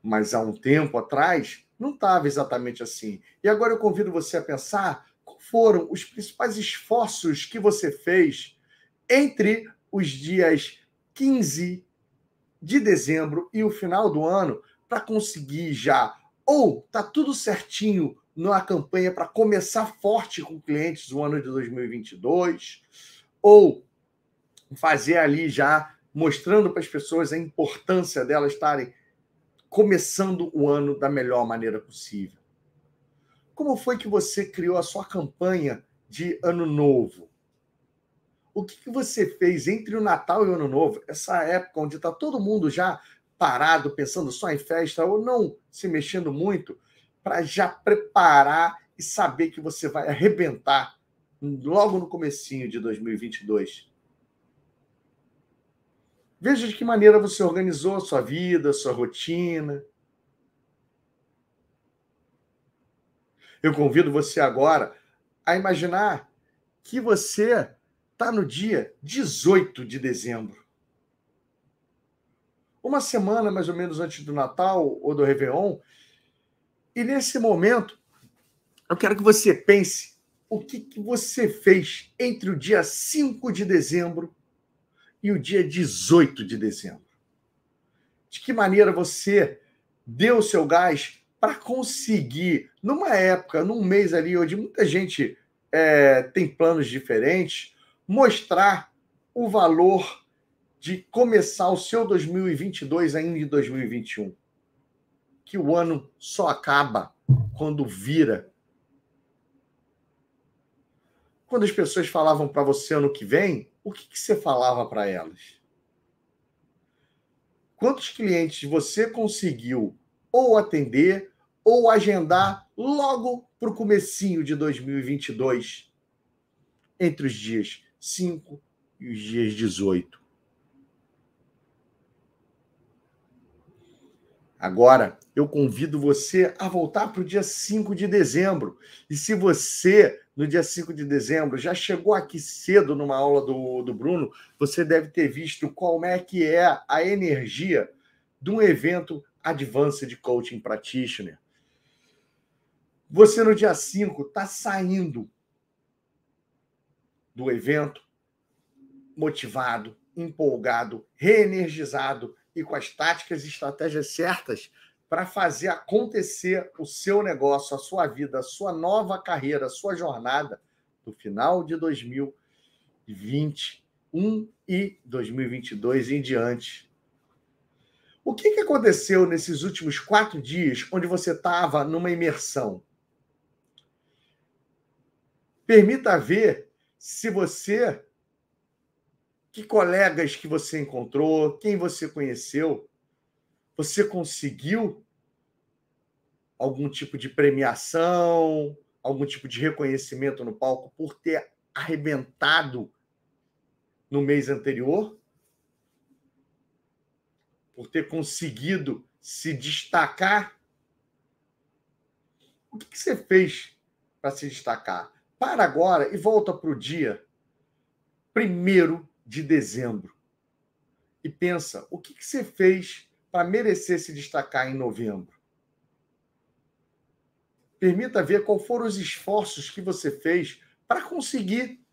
Mas há um tempo atrás não estava exatamente assim. E agora eu convido você a pensar quais foram os principais esforços que você fez entre os dias 15 de dezembro e o final do ano para conseguir já ou tá tudo certinho na campanha para começar forte com clientes no ano de 2022, ou fazer ali já mostrando para as pessoas a importância delas estarem começando o ano da melhor maneira possível. Como foi que você criou a sua campanha de ano novo? O que, que você fez entre o Natal e o Ano Novo, essa época onde está todo mundo já parado, pensando só em festa, ou não se mexendo muito, para já preparar e saber que você vai arrebentar logo no comecinho de 2022. Veja de que maneira você organizou a sua vida, a sua rotina. Eu convido você agora a imaginar que você está no dia 18 de dezembro. Uma semana mais ou menos antes do Natal ou do Réveillon. E nesse momento, eu quero que você pense o que, que você fez entre o dia 5 de dezembro e o dia 18 de dezembro. De que maneira você deu o seu gás para conseguir, numa época, num mês ali, onde muita gente é, tem planos diferentes, mostrar o valor de começar o seu 2022 ainda em 2021. Que o ano só acaba quando vira quando as pessoas falavam para você ano que vem, o que, que você falava para elas? Quantos clientes você conseguiu ou atender ou agendar logo para o comecinho de 2022, entre os dias 5 e os dias 18? Agora, eu convido você a voltar para o dia 5 de dezembro. E se você, no dia 5 de dezembro, já chegou aqui cedo numa aula do, do Bruno, você deve ter visto qual é que é a energia de um evento Advanced Coaching Practitioner. Você, no dia 5, está saindo do evento motivado, empolgado, reenergizado e com as táticas e estratégias certas para fazer acontecer o seu negócio, a sua vida, a sua nova carreira, a sua jornada no final de 2021 e 2022 em diante. O que, que aconteceu nesses últimos quatro dias, onde você estava numa imersão? Permita ver se você, que colegas que você encontrou, quem você conheceu, você conseguiu algum tipo de premiação, algum tipo de reconhecimento no palco por ter arrebentado no mês anterior? Por ter conseguido se destacar? O que, você fez para se destacar? Para agora e volta para o dia 1 de dezembro. E pensa, o que, que você fez para merecer se destacar em novembro? Permita ver qual foram os esforços que você fez para conseguir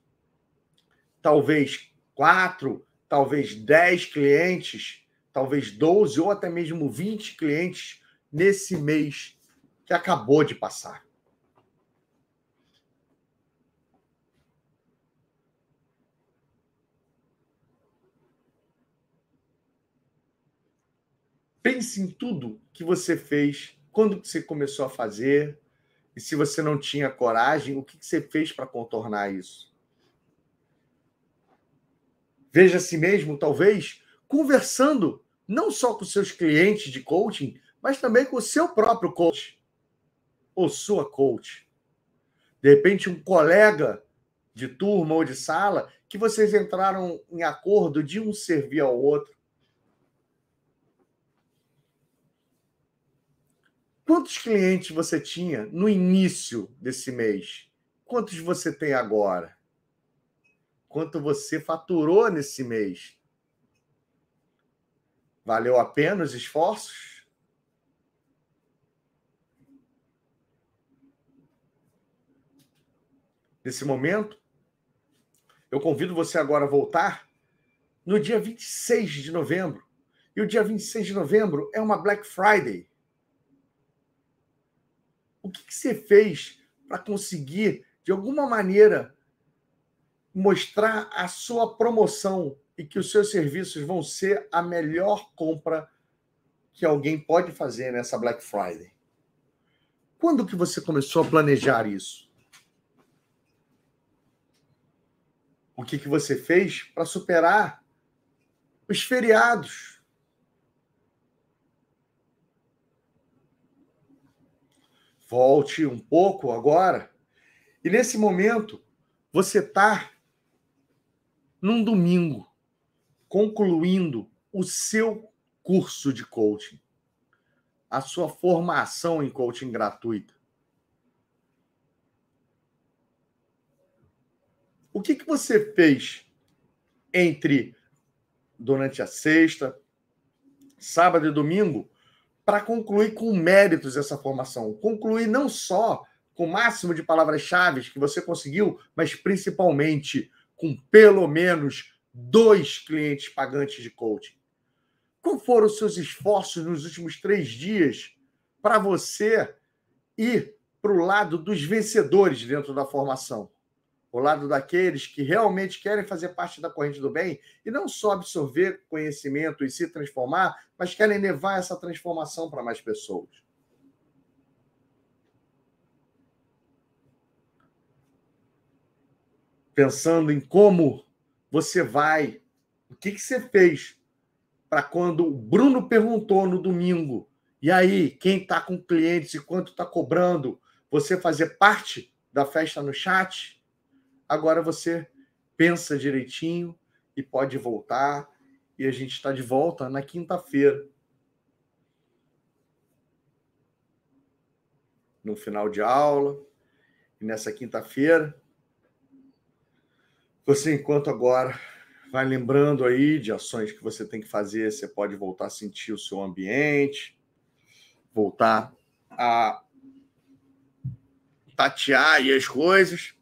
talvez quatro, talvez dez clientes, talvez 12 ou até mesmo 20 clientes nesse mês que acabou de passar. Pense em tudo que você fez, quando você começou a fazer, e se você não tinha coragem, o que você fez para contornar isso? Veja a si mesmo, talvez, conversando não só com seus clientes de coaching, mas também com o seu próprio coach ou sua coach. De repente, um colega de turma ou de sala que vocês entraram em acordo de um servir ao outro. Quantos clientes você tinha no início desse mês? Quantos você tem agora? Quanto você faturou nesse mês? Valeu a pena os esforços? Nesse momento, eu convido você agora a voltar no dia 26 de novembro. E o dia 26 de novembro é uma Black Friday. O que, que você fez para conseguir, de alguma maneira, mostrar a sua promoção e que os seus serviços vão ser a melhor compra que alguém pode fazer nessa Black Friday? Quando que você começou a planejar isso? O que, que você fez para superar os feriados? Volte um pouco agora. E nesse momento, você está num domingo, concluindo o seu curso de coaching, a sua formação em coaching gratuita. O que, que você fez entre durante a sexta, sábado e domingo para concluir com méritos essa formação. Concluir não só com o máximo de palavras-chave que você conseguiu, mas principalmente com pelo menos dois clientes pagantes de coaching. Qual foram os seus esforços nos últimos três dias para você ir para o lado dos vencedores dentro da formação? O lado daqueles que realmente querem fazer parte da corrente do bem e não só absorver conhecimento e se transformar, mas querem levar essa transformação para mais pessoas. Pensando em como você vai, o que, que você fez para quando o Bruno perguntou no domingo, e aí, quem está com clientes e quanto está cobrando, você fazer parte da festa no chat? Agora você pensa direitinho e pode voltar. E a gente está de volta na quinta-feira. No final de aula. E nessa quinta-feira, você, enquanto agora vai lembrando aí de ações que você tem que fazer, você pode voltar a sentir o seu ambiente, voltar a tatear as coisas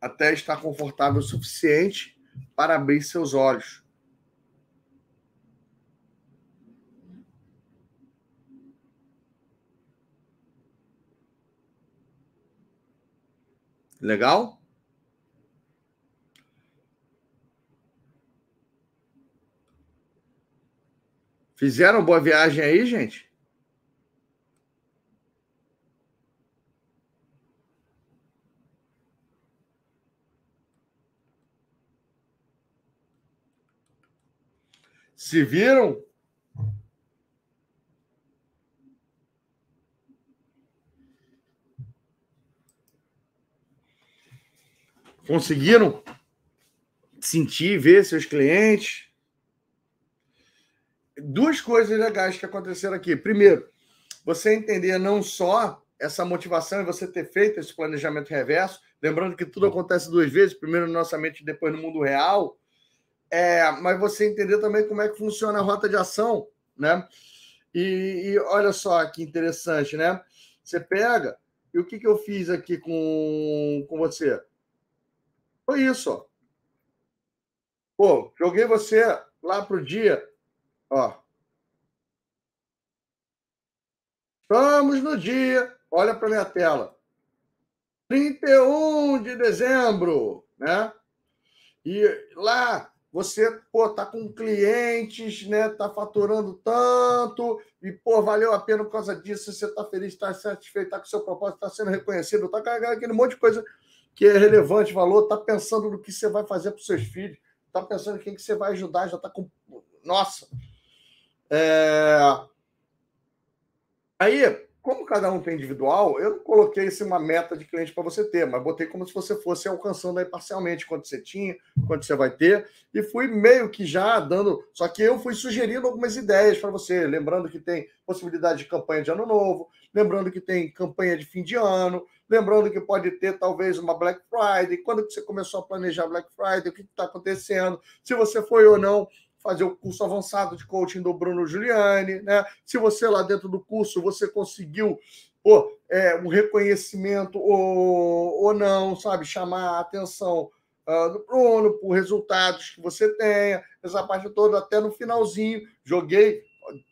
até estar confortável o suficiente para abrir seus olhos. Legal? Fizeram boa viagem aí, gente? Se viram? Conseguiram sentir, ver seus clientes? Duas coisas legais que aconteceram aqui. Primeiro, você entender não só essa motivação e você ter feito esse planejamento reverso, lembrando que tudo acontece duas vezes, primeiro na nossa mente e depois no mundo real, é, mas você entender também como é que funciona a rota de ação, né? E, e olha só que interessante, né? Você pega, e o que, que eu fiz aqui com, com você? Foi isso, ó. Pô, joguei você lá pro dia, ó. Estamos no dia, olha para minha tela. 31 de dezembro, né? E lá você, pô, tá com clientes, né? Tá faturando tanto e, pô, valeu a pena por causa disso. Você tá feliz, tá satisfeito, tá com o seu propósito, tá sendo reconhecido, tá carregando aquele monte de coisa que é relevante, valor, tá pensando no que você vai fazer para seus filhos, tá pensando em quem que você vai ajudar, já tá com. Nossa! É... Aí, como cada um tem individual, eu não coloquei assim, uma meta de cliente para você ter, mas botei como se você fosse alcançando aí parcialmente quanto você tinha, quanto você vai ter, e fui meio que já dando. Só que eu fui sugerindo algumas ideias para você, lembrando que tem possibilidade de campanha de ano novo, lembrando que tem campanha de fim de ano, Lembrando que pode ter talvez uma Black Friday. Quando que você começou a planejar Black Friday? O que está acontecendo? Se você foi ou não fazer o curso avançado de coaching do Bruno Giuliani, né? Se você lá dentro do curso você conseguiu pô, é, um reconhecimento ou, ou não, sabe? Chamar a atenção uh, do Bruno por resultados que você tenha, essa parte toda, até no finalzinho. Joguei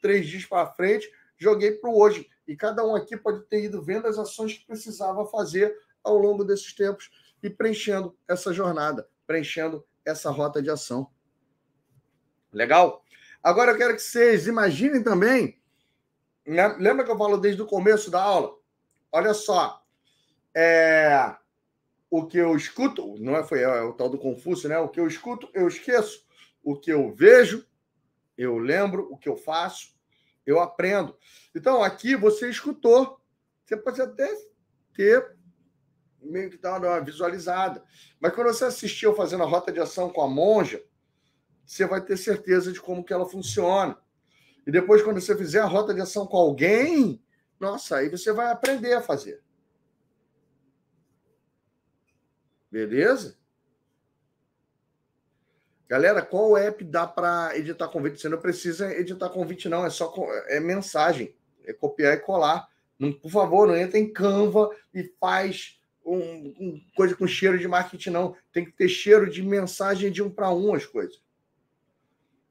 três dias para frente, joguei para hoje. E cada um aqui pode ter ido vendo as ações que precisava fazer ao longo desses tempos e preenchendo essa jornada, preenchendo essa rota de ação. Legal? Agora eu quero que vocês imaginem também. Né? Lembra que eu falo desde o começo da aula? Olha só. É, o que eu escuto, não é, foi é o tal do Confúcio, né? O que eu escuto, eu esqueço. O que eu vejo, eu lembro. O que eu faço, eu aprendo. Então, aqui você escutou. Você pode até ter meio que dar uma visualizada. Mas quando você assistiu fazendo a rota de ação com a monja, você vai ter certeza de como que ela funciona. E depois, quando você fizer a rota de ação com alguém, nossa, aí você vai aprender a fazer. Beleza? Galera, qual app dá para editar convite? Você não precisa editar convite, não. É só é mensagem. É copiar e colar. Não, por favor, não entra em Canva e faz um, um, coisa com cheiro de marketing, não. Tem que ter cheiro de mensagem de um para um as coisas.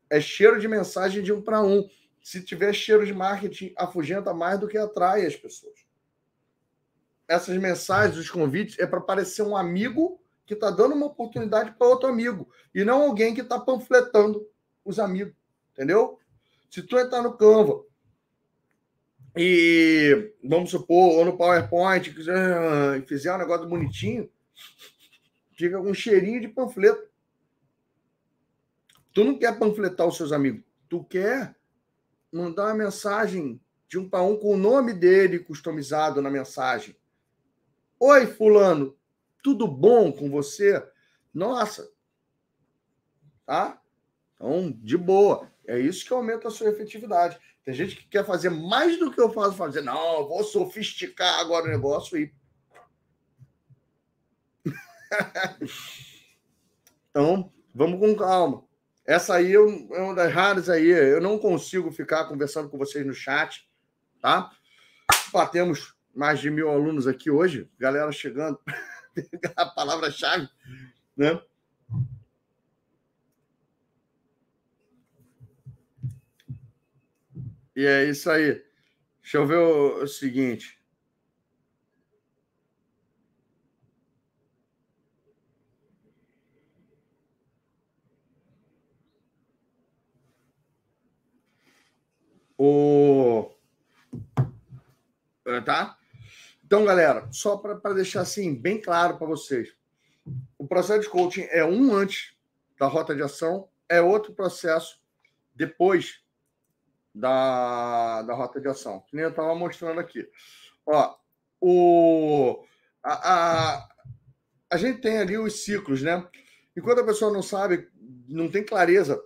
É cheiro de mensagem de um para um. Se tiver cheiro de marketing, afugenta mais do que atrai as pessoas. Essas mensagens, os convites, é para parecer um amigo que está dando uma oportunidade para outro amigo, e não alguém que está panfletando os amigos, entendeu? Se tu entrar no Canva e, vamos supor, ou no PowerPoint, quiser, fizer um negócio bonitinho, fica com um cheirinho de panfleto. Tu não quer panfletar os seus amigos, tu quer mandar uma mensagem de um para um com o nome dele customizado na mensagem. Oi, fulano, tudo bom com você? Nossa, tá? Então, de boa. É isso que aumenta a sua efetividade. Tem gente que quer fazer mais do que eu faço, fazer, não, vou sofisticar agora o negócio e. então, vamos com calma. Essa aí é uma das raras aí. Eu não consigo ficar conversando com vocês no chat, tá? Batemos mais de mil alunos aqui hoje, galera chegando. a palavra-chave, né? E é isso aí. Deixa eu ver o, o seguinte. O... Tá? Então, galera, só para deixar assim bem claro para vocês, o processo de coaching é um antes da rota de ação, é outro processo depois da, da rota de ação, que nem eu estava mostrando aqui. Ó, o, a, a, a gente tem ali os ciclos, né? Enquanto a pessoa não sabe, não tem clareza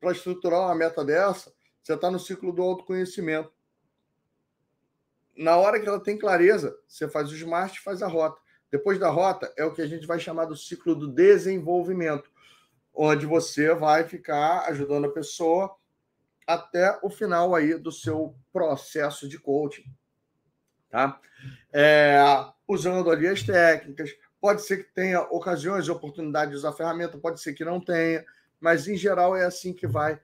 para estruturar uma meta dessa, você está no ciclo do autoconhecimento. Na hora que ela tem clareza, você faz o smart, faz a rota. Depois da rota é o que a gente vai chamar do ciclo do desenvolvimento, onde você vai ficar ajudando a pessoa até o final aí do seu processo de coaching, tá? É, usando ali as técnicas, pode ser que tenha ocasiões e de usar a ferramenta, pode ser que não tenha, mas em geral é assim que vai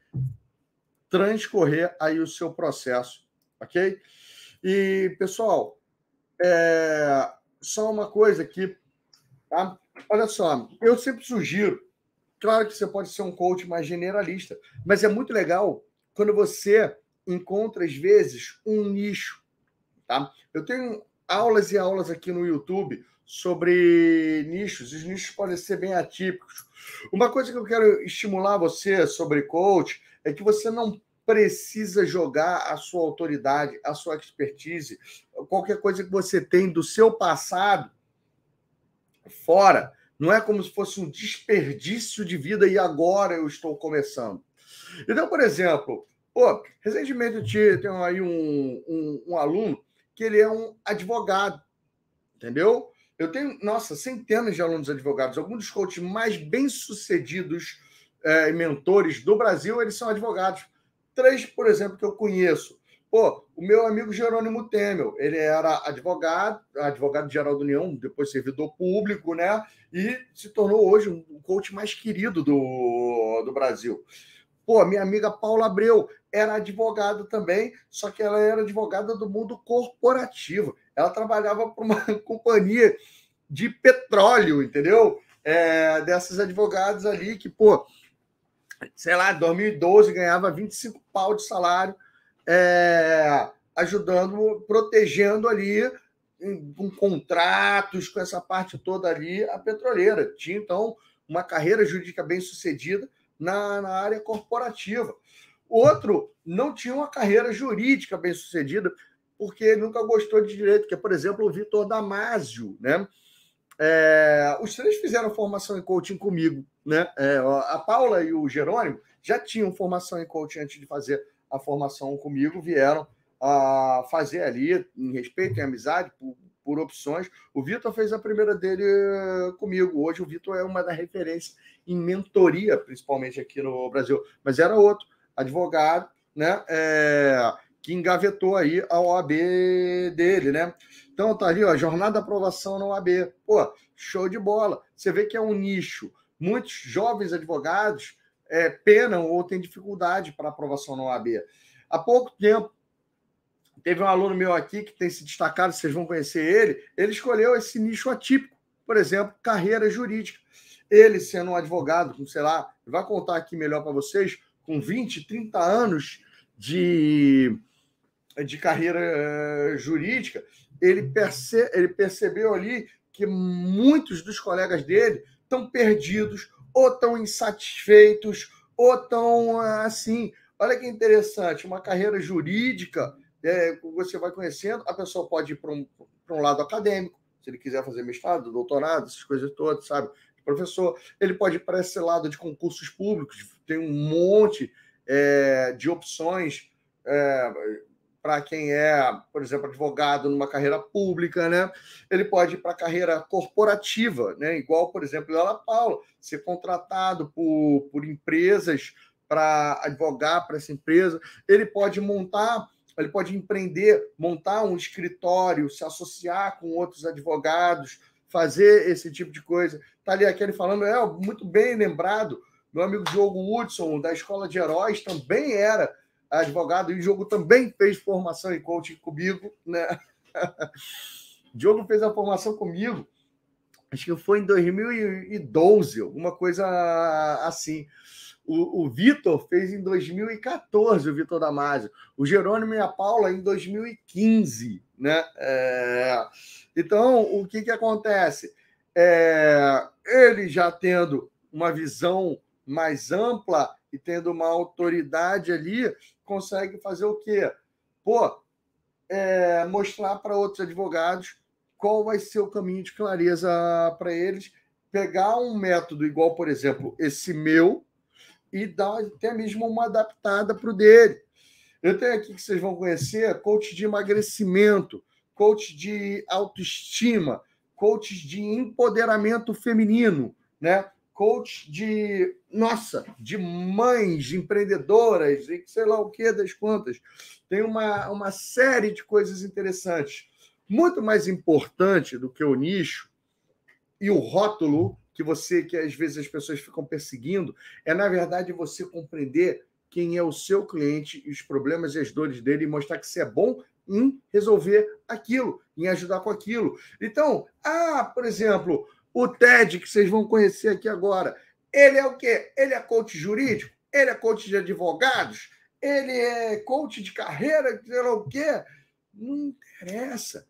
transcorrer aí o seu processo, ok? E pessoal, é, só uma coisa aqui, tá? Olha só, eu sempre sugiro, claro que você pode ser um coach mais generalista, mas é muito legal quando você encontra, às vezes, um nicho. Tá? Eu tenho aulas e aulas aqui no YouTube sobre nichos. Os nichos podem ser bem atípicos. Uma coisa que eu quero estimular você sobre coach é que você não precisa jogar a sua autoridade, a sua expertise, qualquer coisa que você tem do seu passado fora. Não é como se fosse um desperdício de vida e agora eu estou começando. Então, por exemplo, pô, recentemente eu tenho aí um, um, um aluno que ele é um advogado, entendeu? Eu tenho, nossa, centenas de alunos advogados, alguns dos coaches mais bem-sucedidos é, mentores do Brasil, eles são advogados. Três, por exemplo, que eu conheço. Pô, o meu amigo Jerônimo Temel, ele era advogado, advogado-geral da União, depois servidor público, né? E se tornou hoje um coach mais querido do, do Brasil. Pô, minha amiga Paula Abreu era advogada também, só que ela era advogada do mundo corporativo. Ela trabalhava para uma companhia de petróleo, entendeu? É, dessas advogadas ali que, pô, sei lá, em 2012 ganhava 25 pau de salário, é, ajudando, protegendo ali com contratos, com essa parte toda ali, a petroleira. Tinha, então, uma carreira jurídica bem sucedida na, na área corporativa. Outro não tinha uma carreira jurídica bem sucedida, porque nunca gostou de direito, que é, por exemplo, o Vitor Damasio, né? É, os três fizeram formação em coaching comigo, né? É, a Paula e o Jerônimo já tinham formação em coaching antes de fazer a formação comigo, vieram a fazer ali, em respeito e amizade, por, por opções. O Vitor fez a primeira dele eh, comigo. Hoje o Vitor é uma das referências em mentoria, principalmente aqui no Brasil. Mas era outro, advogado, né? É, que engavetou aí a OAB dele, né? Então tá ali, ó, jornada de aprovação na OAB. Pô, show de bola. Você vê que é um nicho. Muitos jovens advogados é, penam ou têm dificuldade para aprovação na OAB. Há pouco tempo, teve um aluno meu aqui que tem se destacado, vocês vão conhecer ele. Ele escolheu esse nicho atípico, por exemplo, carreira jurídica. Ele, sendo um advogado, com, sei lá, vai contar aqui melhor para vocês, com 20, 30 anos de, de carreira uh, jurídica, ele, perce, ele percebeu ali que muitos dos colegas dele estão perdidos, ou estão insatisfeitos, ou estão assim. Olha que interessante, uma carreira jurídica, é, você vai conhecendo, a pessoa pode ir para um, um lado acadêmico, se ele quiser fazer mestrado, doutorado, essas coisas todas, sabe? Professor, ele pode ir para esse lado de concursos públicos, tem um monte é, de opções é, para quem é, por exemplo, advogado numa carreira pública, né? Ele pode ir para a carreira corporativa, né? Igual, por exemplo, ela Paula, ser contratado por, por empresas para advogar para essa empresa. Ele pode montar, ele pode empreender, montar um escritório, se associar com outros advogados, fazer esse tipo de coisa. Tá ali aquele falando, é muito bem lembrado. Meu amigo Diogo Hudson, da Escola de Heróis, também era advogado, e o Diogo também fez formação em coaching comigo, né? Diogo fez a formação comigo acho que foi em 2012, alguma coisa assim. O, o Vitor fez em 2014, o Vitor Damasio. O Jerônimo e a Paula em 2015, né? É... Então, o que, que acontece? É... Ele já tendo uma visão mais ampla e tendo uma autoridade ali, consegue fazer o quê? Pô, é... mostrar para outros advogados qual vai ser o caminho de clareza para eles. Pegar um método igual, por exemplo, esse meu, e dar até mesmo uma adaptada para o dele. Eu tenho aqui que vocês vão conhecer coach de emagrecimento, coach de autoestima, coach de empoderamento feminino, né? Coach de, nossa, de mães empreendedoras, e sei lá o que das quantas. Tem uma, uma série de coisas interessantes. Muito mais importante do que o nicho e o rótulo que você, que às vezes as pessoas ficam perseguindo, é na verdade você compreender quem é o seu cliente e os problemas e as dores dele e mostrar que você é bom em resolver aquilo, em ajudar com aquilo. Então, ah, por exemplo, o TED que vocês vão conhecer aqui agora, ele é o quê? Ele é coach jurídico? Ele é coach de advogados? Ele é coach de carreira, sei lá o quê? Não interessa.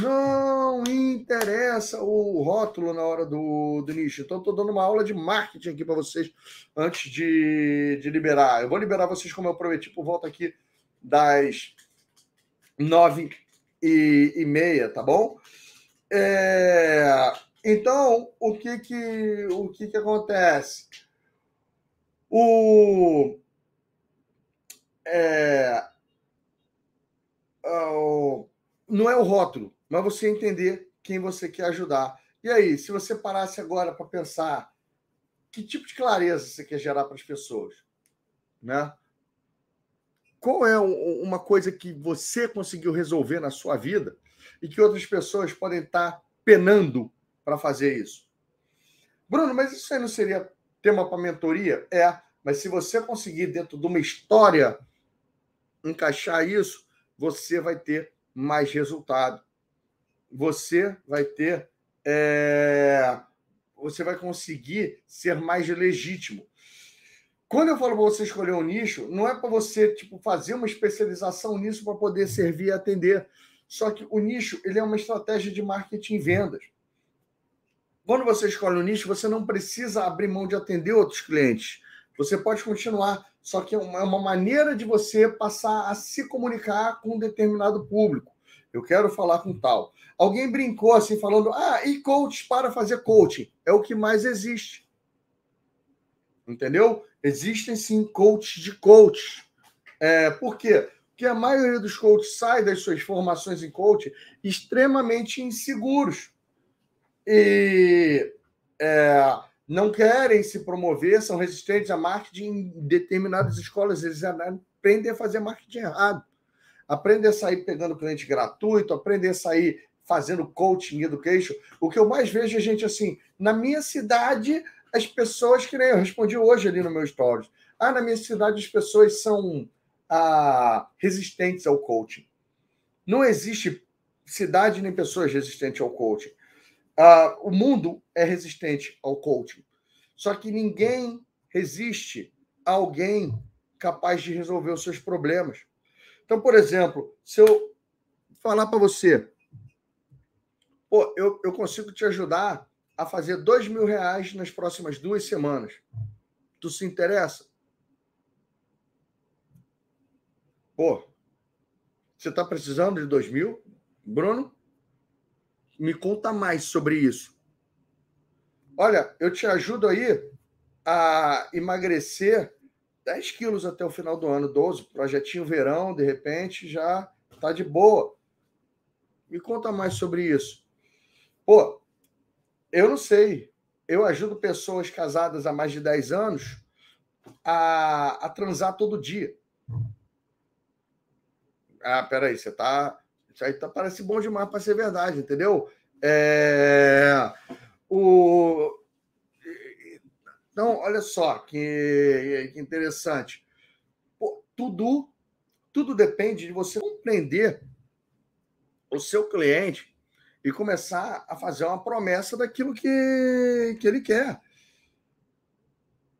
Não interessa o rótulo na hora do, do nicho. Então, estou dando uma aula de marketing aqui para vocês antes de, de liberar. Eu vou liberar vocês, como eu prometi, por volta aqui das nove e, e meia, tá bom? É, então, o que que, o que que acontece? O, é, o, não é o rótulo mas você entender quem você quer ajudar. E aí, se você parasse agora para pensar que tipo de clareza você quer gerar para as pessoas, né? Qual é uma coisa que você conseguiu resolver na sua vida e que outras pessoas podem estar penando para fazer isso? Bruno, mas isso aí não seria tema para mentoria? É, mas se você conseguir, dentro de uma história, encaixar isso, você vai ter mais resultado você vai ter. É, você vai conseguir ser mais legítimo. Quando eu falo para você escolher um nicho, não é para você tipo fazer uma especialização nisso para poder servir e atender. Só que o nicho ele é uma estratégia de marketing e vendas. Quando você escolhe um nicho, você não precisa abrir mão de atender outros clientes. Você pode continuar, só que é uma, é uma maneira de você passar a se comunicar com um determinado público. Eu quero falar com tal. Alguém brincou assim, falando: ah, e coach para fazer coaching? É o que mais existe. Entendeu? Existem sim coaches de coach. É, por quê? Porque a maioria dos coaches sai das suas formações em coaching extremamente inseguros. E é, não querem se promover, são resistentes a marketing em determinadas escolas. Eles aprendem a fazer marketing errado. Aprendem a sair pegando cliente gratuito, aprendem a sair fazendo coaching education. O que eu mais vejo é gente assim, na minha cidade, as pessoas que nem eu respondi hoje ali no meu stories. Ah, na minha cidade as pessoas são ah, resistentes ao coaching. Não existe cidade nem pessoas resistentes ao coaching. Ah, o mundo é resistente ao coaching. Só que ninguém resiste a alguém capaz de resolver os seus problemas. Então, por exemplo, se eu falar para você, pô, eu, eu consigo te ajudar a fazer dois mil reais nas próximas duas semanas. Tu se interessa? Pô, você está precisando de dois mil? Bruno, me conta mais sobre isso. Olha, eu te ajudo aí a emagrecer 10 quilos até o final do ano, 12. Projetinho verão, de repente, já tá de boa. Me conta mais sobre isso. Pô, eu não sei. Eu ajudo pessoas casadas há mais de 10 anos a, a transar todo dia. Ah, peraí, você tá. Isso aí tá, parece bom demais para ser verdade, entendeu? É, o, então, olha só que, que interessante. Pô, tudo, tudo depende de você compreender o seu cliente e começar a fazer uma promessa daquilo que, que ele quer.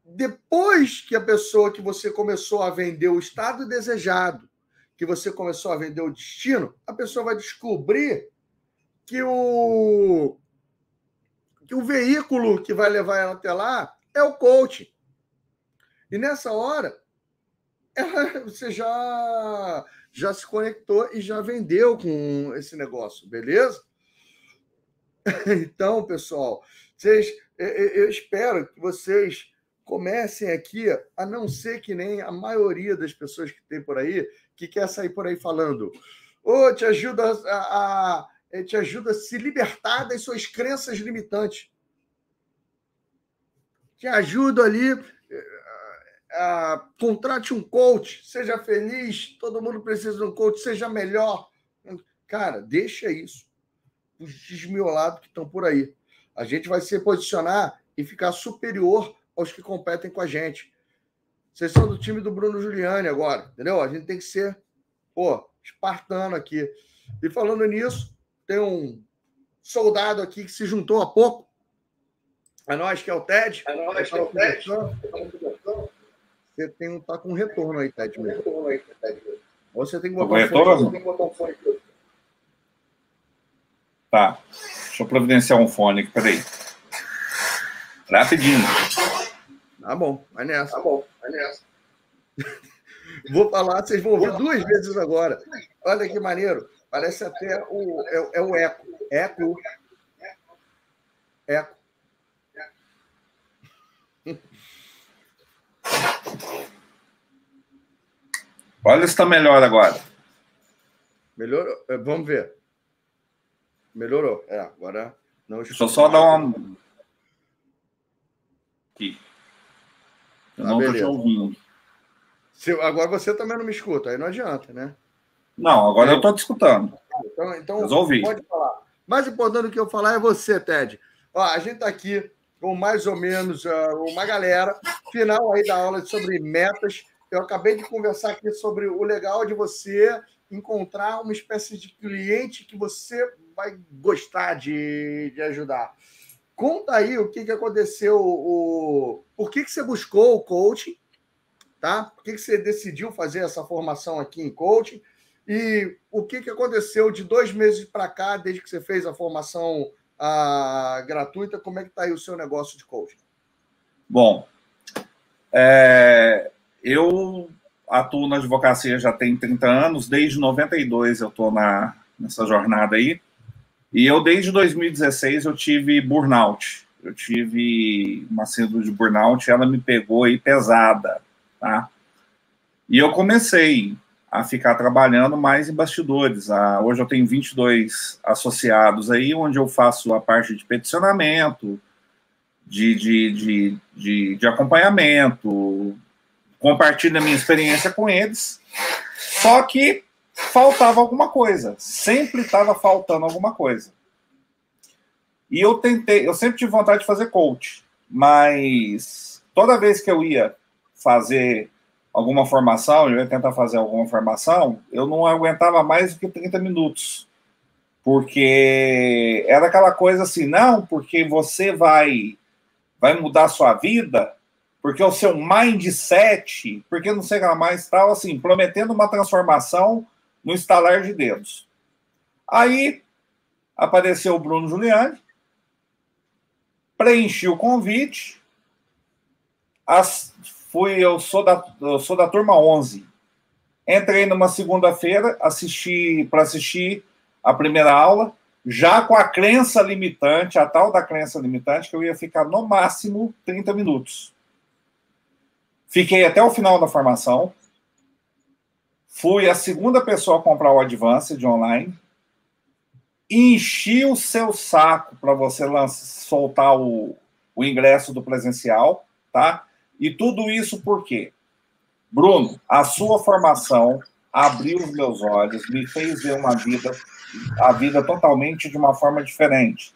Depois que a pessoa que você começou a vender o estado desejado, que você começou a vender o destino, a pessoa vai descobrir que o que o veículo que vai levar ela até lá é o coaching. E nessa hora, ela, você já, já se conectou e já vendeu com esse negócio, beleza? Então, pessoal, vocês, eu espero que vocês comecem aqui a não ser que nem a maioria das pessoas que tem por aí, que quer sair por aí falando, ô, oh, te ajuda a, a, te ajuda a se libertar das suas crenças limitantes. Te ajuda ali, a, a, contrate um coach, seja feliz, todo mundo precisa de um coach, seja melhor. Cara, deixa isso. Os desmiolados que estão por aí. A gente vai se posicionar e ficar superior aos que competem com a gente. Vocês são do time do Bruno Giuliani agora, entendeu? A gente tem que ser, pô, espartano aqui. E falando nisso, tem um soldado aqui que se juntou há pouco a nós, que é o TED. A nós, que é o TED. Você tem um, tá com um retorno aí, Ted. Mesmo. Ou você tem que botar, um retorno? Tem que botar um fone. Tá. Deixa eu providenciar um fone aqui, peraí. Rapidinho. Tá bom, vai nessa. Tá bom, vai nessa. Vou falar, vocês vão ouvir duas vezes agora. Olha que maneiro. Parece até o, é, é o eco. Eco. Eco. Olha se está melhor agora. Melhorou? É, vamos ver. Melhorou. É, agora não. Deixa eu só dar uma aqui. Eu ah, não estou te ouvindo. Se, agora você também não me escuta, aí não adianta, né? Não, agora é. eu estou te escutando. Então, então Resolvi. pode falar. Mais importante do que eu falar é você, Ted. Ó, a gente está aqui com mais ou menos uh, uma galera. Final aí da aula sobre metas. Eu acabei de conversar aqui sobre o legal de você encontrar uma espécie de cliente que você vai gostar de, de ajudar. Conta aí o que, que aconteceu, o, por que, que você buscou o coaching, tá? Por que, que você decidiu fazer essa formação aqui em coaching? E o que, que aconteceu de dois meses para cá, desde que você fez a formação a, gratuita, como é que está aí o seu negócio de coaching? Bom, é, eu atuo na advocacia já tem 30 anos, desde 92 eu estou nessa jornada aí. E eu, desde 2016, eu tive burnout. Eu tive uma síndrome de burnout, ela me pegou aí pesada, tá? E eu comecei a ficar trabalhando mais em bastidores. Ah, hoje eu tenho 22 associados aí, onde eu faço a parte de peticionamento, de, de, de, de, de acompanhamento, compartilho a minha experiência com eles. Só que faltava alguma coisa, sempre estava faltando alguma coisa. E eu tentei, eu sempre tive vontade de fazer coach, mas toda vez que eu ia fazer alguma formação, eu ia tentar fazer alguma formação, eu não aguentava mais do que 30 minutos. Porque era aquela coisa assim, não, porque você vai vai mudar a sua vida, porque o seu mindset, porque não sei o que mais, estava assim, prometendo uma transformação no estalar de dedos. Aí apareceu o Bruno Giuliani, preenchi o convite, as, fui, eu sou da, eu sou da turma 11. Entrei numa segunda-feira, assisti para assistir a primeira aula, já com a crença limitante, a tal da crença limitante, que eu ia ficar no máximo 30 minutos. Fiquei até o final da formação, Fui a segunda pessoa a comprar o Advanced online. Enchi o seu saco para você lançar, soltar o, o ingresso do presencial, tá? E tudo isso por quê? Bruno, a sua formação abriu os meus olhos, me fez ver uma vida, a vida totalmente de uma forma diferente.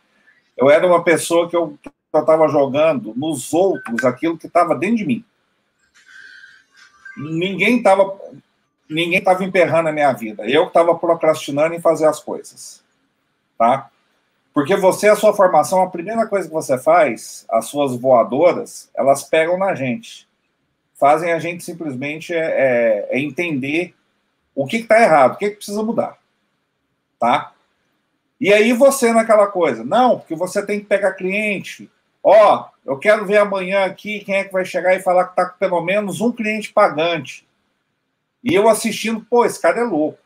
Eu era uma pessoa que eu estava jogando nos outros aquilo que estava dentro de mim. Ninguém estava ninguém estava emperrando a minha vida. Eu estava procrastinando em fazer as coisas. Tá? Porque você, a sua formação, a primeira coisa que você faz, as suas voadoras, elas pegam na gente. Fazem a gente simplesmente é, é, é entender o que está errado, o que, que precisa mudar. Tá? E aí você naquela coisa, não, porque você tem que pegar cliente. Ó, eu quero ver amanhã aqui quem é que vai chegar e falar que está com pelo menos um cliente pagante. E eu assistindo, pô, esse cara é louco.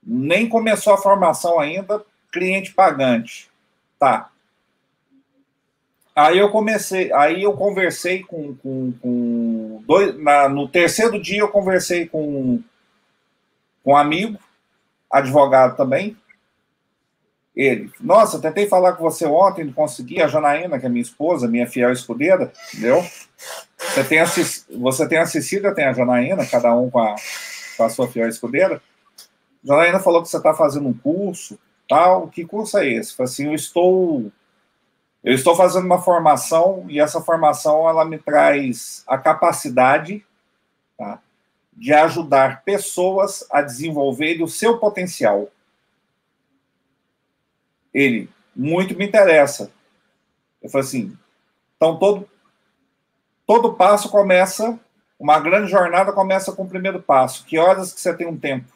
Nem começou a formação ainda, cliente pagante. Tá. Aí eu comecei, aí eu conversei com, com, com dois, na, no terceiro dia eu conversei com, com um amigo, advogado também. Ele, nossa, tentei falar com você ontem, não consegui. A Janaína, que é minha esposa, minha fiel escudeira, entendeu? Você tem a, você tem a Cecília, tem a Janaína, cada um com a, com a sua fiel escudeira. Janaína falou que você está fazendo um curso, tal. Que curso é esse? Falei assim, eu estou eu estou fazendo uma formação e essa formação ela me traz a capacidade tá, de ajudar pessoas a desenvolverem o seu potencial. Ele, muito me interessa. Eu falei assim, então todo, todo passo começa, uma grande jornada começa com o primeiro passo. Que horas que você tem um tempo?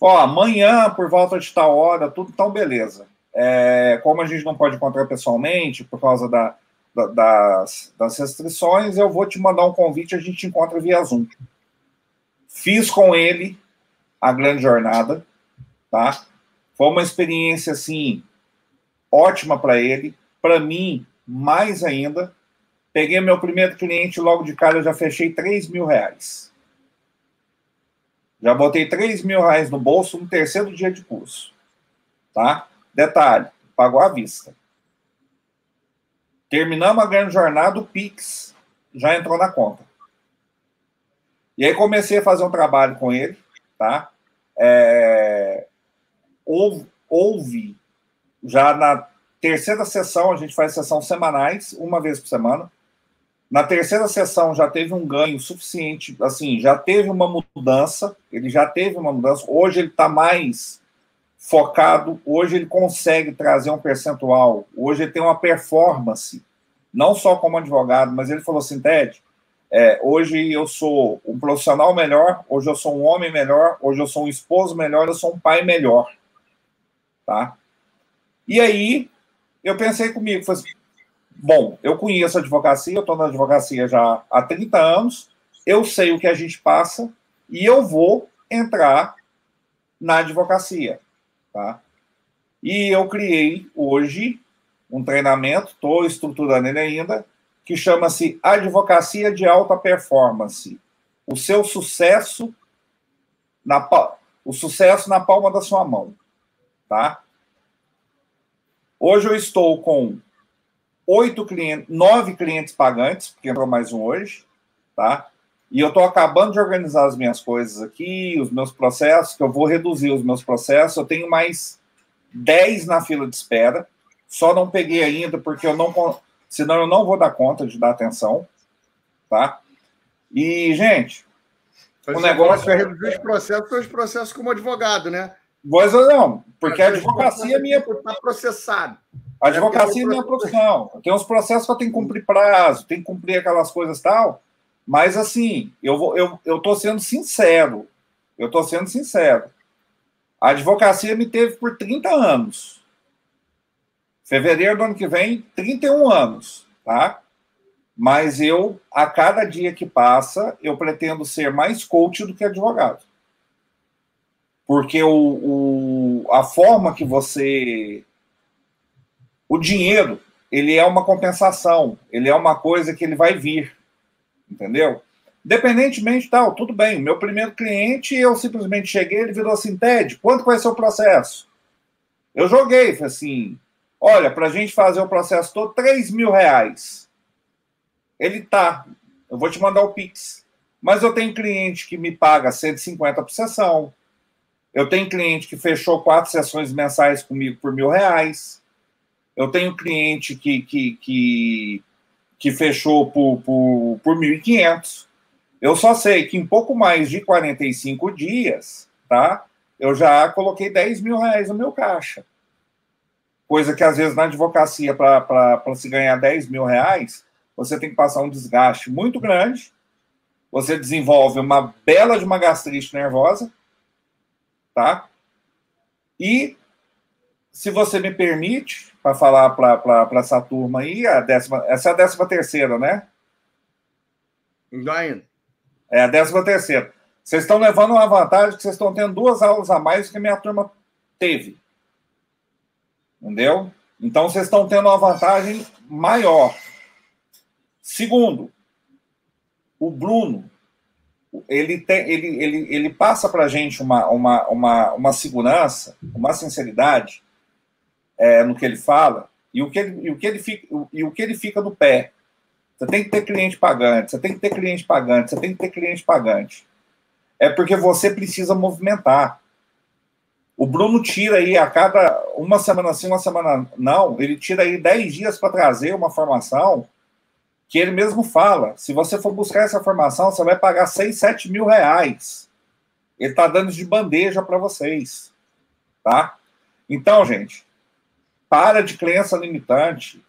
Ó, amanhã, por volta de tal hora, tudo então beleza. É, como a gente não pode encontrar pessoalmente por causa da, da, das, das, restrições, eu vou te mandar um convite, a gente encontra via Zoom. Fiz com ele a grande jornada, tá? Foi uma experiência assim ótima para ele, para mim mais ainda. Peguei meu primeiro cliente logo de cara, eu já fechei 3 mil reais. Já botei 3 mil reais no bolso no terceiro dia de curso. Tá? Detalhe, pagou à vista. Terminamos a grande jornada, o Pix já entrou na conta. E aí comecei a fazer um trabalho com ele, tá? É, houve, houve, já na terceira sessão, a gente faz sessão semanais, uma vez por semana. Na terceira sessão já teve um ganho suficiente, assim, já teve uma mudança, ele já teve uma mudança. Hoje ele está mais focado, hoje ele consegue trazer um percentual, hoje ele tem uma performance, não só como advogado, mas ele falou assim, Ted, é, hoje eu sou um profissional melhor, hoje eu sou um homem melhor, hoje eu sou um esposo melhor, eu sou um pai melhor, tá? E aí eu pensei comigo, falei assim, Bom, eu conheço a advocacia, eu estou na advocacia já há 30 anos, eu sei o que a gente passa e eu vou entrar na advocacia. Tá? E eu criei hoje um treinamento, estou estruturando ele ainda, que chama-se Advocacia de Alta Performance. O seu sucesso na o sucesso na palma da sua mão, tá? Hoje eu estou com oito clientes, nove clientes pagantes, porque entrou mais um hoje, tá? E eu estou acabando de organizar as minhas coisas aqui, os meus processos, que eu vou reduzir os meus processos. Eu tenho mais dez na fila de espera, só não peguei ainda porque eu não, senão eu não vou dar conta de dar atenção, tá? E gente, o negócio é reduzir os processos, os processos como advogado, né? Pois não, porque a advocacia é minha está processado. A advocacia é minha profissão. Tem uns processos que eu tenho que cumprir prazo, tem que cumprir aquelas coisas tal. Mas, assim, eu vou, eu, eu tô sendo sincero. Eu tô sendo sincero. A advocacia me teve por 30 anos. Fevereiro do ano que vem, 31 anos, tá? Mas eu, a cada dia que passa, eu pretendo ser mais coach do que advogado. Porque o, o a forma que você o dinheiro, ele é uma compensação, ele é uma coisa que ele vai vir, entendeu? Independentemente tal, tudo bem. Meu primeiro cliente, eu simplesmente cheguei, ele virou assim, Ted, quanto vai ser o processo? Eu joguei, falei assim, olha, para a gente fazer o processo todo, 3 mil reais. Ele tá, eu vou te mandar o Pix. Mas eu tenho cliente que me paga 150 por sessão. Eu tenho cliente que fechou quatro sessões mensais comigo por mil reais. Eu tenho cliente que, que, que, que fechou por, por, por 1.500. Eu só sei que em pouco mais de 45 dias, tá? Eu já coloquei 10 mil reais no meu caixa. Coisa que, às vezes, na advocacia, para se ganhar 10 mil reais, você tem que passar um desgaste muito grande, você desenvolve uma bela de uma gastrite nervosa, tá? E, se você me permite, para falar para essa turma aí, a décima, essa é a décima terceira, né? Ainda. É a décima terceira. Vocês estão levando uma vantagem que vocês estão tendo duas aulas a mais que a minha turma teve. Entendeu? Então vocês estão tendo uma vantagem maior. Segundo, o Bruno, ele, tem, ele, ele, ele passa para a gente uma, uma, uma, uma segurança, uma sinceridade é, no que ele fala e o que ele, e o que ele fica e o que ele fica do pé. Você tem que ter cliente pagante, você tem que ter cliente pagante, você tem que ter cliente pagante. É porque você precisa movimentar. O Bruno tira aí a cada uma semana sim, uma semana não, ele tira aí 10 dias para trazer uma formação que ele mesmo fala. Se você for buscar essa formação, você vai pagar 6, 7 mil reais. Ele está dando de bandeja para vocês. Tá? Então, gente, para de crença limitante.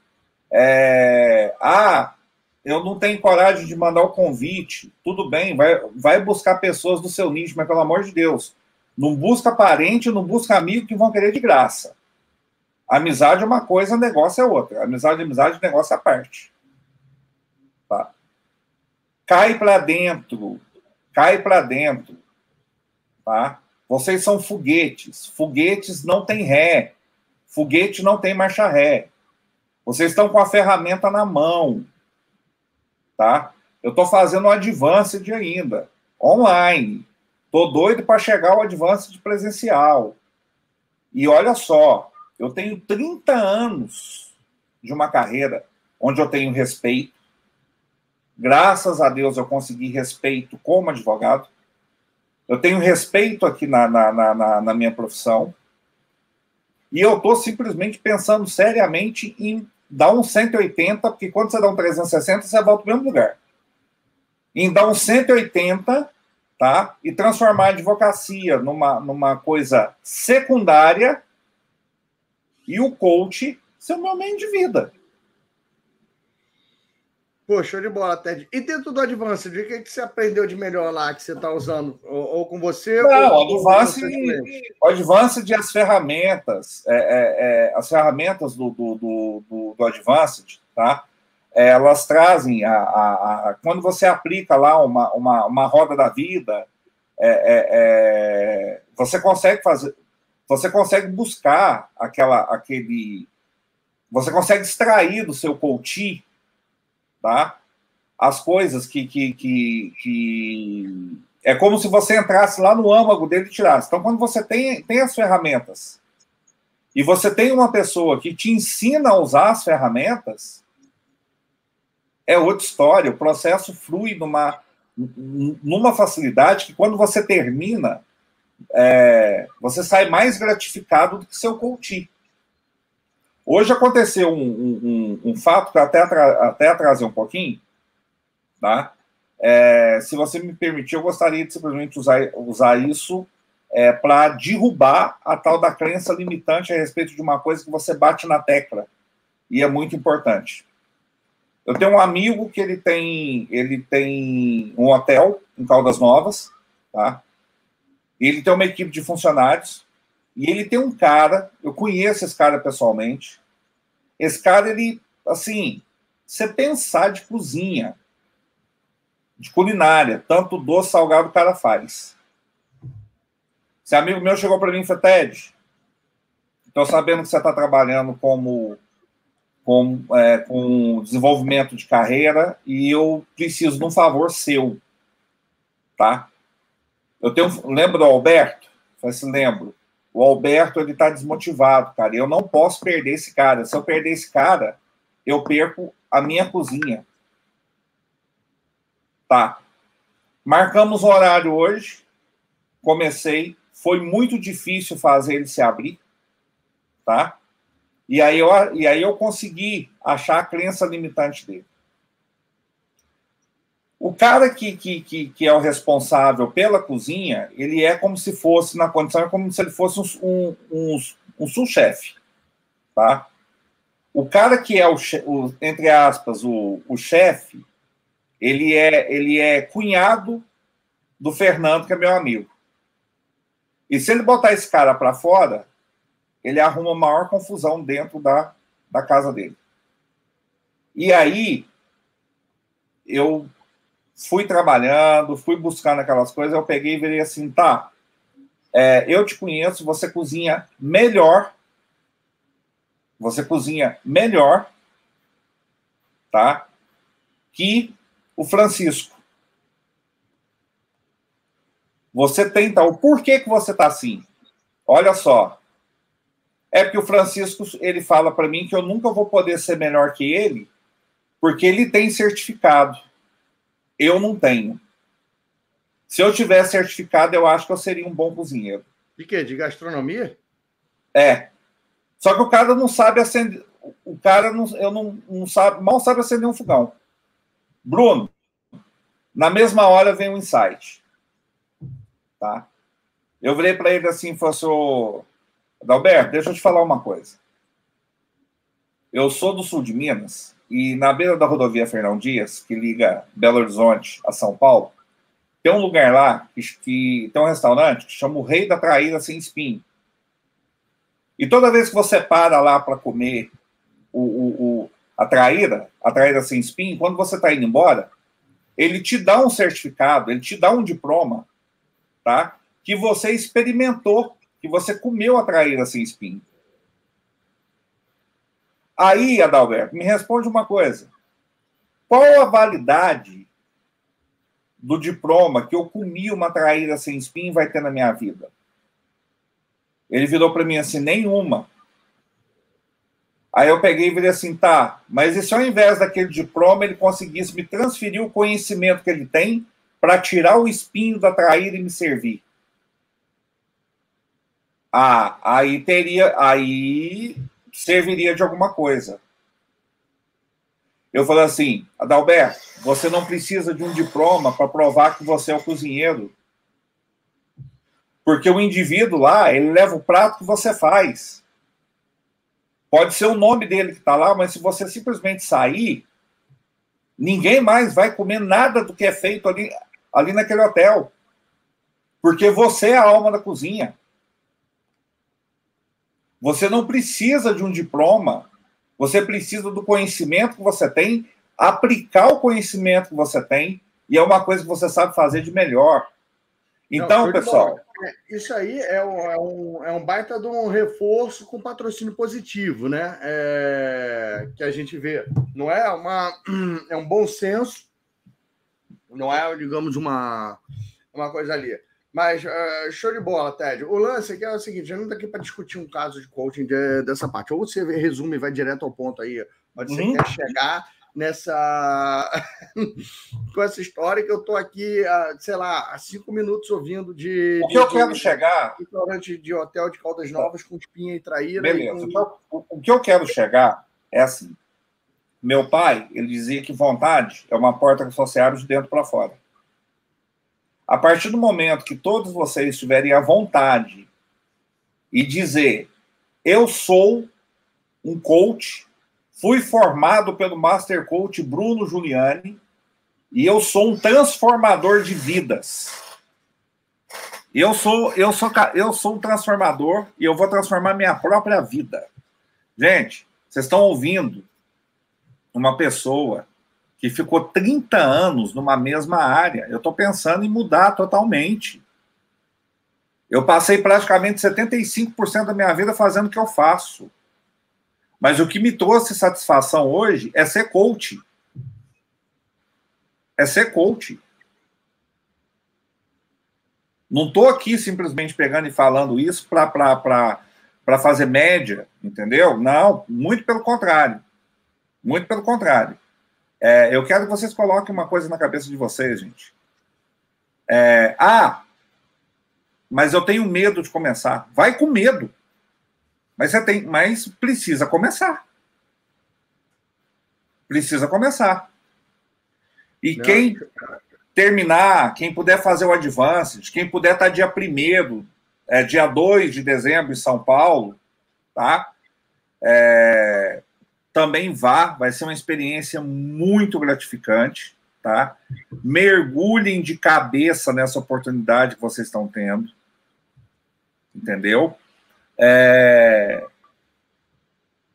É... Ah, eu não tenho coragem de mandar o convite. Tudo bem, vai, vai buscar pessoas do seu nicho, mas pelo amor de Deus, não busca parente, não busca amigo que vão querer de graça. Amizade é uma coisa, negócio é outra. Amizade, amizade, negócio é a parte. Tá? Cai para dentro. Cai para dentro. Tá? Vocês são foguetes. Foguetes não tem ré. Foguete não tem marcha ré. Vocês estão com a ferramenta na mão. Tá? Eu estou fazendo o Advanced ainda, online. Tô doido para chegar ao Advanced presencial. E olha só, eu tenho 30 anos de uma carreira onde eu tenho respeito. Graças a Deus eu consegui respeito como advogado. Eu tenho respeito aqui na, na, na, na minha profissão. E eu estou simplesmente pensando seriamente em dar um 180, porque quando você dá um 360, você volta para o mesmo lugar. Em dar um 180 tá? E transformar a advocacia numa, numa coisa secundária e o coach ser o meu meio de vida. Pô, show de bola, Ted. E dentro do Advanced, o que, é que você aprendeu de melhor lá que você está usando? Ou, ou, com você? Não, ou, o Advanced, o Advanced e as ferramentas, é, é, é, as ferramentas do, do, do, do, Advanced, tá? elas trazem a, a, a, quando você aplica lá uma, uma, uma roda da vida, é, é, é, você consegue fazer, você consegue buscar aquela, aquele, você consegue extrair do seu coach, tá? As coisas que, que, que, que é como se você entrasse lá no âmago dele e tirasse. Então, quando você tem, tem as ferramentas e você tem uma pessoa que te ensina a usar as ferramentas, é outra história. O processo flui numa, numa facilidade que quando você termina, é, você sai mais gratificado do que seu coach. Hoje aconteceu um, um, um, fato que até, até atrasei um pouquinho, tá? É, se você me permitir, eu gostaria de simplesmente usar, usar isso é, para derrubar a tal da crença limitante a respeito de uma coisa que você bate na tecla. E é muito importante. Eu tenho um amigo que ele tem, ele tem um hotel em Caldas Novas, tá? Ele tem uma equipe de funcionários e ele tem um cara, eu conheço esse cara pessoalmente. Esse cara, ele, assim, você pensar de cozinha, de culinária, tanto doce, salgado, o cara faz. Esse amigo meu chegou para mim e falou, Ted, estou sabendo que você está trabalhando como com, é, com desenvolvimento de carreira e eu preciso de um favor seu, tá? Eu tenho, lembra do Alberto? Eu assim, lembro. O Alberto ele está desmotivado, cara. Eu não posso perder esse cara. Se eu perder esse cara, eu perco a minha cozinha. Tá. Marcamos o horário hoje. Comecei. Foi muito difícil fazer ele se abrir, tá? E aí eu, e aí eu consegui achar a crença limitante dele. O cara que, que, que, que, é o responsável pela cozinha, ele é como se fosse, na condição, é como se ele fosse um, um, um, sul-chefe. tá? O cara que é o, o entre aspas o, o chefe, ele é ele é cunhado do Fernando que é meu amigo. E se ele botar esse cara para fora, ele arruma maior confusão dentro da, da casa dele. E aí eu fui trabalhando, fui buscando aquelas coisas, eu peguei e virei assim, tá, é, eu te conheço, você cozinha melhor, você cozinha melhor, tá, que o Francisco. Você tem tal, por que que você tá assim? Olha só, é porque o Francisco, ele fala para mim que eu nunca vou poder ser melhor que ele, porque ele tem certificado. Eu não tenho. Se eu tivesse certificado, eu acho que eu seria um bom cozinheiro. De quê? De gastronomia? É. Só que o cara não sabe acender. O cara não, eu não, não sabe, mal sabe acender um fogão. Bruno, na mesma hora vem um insight. Tá? Eu virei para ele assim e falei assim: Adalberto, deixa eu te falar uma coisa. Eu sou do sul de Minas e na beira da rodovia Fernão Dias, que liga Belo Horizonte a São Paulo, tem um lugar lá que, que tem um restaurante que chama o Rei da Traíra Sem Espinho. E toda vez que você para lá para comer o, o, o, a traíra, a traíra sem espinho, quando você está indo embora, ele te dá um certificado, ele te dá um diploma, tá? Que você experimentou, que você comeu a traíra sem espinho. Aí, Adalberto, me responde uma coisa. Qual a validade do diploma que eu comi uma traíra sem espinho vai ter na minha vida? Ele virou para mim assim, nenhuma. Aí eu peguei e virei assim, tá, mas e se ao invés daquele diploma ele conseguisse me transferir o conhecimento que ele tem para tirar o espinho da traíra e me servir? Ah, aí teria, aí serviria de alguma coisa. Eu falei assim, Adalberto, você não precisa de um diploma para provar que você é o cozinheiro. Porque o indivíduo lá, ele leva o prato que você faz. Pode ser o nome dele que está lá, mas se você simplesmente sair, ninguém mais vai comer nada do que é feito ali, ali naquele hotel. Porque você é a alma da cozinha. Você não precisa de um diploma, você precisa do conhecimento que você tem, aplicar o conhecimento que você tem, e é uma coisa que você sabe fazer de melhor. Então, não, pessoal. É, isso aí é um, é, um, é um baita de um reforço com patrocínio positivo, né? É, que a gente vê. Não é uma. É um bom senso, não é, digamos, uma, uma coisa ali. Mas uh, show de bola, Ted. O lance aqui é o seguinte: a gente não está aqui para discutir um caso de coaching de, dessa parte. Ou você resume e vai direto ao ponto aí, onde você uhum. quer chegar nessa com essa história que eu estou aqui, sei lá, há cinco minutos ouvindo de. O que de, eu quero de, chegar. Restaurante de hotel de Caldas Novas com espinha e traíra. Beleza. E com... o, o que eu quero chegar é assim. Meu pai, ele dizia que vontade é uma porta que só se abre de dentro para fora. A partir do momento que todos vocês estiverem à vontade e dizer, eu sou um coach, fui formado pelo Master Coach Bruno Giuliani e eu sou um transformador de vidas. Eu sou, eu sou, eu sou um transformador e eu vou transformar minha própria vida. Gente, vocês estão ouvindo uma pessoa que ficou 30 anos numa mesma área. Eu estou pensando em mudar totalmente. Eu passei praticamente 75% da minha vida fazendo o que eu faço. Mas o que me trouxe satisfação hoje é ser coach. É ser coach. Não estou aqui simplesmente pegando e falando isso para fazer média, entendeu? Não, muito pelo contrário. Muito pelo contrário. É, eu quero que vocês coloquem uma coisa na cabeça de vocês, gente. É, ah, mas eu tenho medo de começar. Vai com medo. Mas você tem, mas precisa começar. Precisa começar. E Não. quem terminar, quem puder fazer o Advanced, quem puder estar dia 1 é, dia 2 de dezembro em São Paulo, tá? é, também vá, vai ser uma experiência muito gratificante, tá? Mergulhem de cabeça nessa oportunidade que vocês estão tendo, entendeu? É...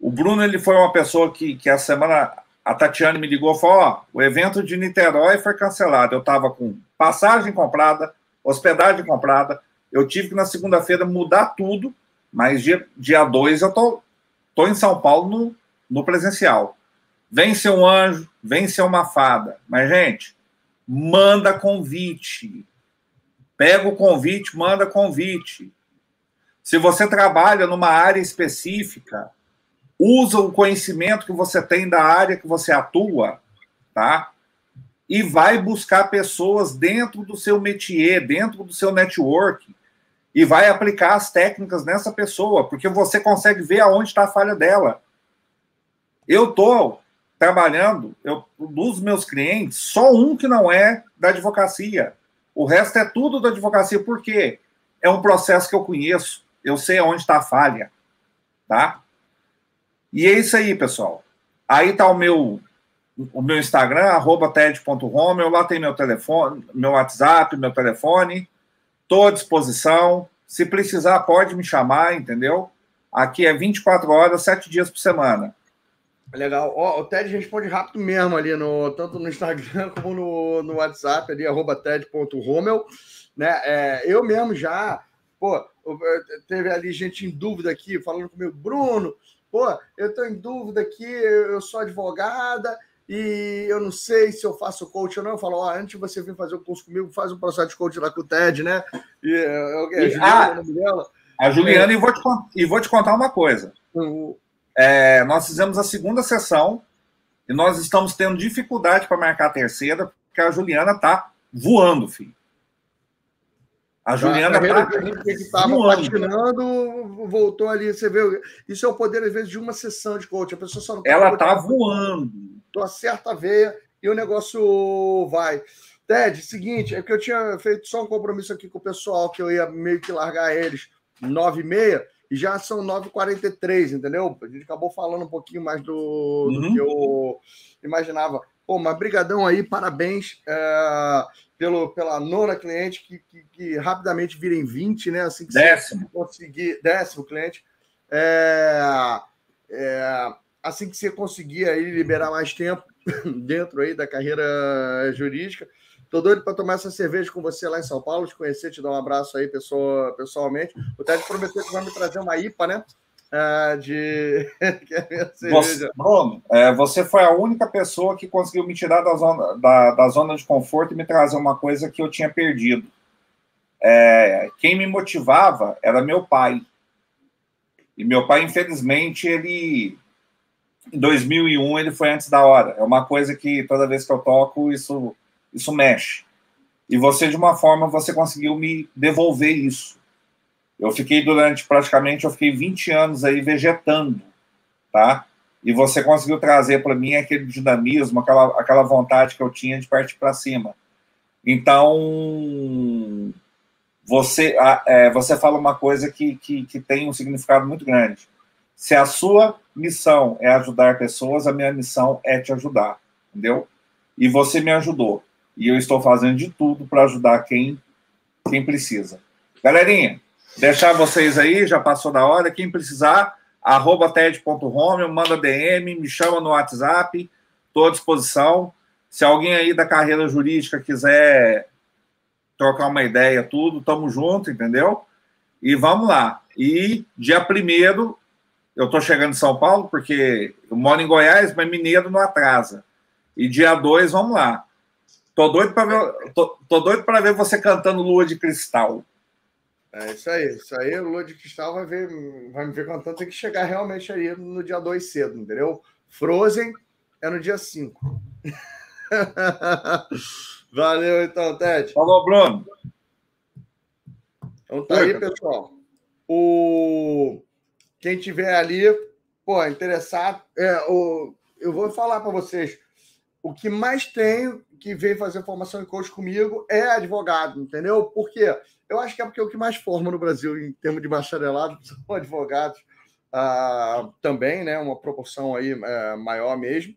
O Bruno ele foi uma pessoa que, que a semana a Tatiane me ligou e falou: Ó, o evento de Niterói foi cancelado. Eu estava com passagem comprada, hospedagem comprada. Eu tive que na segunda-feira mudar tudo, mas dia 2 dia dois eu tô, tô em São Paulo no, no presencial. Vem ser um anjo, vem ser uma fada. Mas, gente, manda convite. Pega o convite, manda convite. Se você trabalha numa área específica, usa o conhecimento que você tem da área que você atua, tá? E vai buscar pessoas dentro do seu métier, dentro do seu network, e vai aplicar as técnicas nessa pessoa, porque você consegue ver aonde está a falha dela. Eu estou trabalhando, eu, dos meus clientes, só um que não é da advocacia. O resto é tudo da advocacia, por quê? É um processo que eu conheço, eu sei aonde está a falha, tá? E é isso aí, pessoal. Aí está o meu o meu Instagram, arroba ted.romeu, lá tem meu telefone, meu WhatsApp, meu telefone, estou à disposição. Se precisar, pode me chamar, entendeu? Aqui é 24 horas, 7 dias por semana. Legal. Ó, o Ted responde rápido mesmo ali, no, tanto no Instagram como no, no WhatsApp, ali, arroba ted.romel. Né? É, eu mesmo já, pô, teve ali gente em dúvida aqui, falando comigo, Bruno, pô, eu estou em dúvida aqui, eu sou advogada e eu não sei se eu faço coach ou não. Eu falo, ó, antes de você vir fazer o curso comigo, faz um processo de coach lá com o Ted, né? E, é, é, Juliana, ah, o nome dela. A Juliana, é. e, vou te, e vou te contar uma coisa. Uhum. É, nós fizemos a segunda sessão e nós estamos tendo dificuldade para marcar a terceira, porque a Juliana está voando, filho. A Juliana está que estava patinando, voltou ali. Você vê, isso é o poder, às vezes, de uma sessão de coach. A pessoa só não Ela está voando. Tu acerta a veia e o negócio vai. Ted, seguinte, é que eu tinha feito só um compromisso aqui com o pessoal, que eu ia meio que largar eles nove e meia e já são 9h43, entendeu? A gente acabou falando um pouquinho mais do, uhum. do que eu imaginava. Pô, mas brigadão aí, parabéns é, pelo, pela nona cliente, que, que, que, rapidamente virem 20, né? Assim que décimo. você conseguir... Décimo cliente. É, é, assim que você conseguir aí liberar mais tempo dentro aí da carreira jurídica, Tô doido para tomar essa cerveja com você lá em São Paulo, te conhecer, te dar um abraço aí pessoa, pessoalmente. O Ted prometeu que vai me trazer uma IPA, né? Uh, de é você, Bruno, é, você foi a única pessoa que conseguiu me tirar da zona, da, da zona de conforto e me trazer uma coisa que eu tinha perdido. É, quem me motivava era meu pai. E meu pai, infelizmente, ele em 2001 ele foi antes da hora. É uma coisa que toda vez que eu toco isso isso mexe. E você, de uma forma, você conseguiu me devolver isso. Eu fiquei durante, praticamente, eu fiquei 20 anos aí vegetando, tá? E você conseguiu trazer para mim aquele dinamismo, aquela, aquela vontade que eu tinha de partir para cima. Então, você, é, você fala uma coisa que, que, que tem um significado muito grande. Se a sua missão é ajudar pessoas, a minha missão é te ajudar, entendeu? E você me ajudou e eu estou fazendo de tudo para ajudar quem, quem precisa. Galerinha, deixar vocês aí, já passou da hora. Quem precisar, arroba ted.home, manda DM, me chama no WhatsApp, estou à disposição. Se alguém aí da carreira jurídica quiser trocar uma ideia, tudo, tamo junto, entendeu? E vamos lá. E dia primeiro, eu estou chegando em São Paulo, porque eu moro em Goiás, mas Mineiro não atrasa. E dia 2, vamos lá. Tô doido para ver, tô, tô doido para ver você cantando Lua de Cristal. É isso aí, isso aí, o Lua de Cristal vai ver, vai me ver cantando, tem que chegar realmente aí no dia 2 cedo, entendeu? Frozen é no dia 5. Valeu então, Ted. Falou, Bruno. Então tá aí, pessoal. O quem tiver ali, pô, interessado, é, o... eu vou falar para vocês o que mais tem que vem fazer formação em coach comigo é advogado, entendeu? Por quê? Eu acho que é porque o que mais forma no Brasil em termos de bacharelado são advogados. uh, também, né? Uma proporção aí uh, maior mesmo.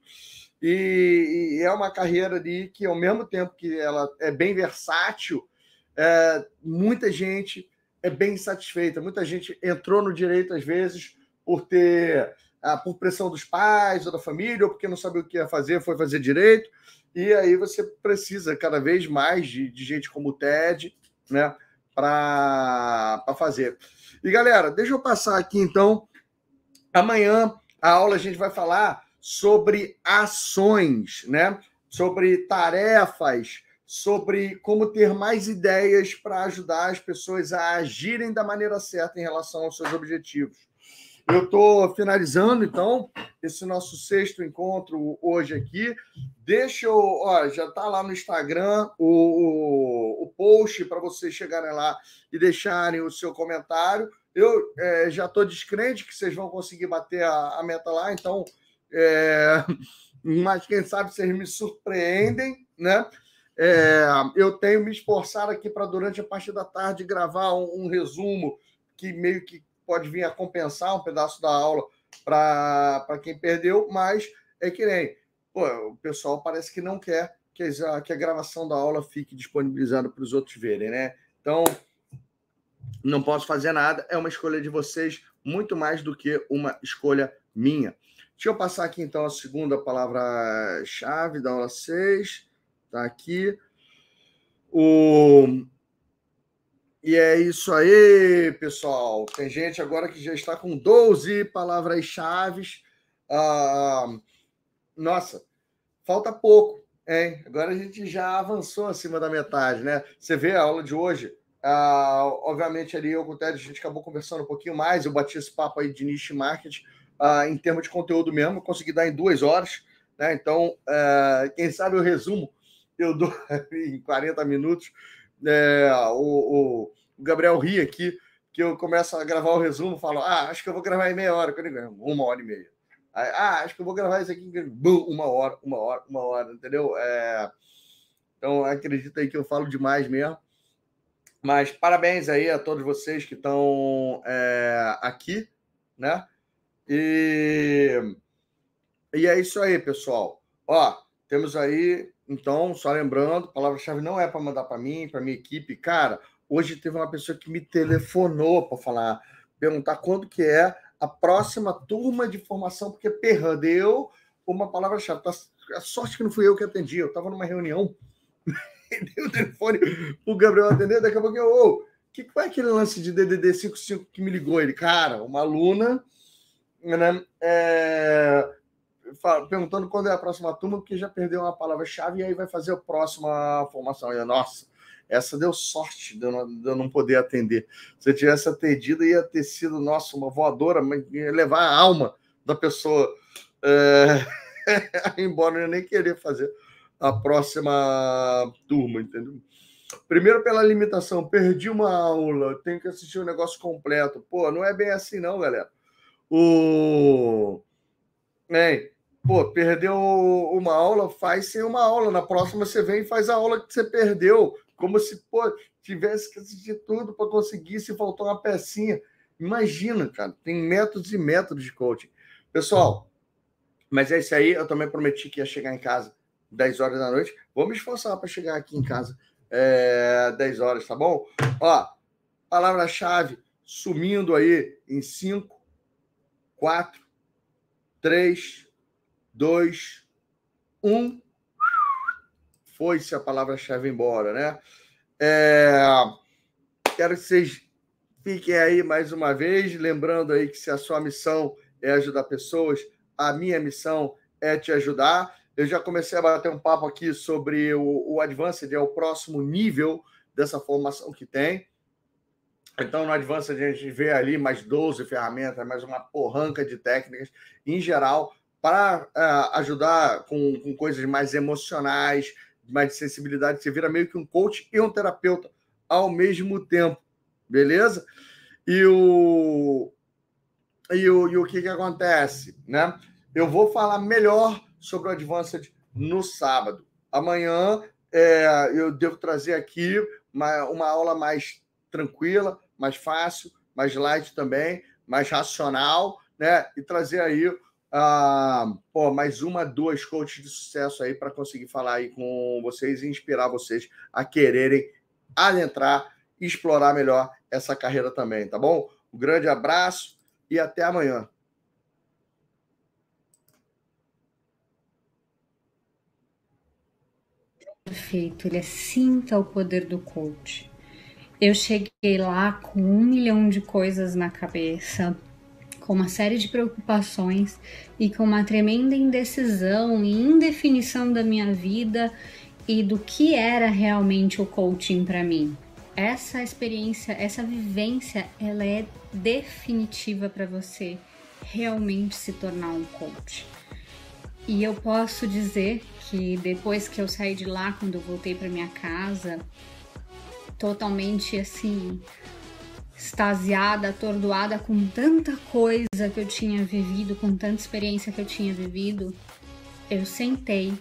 E, e, é uma carreira ali que, ao mesmo tempo que ela é bem versátil, é, muita gente é bem satisfeita. Muita gente entrou no direito, às vezes, por ter ah, por pressão dos pais ou da família, ou porque não sabia o que ia fazer, foi fazer direito. E aí você precisa cada vez mais de, de gente como o TED, né, para fazer. E galera, deixa eu passar aqui então. Amanhã a aula a gente vai falar sobre ações, né? Sobre tarefas, sobre como ter mais ideias para ajudar as pessoas a agirem da maneira certa em relação aos seus objetivos. Eu estou finalizando, então, esse nosso sexto encontro hoje aqui. Deixa eu. Ó, já está lá no Instagram o, o, o post para vocês chegarem lá e deixarem o seu comentário. Eu é, já estou descrente que vocês vão conseguir bater a, a meta lá, então. É, mas quem sabe vocês me surpreendem, né? É, eu tenho me esforçado aqui para, durante a parte da tarde, gravar um, um resumo que meio que pode vir a compensar um pedaço da aula para quem perdeu, mas é que nem pô, o pessoal parece que não quer que a, que a gravação da aula fique disponibilizada para os outros verem, né? Então, não posso fazer nada, é uma escolha de vocês, muito mais do que uma escolha minha. Deixa eu passar aqui então a segunda palavra-chave da aula 6. Está aqui. O e é isso aí, pessoal. Tem gente agora que já está com 12 palavras-chave. Ah, nossa, falta pouco, hein? Agora a gente já avançou acima da metade, né? Você vê a aula de hoje. Ah, obviamente, ali eu com o Ted, a gente acabou conversando um pouquinho mais. Eu bati esse papo aí de niche marketing ah, em termos de conteúdo mesmo. Consegui dar em duas horas, né? Então, ah, quem sabe eu resumo, eu dou em 40 minutos. É, o, o Gabriel ri aqui, que eu começo a gravar o resumo, falo, ah, acho que eu vou gravar em meia hora. Uma hora e meia. Aí, ah, acho que eu vou gravar isso aqui bum, uma hora, uma hora, uma hora, entendeu? É... Então, acredita aí que eu falo demais mesmo. Mas parabéns aí a todos vocês que estão é, aqui, né? E... e é isso aí, pessoal. Ó, temos aí, então, só lembrando, palavra-chave não é para mandar para mim, para minha equipe. Cara, Hoje teve uma pessoa que me telefonou para falar, perguntar quando que é a próxima turma de formação, porque perdeu uma palavra-chave. Tá, a sorte que não fui eu que atendi, eu estava numa reunião, dei o telefone o Gabriel atender, daqui a pouco eu, ô, que foi aquele lance de DDD 55 que me ligou? Ele, cara, uma aluna, né, é, perguntando quando é a próxima turma, porque já perdeu uma palavra-chave e aí vai fazer a próxima formação. Eu, nossa, essa deu sorte de eu não, de eu não poder atender. Se eu tivesse atendido, ia ter sido, nossa, uma voadora, ia levar a alma da pessoa. É... Embora eu nem querer fazer a próxima turma, entendeu? Primeiro pela limitação, perdi uma aula, tenho que assistir o um negócio completo. Pô, não é bem assim não, galera. O... É, pô, perdeu uma aula, faz sem uma aula. Na próxima você vem e faz a aula que você perdeu como se pô, tivesse que assistir tudo para conseguir, se faltou uma pecinha. Imagina, cara, tem métodos e métodos de coaching. Pessoal, mas é isso aí. Eu também prometi que ia chegar em casa 10 horas da noite. Vou me esforçar para chegar aqui em casa é, 10 horas, tá bom? Ó, palavra-chave sumindo aí em 5, 4, 3, 2, 1 foi-se a palavra-chave embora, né? É... Quero que vocês fiquem aí mais uma vez, lembrando aí que se a sua missão é ajudar pessoas, a minha missão é te ajudar. Eu já comecei a bater um papo aqui sobre o, o Advanced, é o próximo nível dessa formação que tem. Então, no Advanced, a gente vê ali mais 12 ferramentas, mais uma porranca de técnicas, em geral, para uh, ajudar com, com coisas mais emocionais, mais de sensibilidade, você vira meio que um coach e um terapeuta ao mesmo tempo, beleza? E o, e o, e o que, que acontece, né? Eu vou falar melhor sobre o Advanced no sábado. Amanhã é, eu devo trazer aqui uma, uma aula mais tranquila, mais fácil, mais light também, mais racional, né? E trazer aí uh, pô, mais uma, duas coaches de sucesso aí para conseguir falar aí com vocês e inspirar vocês a quererem adentrar e explorar melhor essa carreira também, tá bom? Um grande abraço e até amanhã. Perfeito, ele é sinta o poder do coach. Eu cheguei lá com um milhão de coisas na cabeça, com uma série de preocupações e com uma tremenda indecisão e indefinição da minha vida e do que era realmente o coaching para mim. Essa experiência, essa vivência, ela é definitiva para você realmente se tornar um coach. E eu posso dizer que depois que eu saí de lá, quando eu voltei para minha casa, totalmente assim extasiada, atordoada com tanta coisa que eu tinha vivido, com tanta experiência que eu tinha vivido, eu sentei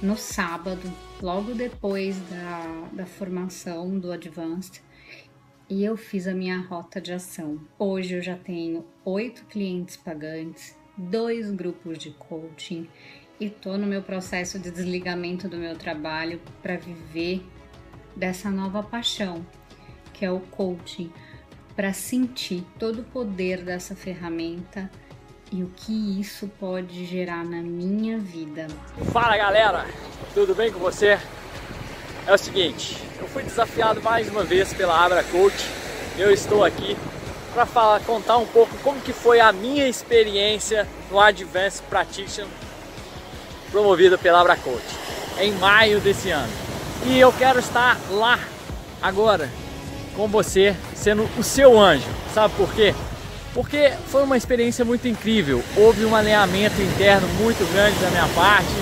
no sábado, logo depois da, da formação do Advanced, e eu fiz a minha rota de ação. Hoje eu já tenho oito clientes pagantes, dois grupos de coaching e tô no meu processo de desligamento do meu trabalho para viver dessa nova paixão, que é o coaching, para sentir todo o poder dessa ferramenta e o que isso pode gerar na minha vida. Fala galera, tudo bem com você? É o seguinte, eu fui desafiado mais uma vez pela Abra Coach. Eu estou aqui para falar, contar um pouco como que foi a minha experiência no Advanced Practitioner promovida pela Abra Coach em maio desse ano. E eu quero estar lá agora com você, sendo o seu anjo. Sabe por quê? Porque foi uma experiência muito incrível. Houve um alinhamento interno muito grande da minha parte.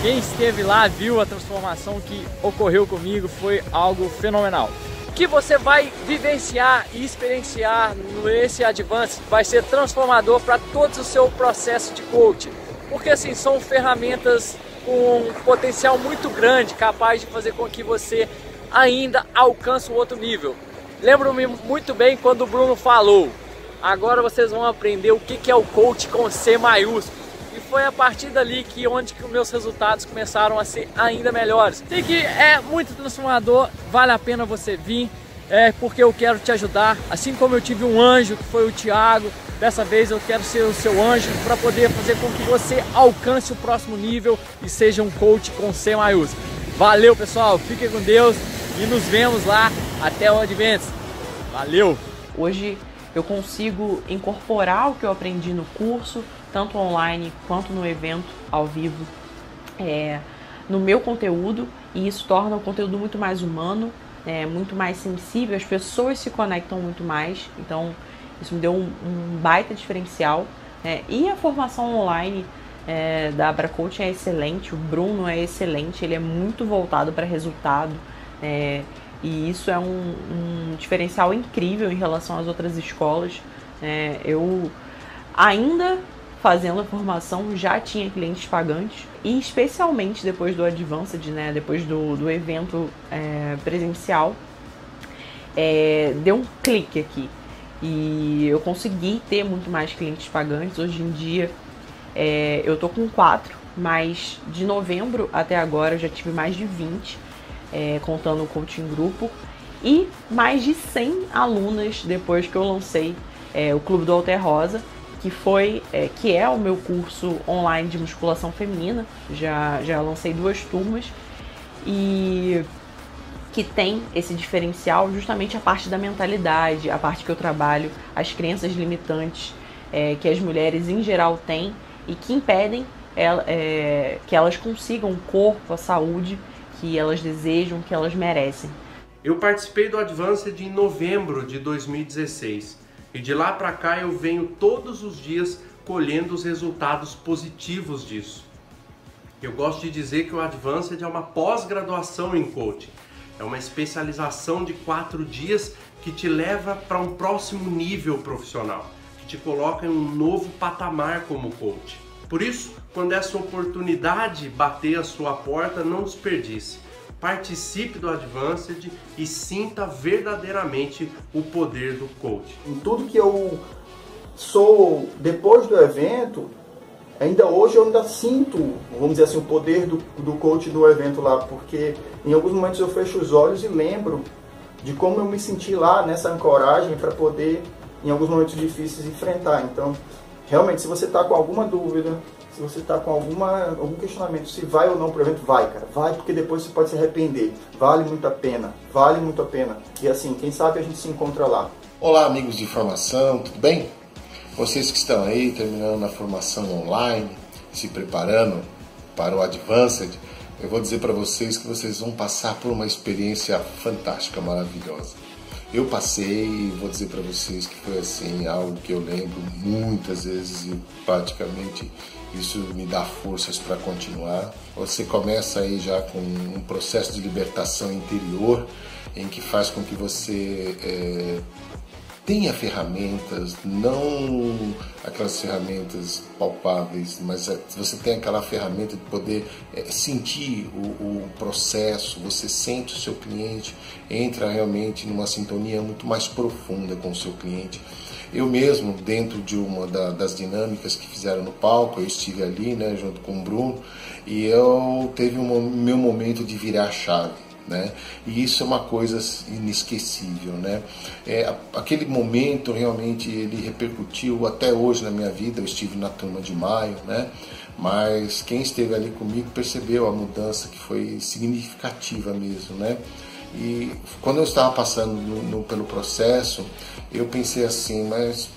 Quem esteve lá viu a transformação que ocorreu comigo, foi algo fenomenal. O que você vai vivenciar e experienciar nesse Advance vai ser transformador para todo o seu processo de coaching. Porque assim, são ferramentas com um potencial muito grande, capaz de fazer com que você ainda alcance um outro nível. Lembro-me muito bem quando o Bruno falou, agora vocês vão aprender o que é o coach com C maiúsculo. E foi a partir dali que onde que meus resultados começaram a ser ainda melhores. Sei que é muito transformador, vale a pena você vir, é porque eu quero te ajudar. Assim como eu tive um anjo que foi o Tiago, Dessa vez eu quero ser o seu anjo para poder fazer com que você alcance o próximo nível e seja um coach com C maiúsculo. Valeu, pessoal. Fiquem com Deus e nos vemos lá até o Advents. Valeu! Hoje eu consigo incorporar o que eu aprendi no curso, tanto online quanto no evento ao vivo, é, no meu conteúdo e isso torna o conteúdo muito mais humano, é, muito mais sensível, as pessoas se conectam muito mais. Então, isso me deu um, um baita diferencial. Né? E a formação online é, da Abra Coaching é excelente, o Bruno é excelente, ele é muito voltado para resultado. É, e isso é um, um, diferencial incrível em relação às outras escolas. É, eu ainda fazendo a formação já tinha clientes pagantes e especialmente depois do Advanced, né, depois do, do evento é, presencial, é, deu um clique aqui. E eu consegui ter muito mais clientes pagantes. Hoje em dia é, eu tô com quatro, mas de novembro até agora eu já tive mais de 20, é, contando o coaching grupo, e mais de 100 alunas depois que eu lancei é, o Clube do Alter Rosa, que foi é, que é o meu curso online de musculação feminina. Já, já lancei duas turmas e que tem esse diferencial justamente a parte da mentalidade, a parte que eu trabalho, as crenças limitantes é, que as mulheres em geral têm e que impedem é, que elas consigam o corpo, a saúde que elas desejam, que elas merecem. Eu participei do Advanced em novembro de 2016 e de lá para cá eu venho todos os dias colhendo os resultados positivos disso. Eu gosto de dizer que o Advanced é uma pós-graduação em coaching é uma especialização de quatro dias que te leva para um próximo nível profissional, que te coloca em um novo patamar como coach. Por isso, quando essa oportunidade bater a sua porta, não desperdice. Participe do Advanced e sinta verdadeiramente o poder do coach. Em tudo que eu sou, depois do evento, ainda hoje eu ainda sinto, vamos dizer assim, o poder do, do coach do evento lá, porque em alguns momentos eu fecho os olhos e lembro de como eu me senti lá nessa ancoragem para poder, em alguns momentos difíceis, enfrentar. Então, realmente, se você está com alguma dúvida, se você está com alguma, algum questionamento se vai ou não para o evento, vai, cara. Vai, porque depois você pode se arrepender. Vale muito a pena. Vale muito a pena. E assim, quem sabe a gente se encontra lá. Olá, amigos de formação, tudo bem? Vocês que estão aí terminando a formação online, se preparando para o Advanced, eu vou dizer para vocês que vocês vão passar por uma experiência fantástica, maravilhosa. Eu passei vou dizer para vocês que foi assim algo que eu lembro muitas vezes e praticamente isso me dá forças para continuar. Você começa aí já com um processo de libertação interior em que faz com que você é, tenha ferramentas, não aquelas ferramentas palpáveis, mas é, você tem aquela ferramenta de poder é, sentir o, o, processo, você sente o seu cliente, entra realmente numa sintonia muito mais profunda com o seu cliente. Eu mesmo, dentro de uma da, das dinâmicas que fizeram no palco, eu estive ali, né, junto com o Bruno, e eu teve um meu momento de virar chave né? E isso é uma coisa inesquecível, né? É, aquele momento realmente ele repercutiu até hoje na minha vida. Eu estive na turma de maio, né? Mas quem esteve ali comigo percebeu a mudança que foi significativa mesmo, né? E quando eu estava passando no, no, pelo processo, eu pensei assim, mas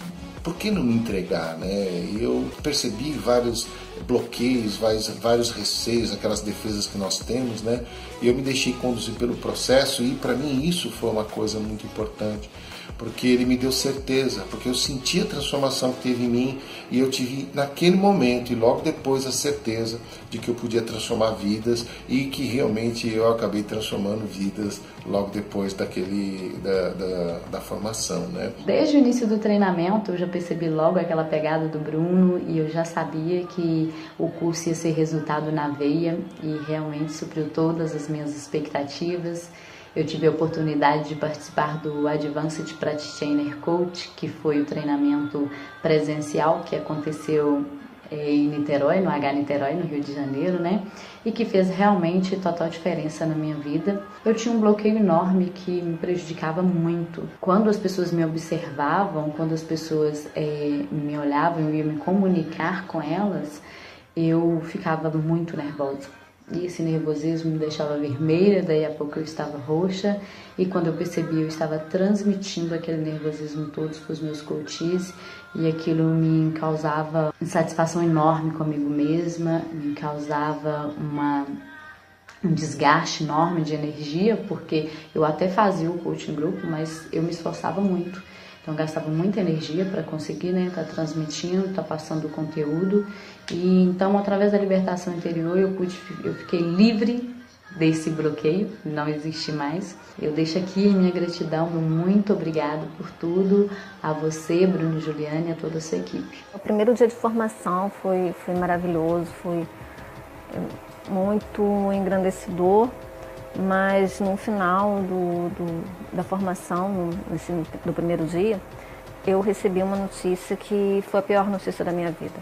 por que não me entregar, né? E eu percebi vários bloqueios, vários, vários receios, aquelas defesas que nós temos, né? E eu me deixei conduzir pelo processo e para mim isso foi uma coisa muito importante porque ele me deu certeza, porque eu senti a transformação que teve em mim e eu tive naquele momento e logo depois a certeza de que eu podia transformar vidas e que realmente eu acabei transformando vidas logo depois daquele da, da, da formação, né? Desde o início do treinamento eu já percebi logo aquela pegada do Bruno e eu já sabia que o curso ia ser resultado na veia e realmente supriu todas as minhas expectativas. Eu tive a oportunidade de participar do Advanced Practitioner Coach, que foi o treinamento presencial que aconteceu eh, em Niterói, no H Niterói, no Rio de Janeiro, né? E que fez realmente total diferença na minha vida. Eu tinha um bloqueio enorme que me prejudicava muito. Quando as pessoas me observavam, quando as pessoas é, me olhavam, eu ia me comunicar com elas, eu ficava muito nervosa e esse nervosismo me deixava vermelha, daí a pouco eu estava roxa, e quando eu percebi, eu estava transmitindo aquele nervosismo todo para os meus coaches, e aquilo me causava insatisfação enorme comigo mesma, me causava uma um desgaste enorme de energia, porque eu até fazia o coaching grupo, mas eu me esforçava muito. Então gastava muita energia para conseguir né, tá transmitindo, tá passando o conteúdo. E então através da libertação interior eu pude, eu fiquei livre desse bloqueio, não existe mais. Eu deixo aqui minha gratidão, muito obrigado por tudo, a você, Bruno Juliane, a toda a sua equipe. O primeiro dia de formação foi, foi maravilhoso, foi muito engrandecedor mas no final do, do, da formação, no, do primeiro dia, eu recebi uma notícia que foi a pior notícia da minha vida.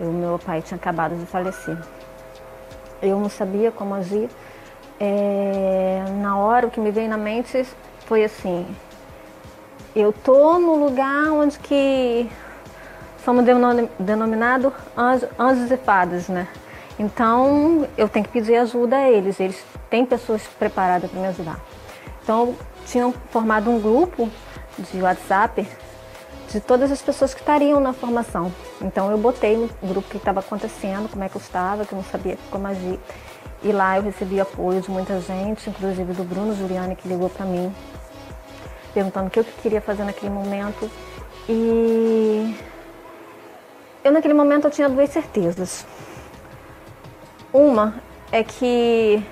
O meu pai tinha acabado de falecer. Eu não sabia como agir. É, na hora, o que me veio na mente foi assim: eu tô no lugar onde que somos denominados anjos, anjos e fadas, né? Então eu tenho que pedir ajuda a eles. Eles têm pessoas preparadas para me ajudar. Então tinham formado um grupo de WhatsApp de todas as pessoas que estariam na formação. Então eu botei no grupo que estava acontecendo, como é que eu estava, que eu não sabia como agir. E lá eu recebi apoio de muita gente, inclusive do Bruno Juliane que ligou para mim, perguntando o que eu queria fazer naquele momento. E eu naquele momento eu tinha duas certezas. Uma é que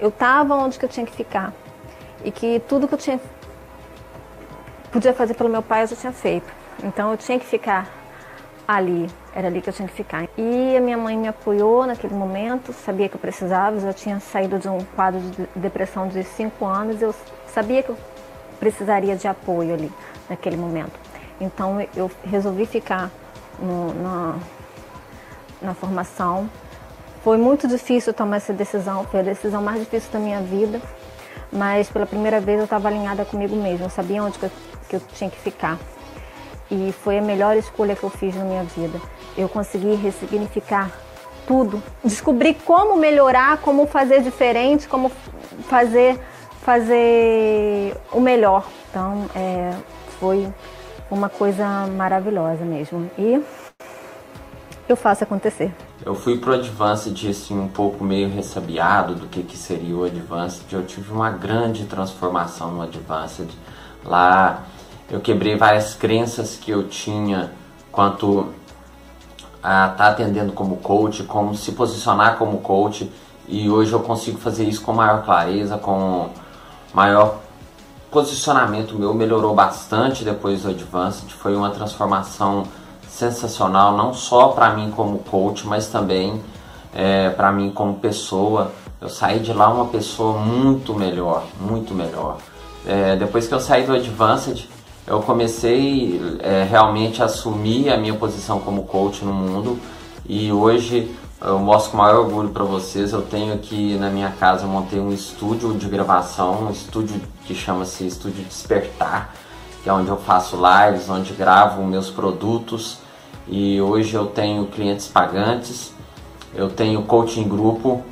eu estava onde que eu tinha que ficar e que tudo que eu tinha podia fazer pelo meu pai eu já tinha feito. Então eu tinha que ficar ali, era ali que eu tinha que ficar. E a minha mãe me apoiou naquele momento, sabia que eu precisava, eu já tinha saído de um quadro de depressão de cinco anos, eu sabia que eu precisaria de apoio ali naquele momento. Então eu resolvi ficar no, na, na formação. Foi muito difícil tomar essa decisão, foi a decisão mais difícil da minha vida, mas pela primeira vez eu estava alinhada comigo mesma, eu sabia onde que eu, que eu tinha que ficar. E foi a melhor escolha que eu fiz na minha vida. Eu consegui ressignificar tudo, descobri como melhorar, como fazer diferente, como fazer, fazer o melhor. Então, é, foi uma coisa maravilhosa mesmo. E eu faço acontecer. Eu fui pro Advanced assim um pouco meio ressabiado do que, que seria o Advanced. Eu tive uma grande transformação no Advanced. Lá eu quebrei várias crenças que eu tinha quanto a estar tá atendendo como coach, como se posicionar como coach. E hoje eu consigo fazer isso com maior clareza, com maior posicionamento meu melhorou bastante depois do Advanced. Foi uma transformação sensacional, não só para mim como coach, mas também é, para mim como pessoa. Eu saí de lá uma pessoa muito melhor, muito melhor. É, depois que eu saí do Advanced, eu comecei é, realmente a assumir a minha posição como coach no mundo e hoje eu mostro com maior orgulho para vocês. Eu tenho aqui na minha casa, eu montei um estúdio de gravação, um estúdio que chama-se Estúdio Despertar, que é onde eu faço lives, onde gravo meus produtos e hoje eu tenho clientes pagantes, eu tenho coaching grupo,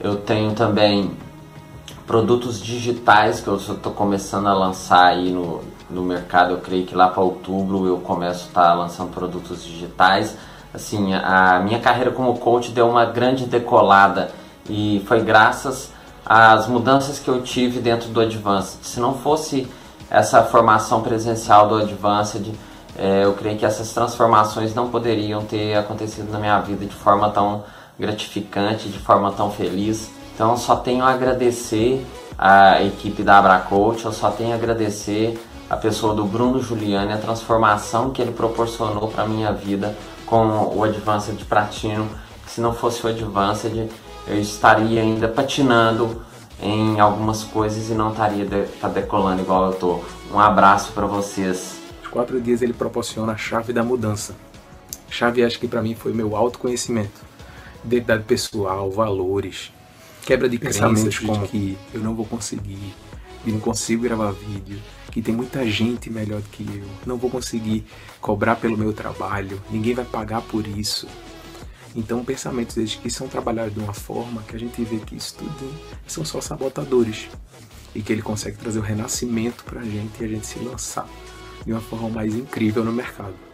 eu tenho também produtos digitais que eu estou começando a lançar aí no, no mercado. Eu creio que lá para outubro eu começo a estar tá lançando produtos digitais. Assim, a minha carreira como coach deu uma grande decolada e foi graças às mudanças que eu tive dentro do Advanced. Se não fosse essa formação presencial do Advanced, é, eu creio que essas transformações não poderiam ter acontecido na minha vida de forma tão gratificante, de forma tão feliz. Então só tenho a agradecer a equipe da Abracoach, eu só tenho a agradecer a pessoa do Bruno Giuliani, a transformação que ele proporcionou para minha vida com o Advanced de Platino. Se não fosse o Advanced, eu estaria ainda patinando em algumas coisas e não estaria de, tá decolando igual eu tô. Um abraço para vocês quatro dias ele proporciona a chave da mudança. chave acho que para mim foi meu autoconhecimento, identidade pessoal, valores, quebra de crenças como que eu não vou conseguir, que não consigo gravar vídeo, que tem muita gente melhor do que eu, não vou conseguir cobrar pelo meu trabalho, ninguém vai pagar por isso. Então, pensamentos desde que são trabalhados de uma forma que a gente vê que isso tudo são só sabotadores e que ele consegue trazer o renascimento para a gente e a gente se lançar de uma forma mais incrível no mercado.